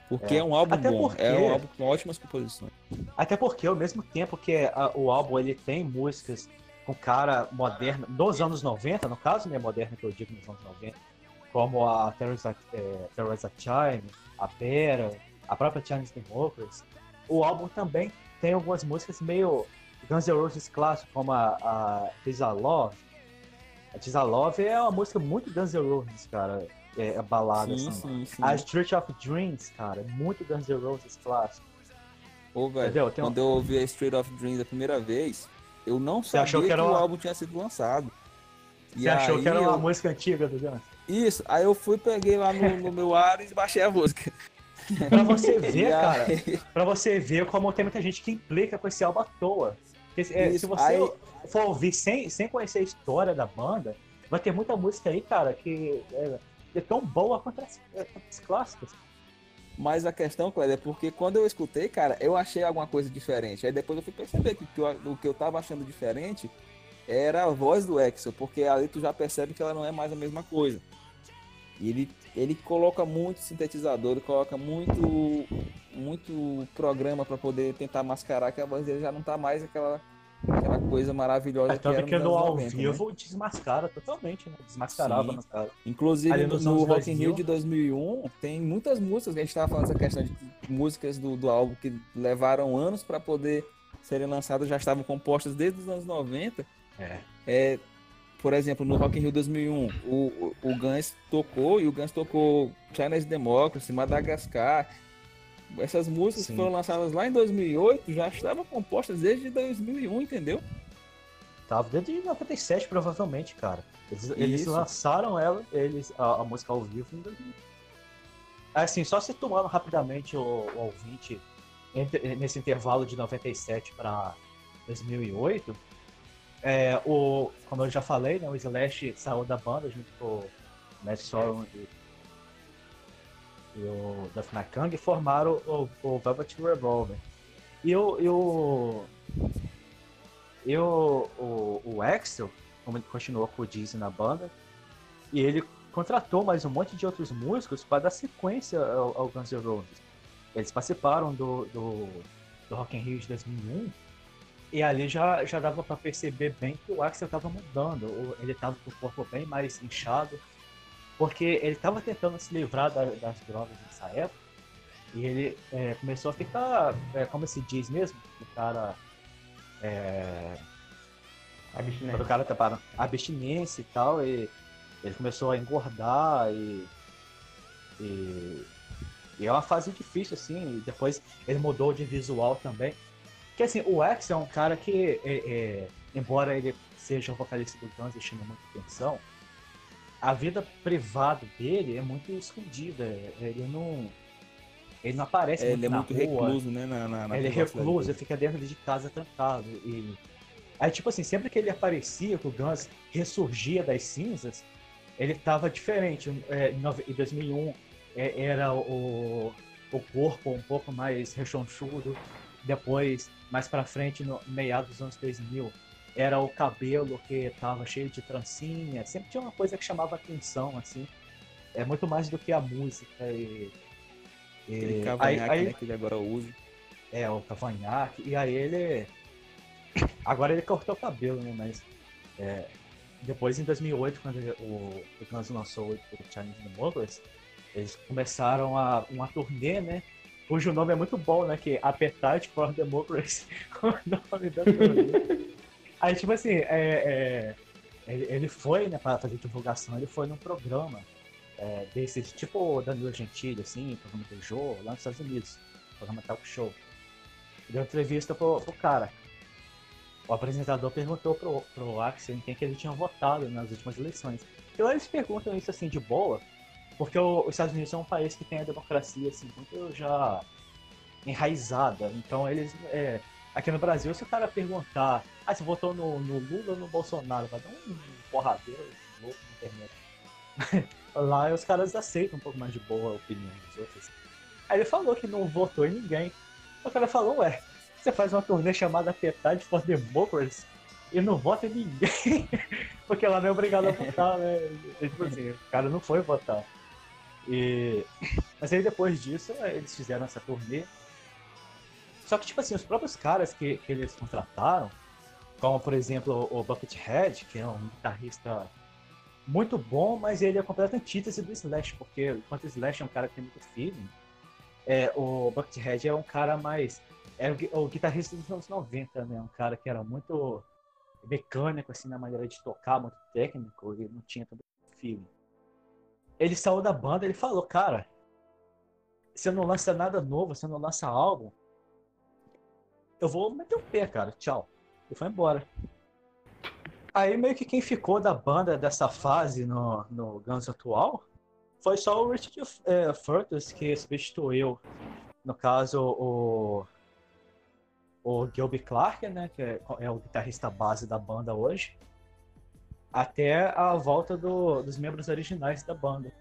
[SPEAKER 3] porque é,
[SPEAKER 2] É.
[SPEAKER 3] um álbum
[SPEAKER 2] Até
[SPEAKER 3] bom,
[SPEAKER 2] porque-
[SPEAKER 3] é um álbum com ótimas composições.
[SPEAKER 2] Até porque, ao mesmo tempo que a- o álbum ele tem músicas com cara moderna, dos anos 90, no caso, né, moderna que eu digo nos anos 90, como a Teresa, é, Teresa Chime, a Pera, a própria Chinese Democracy, o álbum também tem algumas músicas meio Guns N' Roses clássico, como a, a Tis a Love. A Tis a Love é uma música muito Guns N' Roses, cara, é, é balada,
[SPEAKER 3] Sim,
[SPEAKER 2] assim.
[SPEAKER 3] sim, sim.
[SPEAKER 2] A Street of Dreams, cara, é muito Guns N' Roses clássico.
[SPEAKER 3] Ô, velho?
[SPEAKER 2] Tem um-
[SPEAKER 3] quando eu ouvi a Street of Dreams a primeira vez, eu não
[SPEAKER 2] Você
[SPEAKER 3] sabia que,
[SPEAKER 2] que era
[SPEAKER 3] o
[SPEAKER 2] uma-
[SPEAKER 3] álbum tinha sido lançado.
[SPEAKER 2] Você achou que era uma
[SPEAKER 3] eu-
[SPEAKER 2] música antiga do Guns?
[SPEAKER 3] Isso, aí eu fui, peguei lá no, no meu Ares e baixei a música.
[SPEAKER 2] Pra você (laughs) ver, cara, pra você ver como tem muita gente que implica com esse álbum à toa. Porque, é, se você
[SPEAKER 3] aí-
[SPEAKER 2] for ouvir sem, sem conhecer a história da banda, vai ter muita música aí, cara, que é, é tão boa quanto as, as clássicas.
[SPEAKER 3] Mas a questão, Cléber, é porque quando eu escutei, cara, eu achei alguma coisa diferente. Aí depois eu fui perceber que o que eu, o que eu tava achando diferente era a voz do Axel, porque ali tu já percebe que ela não é mais a mesma coisa. E ele, ele coloca muito sintetizador, ele coloca muito, muito programa para poder tentar mascarar que a voz dele já não tá mais aquela, aquela coisa maravilhosa
[SPEAKER 2] É,
[SPEAKER 3] que era
[SPEAKER 2] que no ao
[SPEAKER 3] 90, né?
[SPEAKER 2] vivo desmascara totalmente, né? Desmascarava.
[SPEAKER 3] Inclusive
[SPEAKER 2] Ali
[SPEAKER 3] no, no Rock in
[SPEAKER 2] 2000.
[SPEAKER 3] Rio de 2001 tem muitas músicas a gente tava falando essa questão de músicas do, do álbum que levaram anos para poder serem lançadas, já estavam compostas desde os anos 90.
[SPEAKER 2] É.
[SPEAKER 3] É, por exemplo, no Rock in Rio 2001, o, o, Guns tocou e o Guns tocou Chinese Democracy, Madagascar. Essas músicas
[SPEAKER 2] Sim.
[SPEAKER 3] que foram lançadas lá em 2008 já estavam compostas desde 2001, entendeu?
[SPEAKER 2] Tava desde 97, provavelmente, cara. Eles, eles lançaram ela, eles, a, a música ao vivo em 2000. Assim, só se tomando rapidamente o, o ouvinte entre- nesse intervalo de 97 para 2008, é, o, como eu já falei, né, o Slash saiu da banda junto com o Matt Sorum e, e o Duff McKang e formaram o, o Velvet Revolver. E o, e o, e o, o, o Axel, continuou com o Dizzy na banda, e ele contratou mais um monte de outros músicos para dar sequência ao, ao Guns N' Roses. Eles participaram do, do, do Rock in Rio de 2001 e ali já, já dava para perceber bem que o Axel estava mudando. Ele estava com o corpo bem mais inchado, porque ele estava tentando se livrar da- das drogas nessa época e ele é, começou a ficar, é, como se diz mesmo, o cara é, quando o cara tá parando abstinência e tal, e ele começou a engordar e, e, e é uma fase difícil, assim, e depois ele mudou de visual também. Porque assim, o X é um cara que, é, é, embora ele seja um vocalista do Guns e chame muita atenção, a vida privada dele é muito escondida. Ele não. Ele não aparece
[SPEAKER 3] É,
[SPEAKER 2] muito
[SPEAKER 3] ele é muito
[SPEAKER 2] rua
[SPEAKER 3] recluso, né? Na, na, na
[SPEAKER 2] ele é recluso, ele fica dentro de casa trancado. E... Aí, tipo assim, sempre que ele aparecia, que o Guns ressurgia das cinzas, ele tava diferente. É, em 2001 é, era o, o corpo um pouco mais rechonchudo. Depois, mais pra frente, no meados dos anos 2000, era o cabelo que tava cheio de trancinha. Sempre tinha uma coisa que chamava atenção, assim. É muito mais do que a música e... e-
[SPEAKER 3] Aquele
[SPEAKER 2] aí-
[SPEAKER 3] cavanhaque,
[SPEAKER 2] aí-
[SPEAKER 3] né? Que ele agora usa.
[SPEAKER 2] é, o cavanhaque. E aí ele. Agora ele cortou o cabelo, né? Mas. é, depois, em 2008, quando o, o Guns lançou o Chinese Democracy, eles começaram a, uma turnê, né? Cujo nome é muito bom, né? Que é Appetite for Democracy. (laughs) o nome da. Aí, tipo assim, é, é, ele, foi, né, pra fazer divulgação, ele foi num programa é, desses, tipo Danilo Gentili, assim, programa do Jô, lá nos Estados Unidos, programa Talk Show. Deu entrevista pro, pro cara. O apresentador perguntou pro, pro Axel em quem que ele tinha votado nas últimas eleições. E lá eles perguntam isso assim de boa, porque o- os Estados Unidos é um país que tem a democracia assim muito já enraizada. Então eles. é, aqui no Brasil, se o cara perguntar, ah, você votou no, no Lula ou no Bolsonaro, vai dar um porradeiro louco na internet. (laughs) Lá os caras aceitam um pouco mais de boa a opinião dos outros. Aí ele falou que não votou em ninguém. O cara falou, ué, você faz uma turnê chamada Appetite for Democracy e não vota em ninguém. (laughs) Porque lá não é obrigado a votar, né? E, tipo assim, o cara não foi votar. E... Mas aí depois disso, eles fizeram essa turnê. Só que, tipo assim, os próprios caras que, que eles contrataram, como por exemplo o Buckethead, que é um guitarrista muito bom, mas ele é completa antítese do Slash, porque enquanto o Slash é um cara que tem muito feeling, é, o Buckethead é um cara mais. É o, o guitarrista dos anos 90, né? Um cara que era muito mecânico, assim, na maneira de tocar, muito técnico, e não tinha tanto feeling. Ele saiu da banda ele falou, cara, você não lança nada novo, você não lança álbum, eu vou meter o pé, cara, tchau. E foi embora. Aí meio que quem ficou da banda dessa fase no, no Guns atual foi só o Richard é, Furtus que substituiu, no caso, o, o Gilby Clark, né, que é, é o guitarrista base da banda hoje, até a volta do- dos membros originais da banda.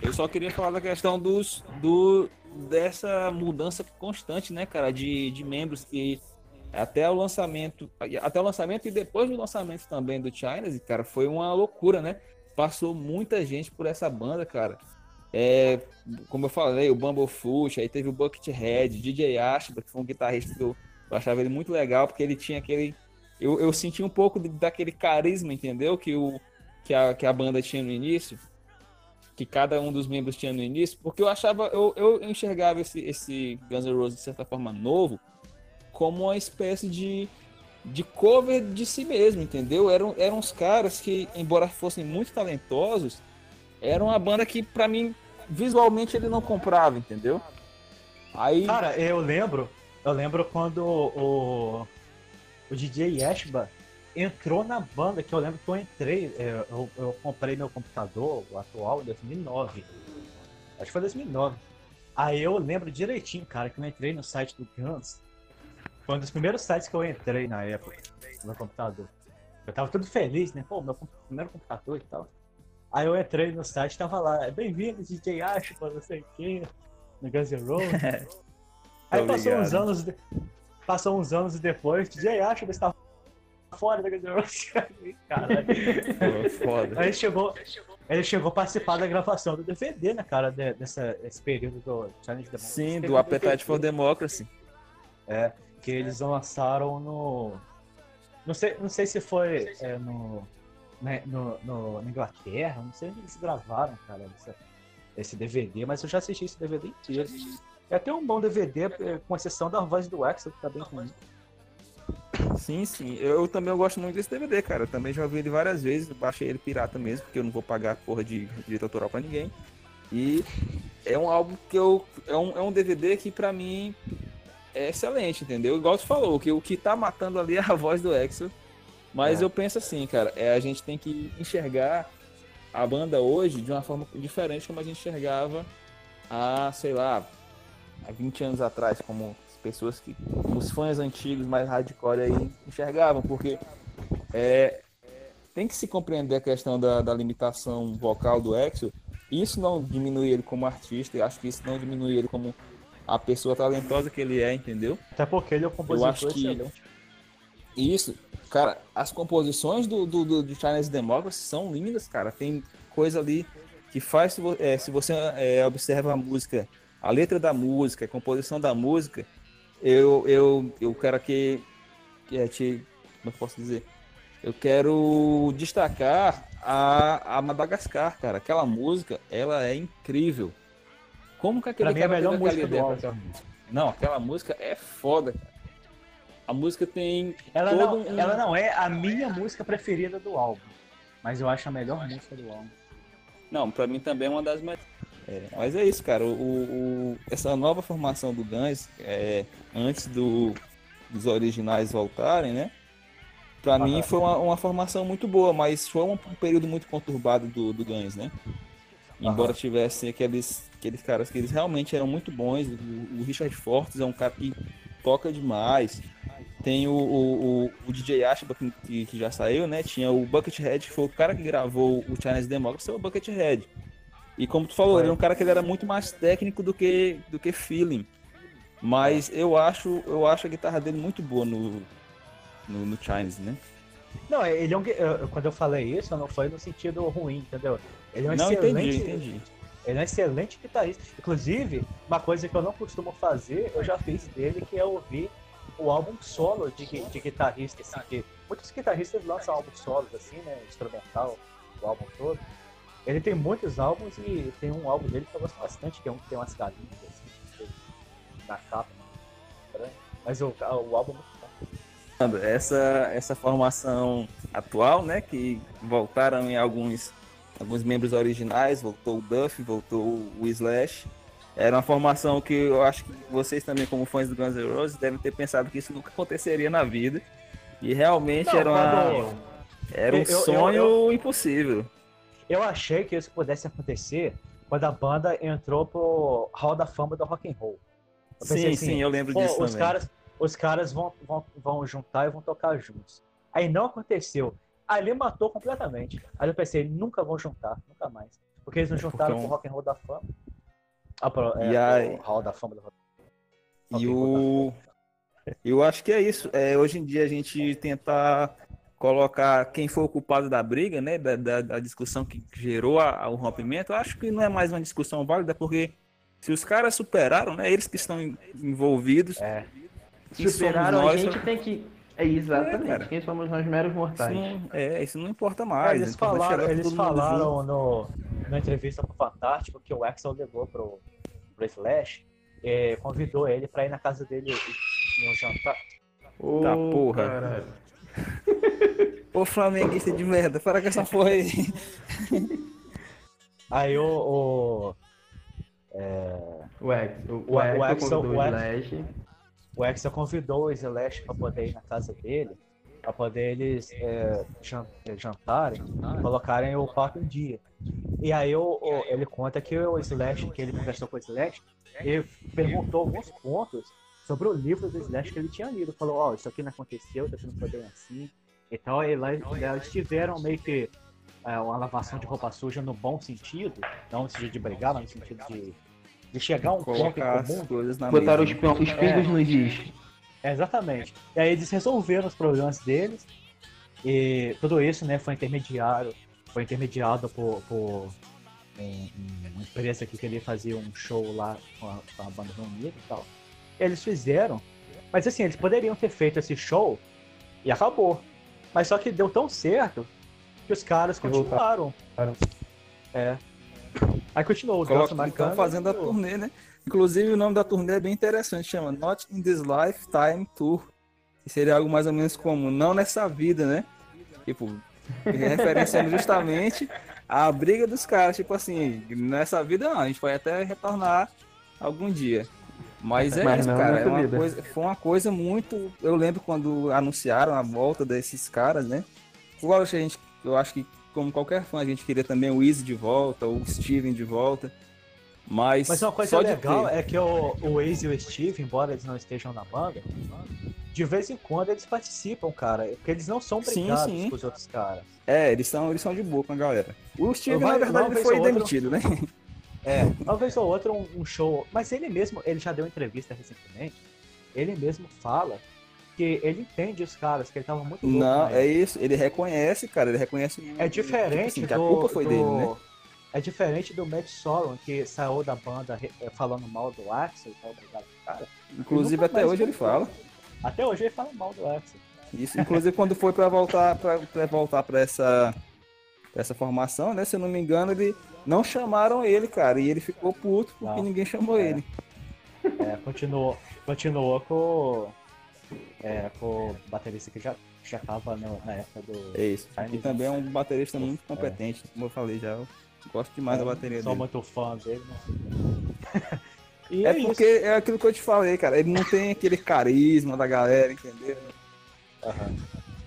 [SPEAKER 3] Eu só queria falar da questão dos, do, dessa mudança constante, né, cara, de, de membros que até o lançamento, até o lançamento e depois do lançamento também do China, cara, foi uma loucura, né? Passou muita gente por essa banda, cara. É, como eu falei, o Bumblefoot, aí teve o Buckethead, DJ Ashba, que foi um guitarrista que eu, eu achava ele muito legal, porque ele tinha aquele. Eu, eu senti um pouco daquele carisma, entendeu? Que, o, que, a, que a banda tinha no início que cada um dos membros tinha no início, porque eu achava, eu, eu enxergava esse, esse Guns N' Roses de certa forma novo como uma espécie de, de cover de si mesmo, entendeu? Eram, eram uns caras que, embora fossem muito talentosos, eram uma banda que, pra mim, visualmente ele não comprava, entendeu? Aí,
[SPEAKER 2] Cara, eu lembro, eu lembro quando o, o DJ Ashba entrou na banda, que eu lembro que eu entrei, é, eu, eu comprei meu computador, o atual, em 2009. Acho que foi 2009. Aí eu lembro direitinho, cara, que eu entrei no site do Guns. Foi um dos primeiros sites que eu entrei na época, no meu computador. Eu tava todo feliz, né? Pô, meu primeiro computador e tal. Aí eu entrei no site, tava lá, bem-vindo, DJ Ashba, não sei o quê, no Guns N' Roses. (laughs) Aí passou uns anos, de- passou uns anos depois, DJ Ashba está fora da (laughs)
[SPEAKER 3] pô, foda.
[SPEAKER 2] Aí ele chegou, ele chegou a participar da gravação do DVD, né, cara, de- dessa, desse período do Challenge Democracy.
[SPEAKER 3] Sim, do Appetite for Democracy.
[SPEAKER 2] Que eles lançaram no... Não sei, não sei se foi é, no, né, no, no- na Inglaterra, não sei onde eles gravaram, cara, essa- esse DVD, mas eu já assisti esse DVD inteiro. É até um bom DVD, é, com exceção da voz do Axel, que tá bem ruim.
[SPEAKER 3] Sim, sim. Eu também eu gosto muito desse DVD, cara. Eu também já ouvi ele várias vezes. Baixei ele pirata mesmo, porque eu não vou pagar porra de direito autoral pra ninguém. E é um álbum que eu. É um, é um DVD que pra mim é excelente, entendeu? Igual tu falou, que o que tá matando ali é a voz do Exo. Mas
[SPEAKER 2] É.
[SPEAKER 3] eu penso assim, cara, é, a gente tem que enxergar a banda hoje de uma forma diferente como a gente enxergava há, sei lá, há 20 anos atrás, como as pessoas que, como os fãs antigos mais hardcore aí enxergavam, porque é, tem que se compreender a questão da, da limitação vocal do Exo. Isso não diminui ele como artista, eu acho que isso não diminui ele como a pessoa talentosa que ele é, entendeu?
[SPEAKER 2] Até porque ele é um compositor
[SPEAKER 3] acho que-
[SPEAKER 2] excelente.
[SPEAKER 3] Isso, cara, as composições do, do, do, do Chinese Democracy são lindas, cara. Tem coisa ali que faz, é, se você é, observa a música, a letra da música, a composição da música, eu, eu, eu quero que, que é, te, como eu posso dizer? Eu quero destacar a, a Madagascar, cara. Aquela música, ela é incrível. Como que aquele
[SPEAKER 2] Pra mim, é a melhor música do
[SPEAKER 3] pra
[SPEAKER 2] álbum.
[SPEAKER 3] Não, aquela música é foda, cara. A música tem
[SPEAKER 2] Ela não,
[SPEAKER 3] um-
[SPEAKER 2] ela não é a minha música preferida do álbum, mas eu acho a melhor música do álbum.
[SPEAKER 3] Não, pra mim também é uma das mais. É, mas é isso, cara. O, o- essa nova formação do Guns, é, antes do, dos originais voltarem, né? Pra mim foi uma, uma formação muito boa, mas foi um, período muito conturbado do, do Guns, né? Embora tivesse aqueles Aqueles caras que eles realmente eram muito bons. O, o Richard Fortes é um cara que toca demais. Tem o, o, o, o DJ Ashba, que, que já saiu, né? Tinha o Buckethead, que foi o cara que gravou o Chinese Democracy, é o Buckethead. E como tu falou, ele é um cara que ele era muito mais técnico do que, do que feeling. Mas eu acho, eu acho a guitarra dele muito boa no, no, no Chinese, né?
[SPEAKER 2] Não, ele é um, quando eu falei isso, não foi no sentido ruim, entendeu? Ele é um
[SPEAKER 3] Não,
[SPEAKER 2] excelente,
[SPEAKER 3] entendi, entendi.
[SPEAKER 2] Ele é um excelente guitarrista. Inclusive, uma coisa que eu não costumo fazer, eu já fiz dele, que é ouvir o álbum solo de, de guitarrista, assim, que muitos guitarristas lançam álbuns solos, assim, né? Instrumental, o álbum todo. Ele tem muitos álbuns e tem um álbum dele que eu gosto bastante, que é um que tem umas galinhas, assim, na capa. estranho. Mas o, o álbum é muito bom.
[SPEAKER 3] Essa, essa formação atual, né? Que voltaram em alguns, alguns membros originais, voltou o Duff, voltou o Slash. Era uma formação que eu acho que vocês também, como fãs do Guns N' Roses, devem ter pensado que isso nunca aconteceria na vida. E realmente
[SPEAKER 2] Não,
[SPEAKER 3] era, uma, era um
[SPEAKER 2] Eu- eu-
[SPEAKER 3] sonho
[SPEAKER 2] eu-
[SPEAKER 3] impossível.
[SPEAKER 2] Eu achei que isso pudesse acontecer quando a banda entrou pro Hall da Fama do Rock and Roll. Eu
[SPEAKER 3] Sim,
[SPEAKER 2] assim,
[SPEAKER 3] sim, eu lembro disso
[SPEAKER 2] os
[SPEAKER 3] também.
[SPEAKER 2] caras, os caras vão, vão, vão juntar e vão tocar juntos. Aí não aconteceu. Ali matou completamente. Aí eu pensei, nunca vão juntar, nunca mais. Porque eles não
[SPEAKER 3] É
[SPEAKER 2] juntaram
[SPEAKER 3] um-
[SPEAKER 2] pro Rock and Roll da Fama. Ah, pro, é,
[SPEAKER 3] E
[SPEAKER 2] pro
[SPEAKER 3] aí-
[SPEAKER 2] Hall da Fama do Rock
[SPEAKER 3] E o. Eu acho que é isso. É, hoje em dia a gente tentar colocar quem foi o culpado da briga, né? Da, da, da discussão que gerou a- a- o rompimento, eu acho que não é mais uma discussão válida, porque se os caras superaram, né? Eles que estão en- envolvidos.
[SPEAKER 2] É.
[SPEAKER 1] Superaram
[SPEAKER 3] somos
[SPEAKER 1] a
[SPEAKER 3] nós,
[SPEAKER 1] gente tem que. É exatamente.
[SPEAKER 3] cara.
[SPEAKER 1] Quem somos nós meros
[SPEAKER 3] Isso
[SPEAKER 1] mortais?
[SPEAKER 3] não, é, isso não importa
[SPEAKER 2] É,
[SPEAKER 3] mais.
[SPEAKER 2] eles
[SPEAKER 3] é importante
[SPEAKER 2] falaram, eles falaram no, na entrevista pro Fantástico que o Axel ligou pro, pro Slash e convidou ele pra ir na casa dele um jantar.
[SPEAKER 1] Ô,
[SPEAKER 3] Tá, porra.
[SPEAKER 1] caralho. (laughs)
[SPEAKER 3] Ô flamenguista de merda, para com essa porra aí. (laughs)
[SPEAKER 2] Aí o, o,
[SPEAKER 1] O Ex, o,
[SPEAKER 2] O-
[SPEAKER 1] o,
[SPEAKER 2] o
[SPEAKER 1] Ex,
[SPEAKER 2] Axel-
[SPEAKER 1] convidou
[SPEAKER 2] o
[SPEAKER 1] o
[SPEAKER 2] Ex-
[SPEAKER 1] Slash.
[SPEAKER 2] o Axel convidou o Slash pra poder ir na casa dele, pra poder eles é, jan- é, jantarem e colocarem o papo em dia. E aí o, o- ele conta que o Slash, que ele conversou com o Slash, ele perguntou alguns pontos sobre o livro do Slash que ele tinha lido. Falou, ó, isso aqui não aconteceu, não foi bem assim. Então aí lá eles tiveram meio que é, uma lavação de roupa suja no bom sentido, não no sentido de brigar, mas no sentido de, de chegar a um ponto comum.
[SPEAKER 1] Botaram os, os pingos
[SPEAKER 2] É.
[SPEAKER 1] nos is.
[SPEAKER 2] É, exatamente. E aí eles resolveram os problemas deles. E tudo isso, né, foi intermediário, foi intermediado por, por um- uma empresa que queria fazer um show lá com a, com a banda reunida e tal. Eles fizeram, mas assim, eles poderiam ter feito esse show e acabou. Mas só que deu tão certo que os caras continuaram. É. Aí continuou os
[SPEAKER 3] Coloca,
[SPEAKER 2] marcando,
[SPEAKER 3] fazendo a
[SPEAKER 2] continuou.
[SPEAKER 3] turnê, né? Inclusive o nome da turnê é bem interessante, chama Not in This Lifetime Tour. Que seria algo mais ou menos como não nessa vida, né? Tipo, referenciando (laughs) justamente a briga dos caras, tipo assim, nessa vida não, a gente vai até retornar algum dia. Mas é
[SPEAKER 1] Mas
[SPEAKER 3] isso,
[SPEAKER 1] não
[SPEAKER 3] cara. É uma coisa, foi uma coisa muito. Eu lembro quando anunciaram a volta desses caras, né? Igual a gente, eu acho que, como qualquer fã, a gente queria também o Easy de volta, o Steven de volta. Mas,
[SPEAKER 2] Mas uma coisa legal
[SPEAKER 3] ter-
[SPEAKER 2] é que o, o Waze e o Steve, embora eles não estejam na banda, de vez em quando eles participam, cara. Porque eles não são
[SPEAKER 3] Sim,
[SPEAKER 2] brigados
[SPEAKER 3] sim.
[SPEAKER 2] com os outros caras.
[SPEAKER 3] É, eles são, eles são de boa com a galera. O Steven,
[SPEAKER 2] Vai-
[SPEAKER 3] na verdade, ele foi demitido, né? (laughs)
[SPEAKER 2] É, uma vez ou outra um, um show. Mas ele mesmo, ele já deu entrevista recentemente. Ele mesmo fala que ele entende os caras, que ele tava muito louco.
[SPEAKER 3] Não, é isso. Ele reconhece, cara. Ele reconhece.
[SPEAKER 2] É diferente
[SPEAKER 3] tipo assim,
[SPEAKER 2] do,
[SPEAKER 3] que a culpa foi
[SPEAKER 2] do-
[SPEAKER 3] dele, né?
[SPEAKER 2] É diferente do Matt Sorum, que saiu da banda eh, falando mal do Axel e tal, obrigado cara.
[SPEAKER 3] Inclusive, até hoje ele fala.
[SPEAKER 2] Até hoje ele fala mal do Axel.
[SPEAKER 3] Isso, inclusive quando foi pra voltar para voltar para essa pra essa formação, né? Se eu não me engano, ele não chamaram ele, cara, e ele ficou puto porque
[SPEAKER 2] Não.
[SPEAKER 3] ninguém chamou
[SPEAKER 2] É.
[SPEAKER 3] ele.
[SPEAKER 2] É, continuou, continuou com, é, com o baterista que já, já tava no- na época do.
[SPEAKER 3] É isso. E também é um baterista muito competente, como eu falei já. Eu gosto demais da bateria
[SPEAKER 2] Sou
[SPEAKER 3] dele.
[SPEAKER 2] muito fã dele, né? (laughs) e
[SPEAKER 3] É
[SPEAKER 2] isso.
[SPEAKER 3] porque é aquilo que eu te falei, cara. Ele não tem aquele carisma da galera, entendeu?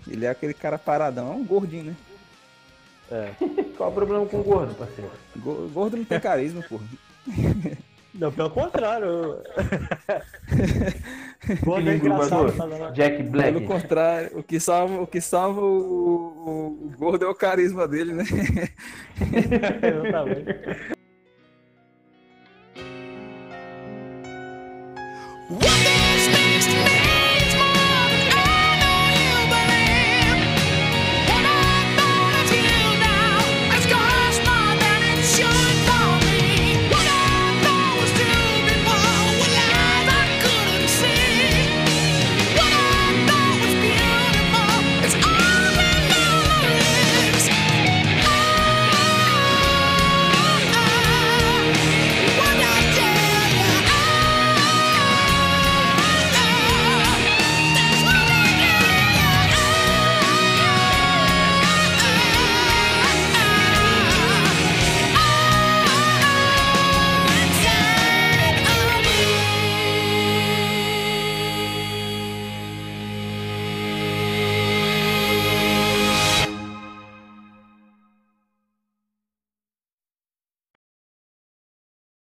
[SPEAKER 3] Ele é aquele cara paradão, é um gordinho, né?
[SPEAKER 2] É.
[SPEAKER 1] Qual o problema com o gordo, parceiro?
[SPEAKER 3] Go- Gordo não tem carisma, porra.
[SPEAKER 2] Não, pelo contrário. (laughs) Gordo é engraçado. falando-
[SPEAKER 1] Jack Black.
[SPEAKER 3] Pelo contrário, o que salva, o, que salva o, o, o gordo é o carisma dele, né? (laughs) (laughs)
[SPEAKER 2] Exatamente.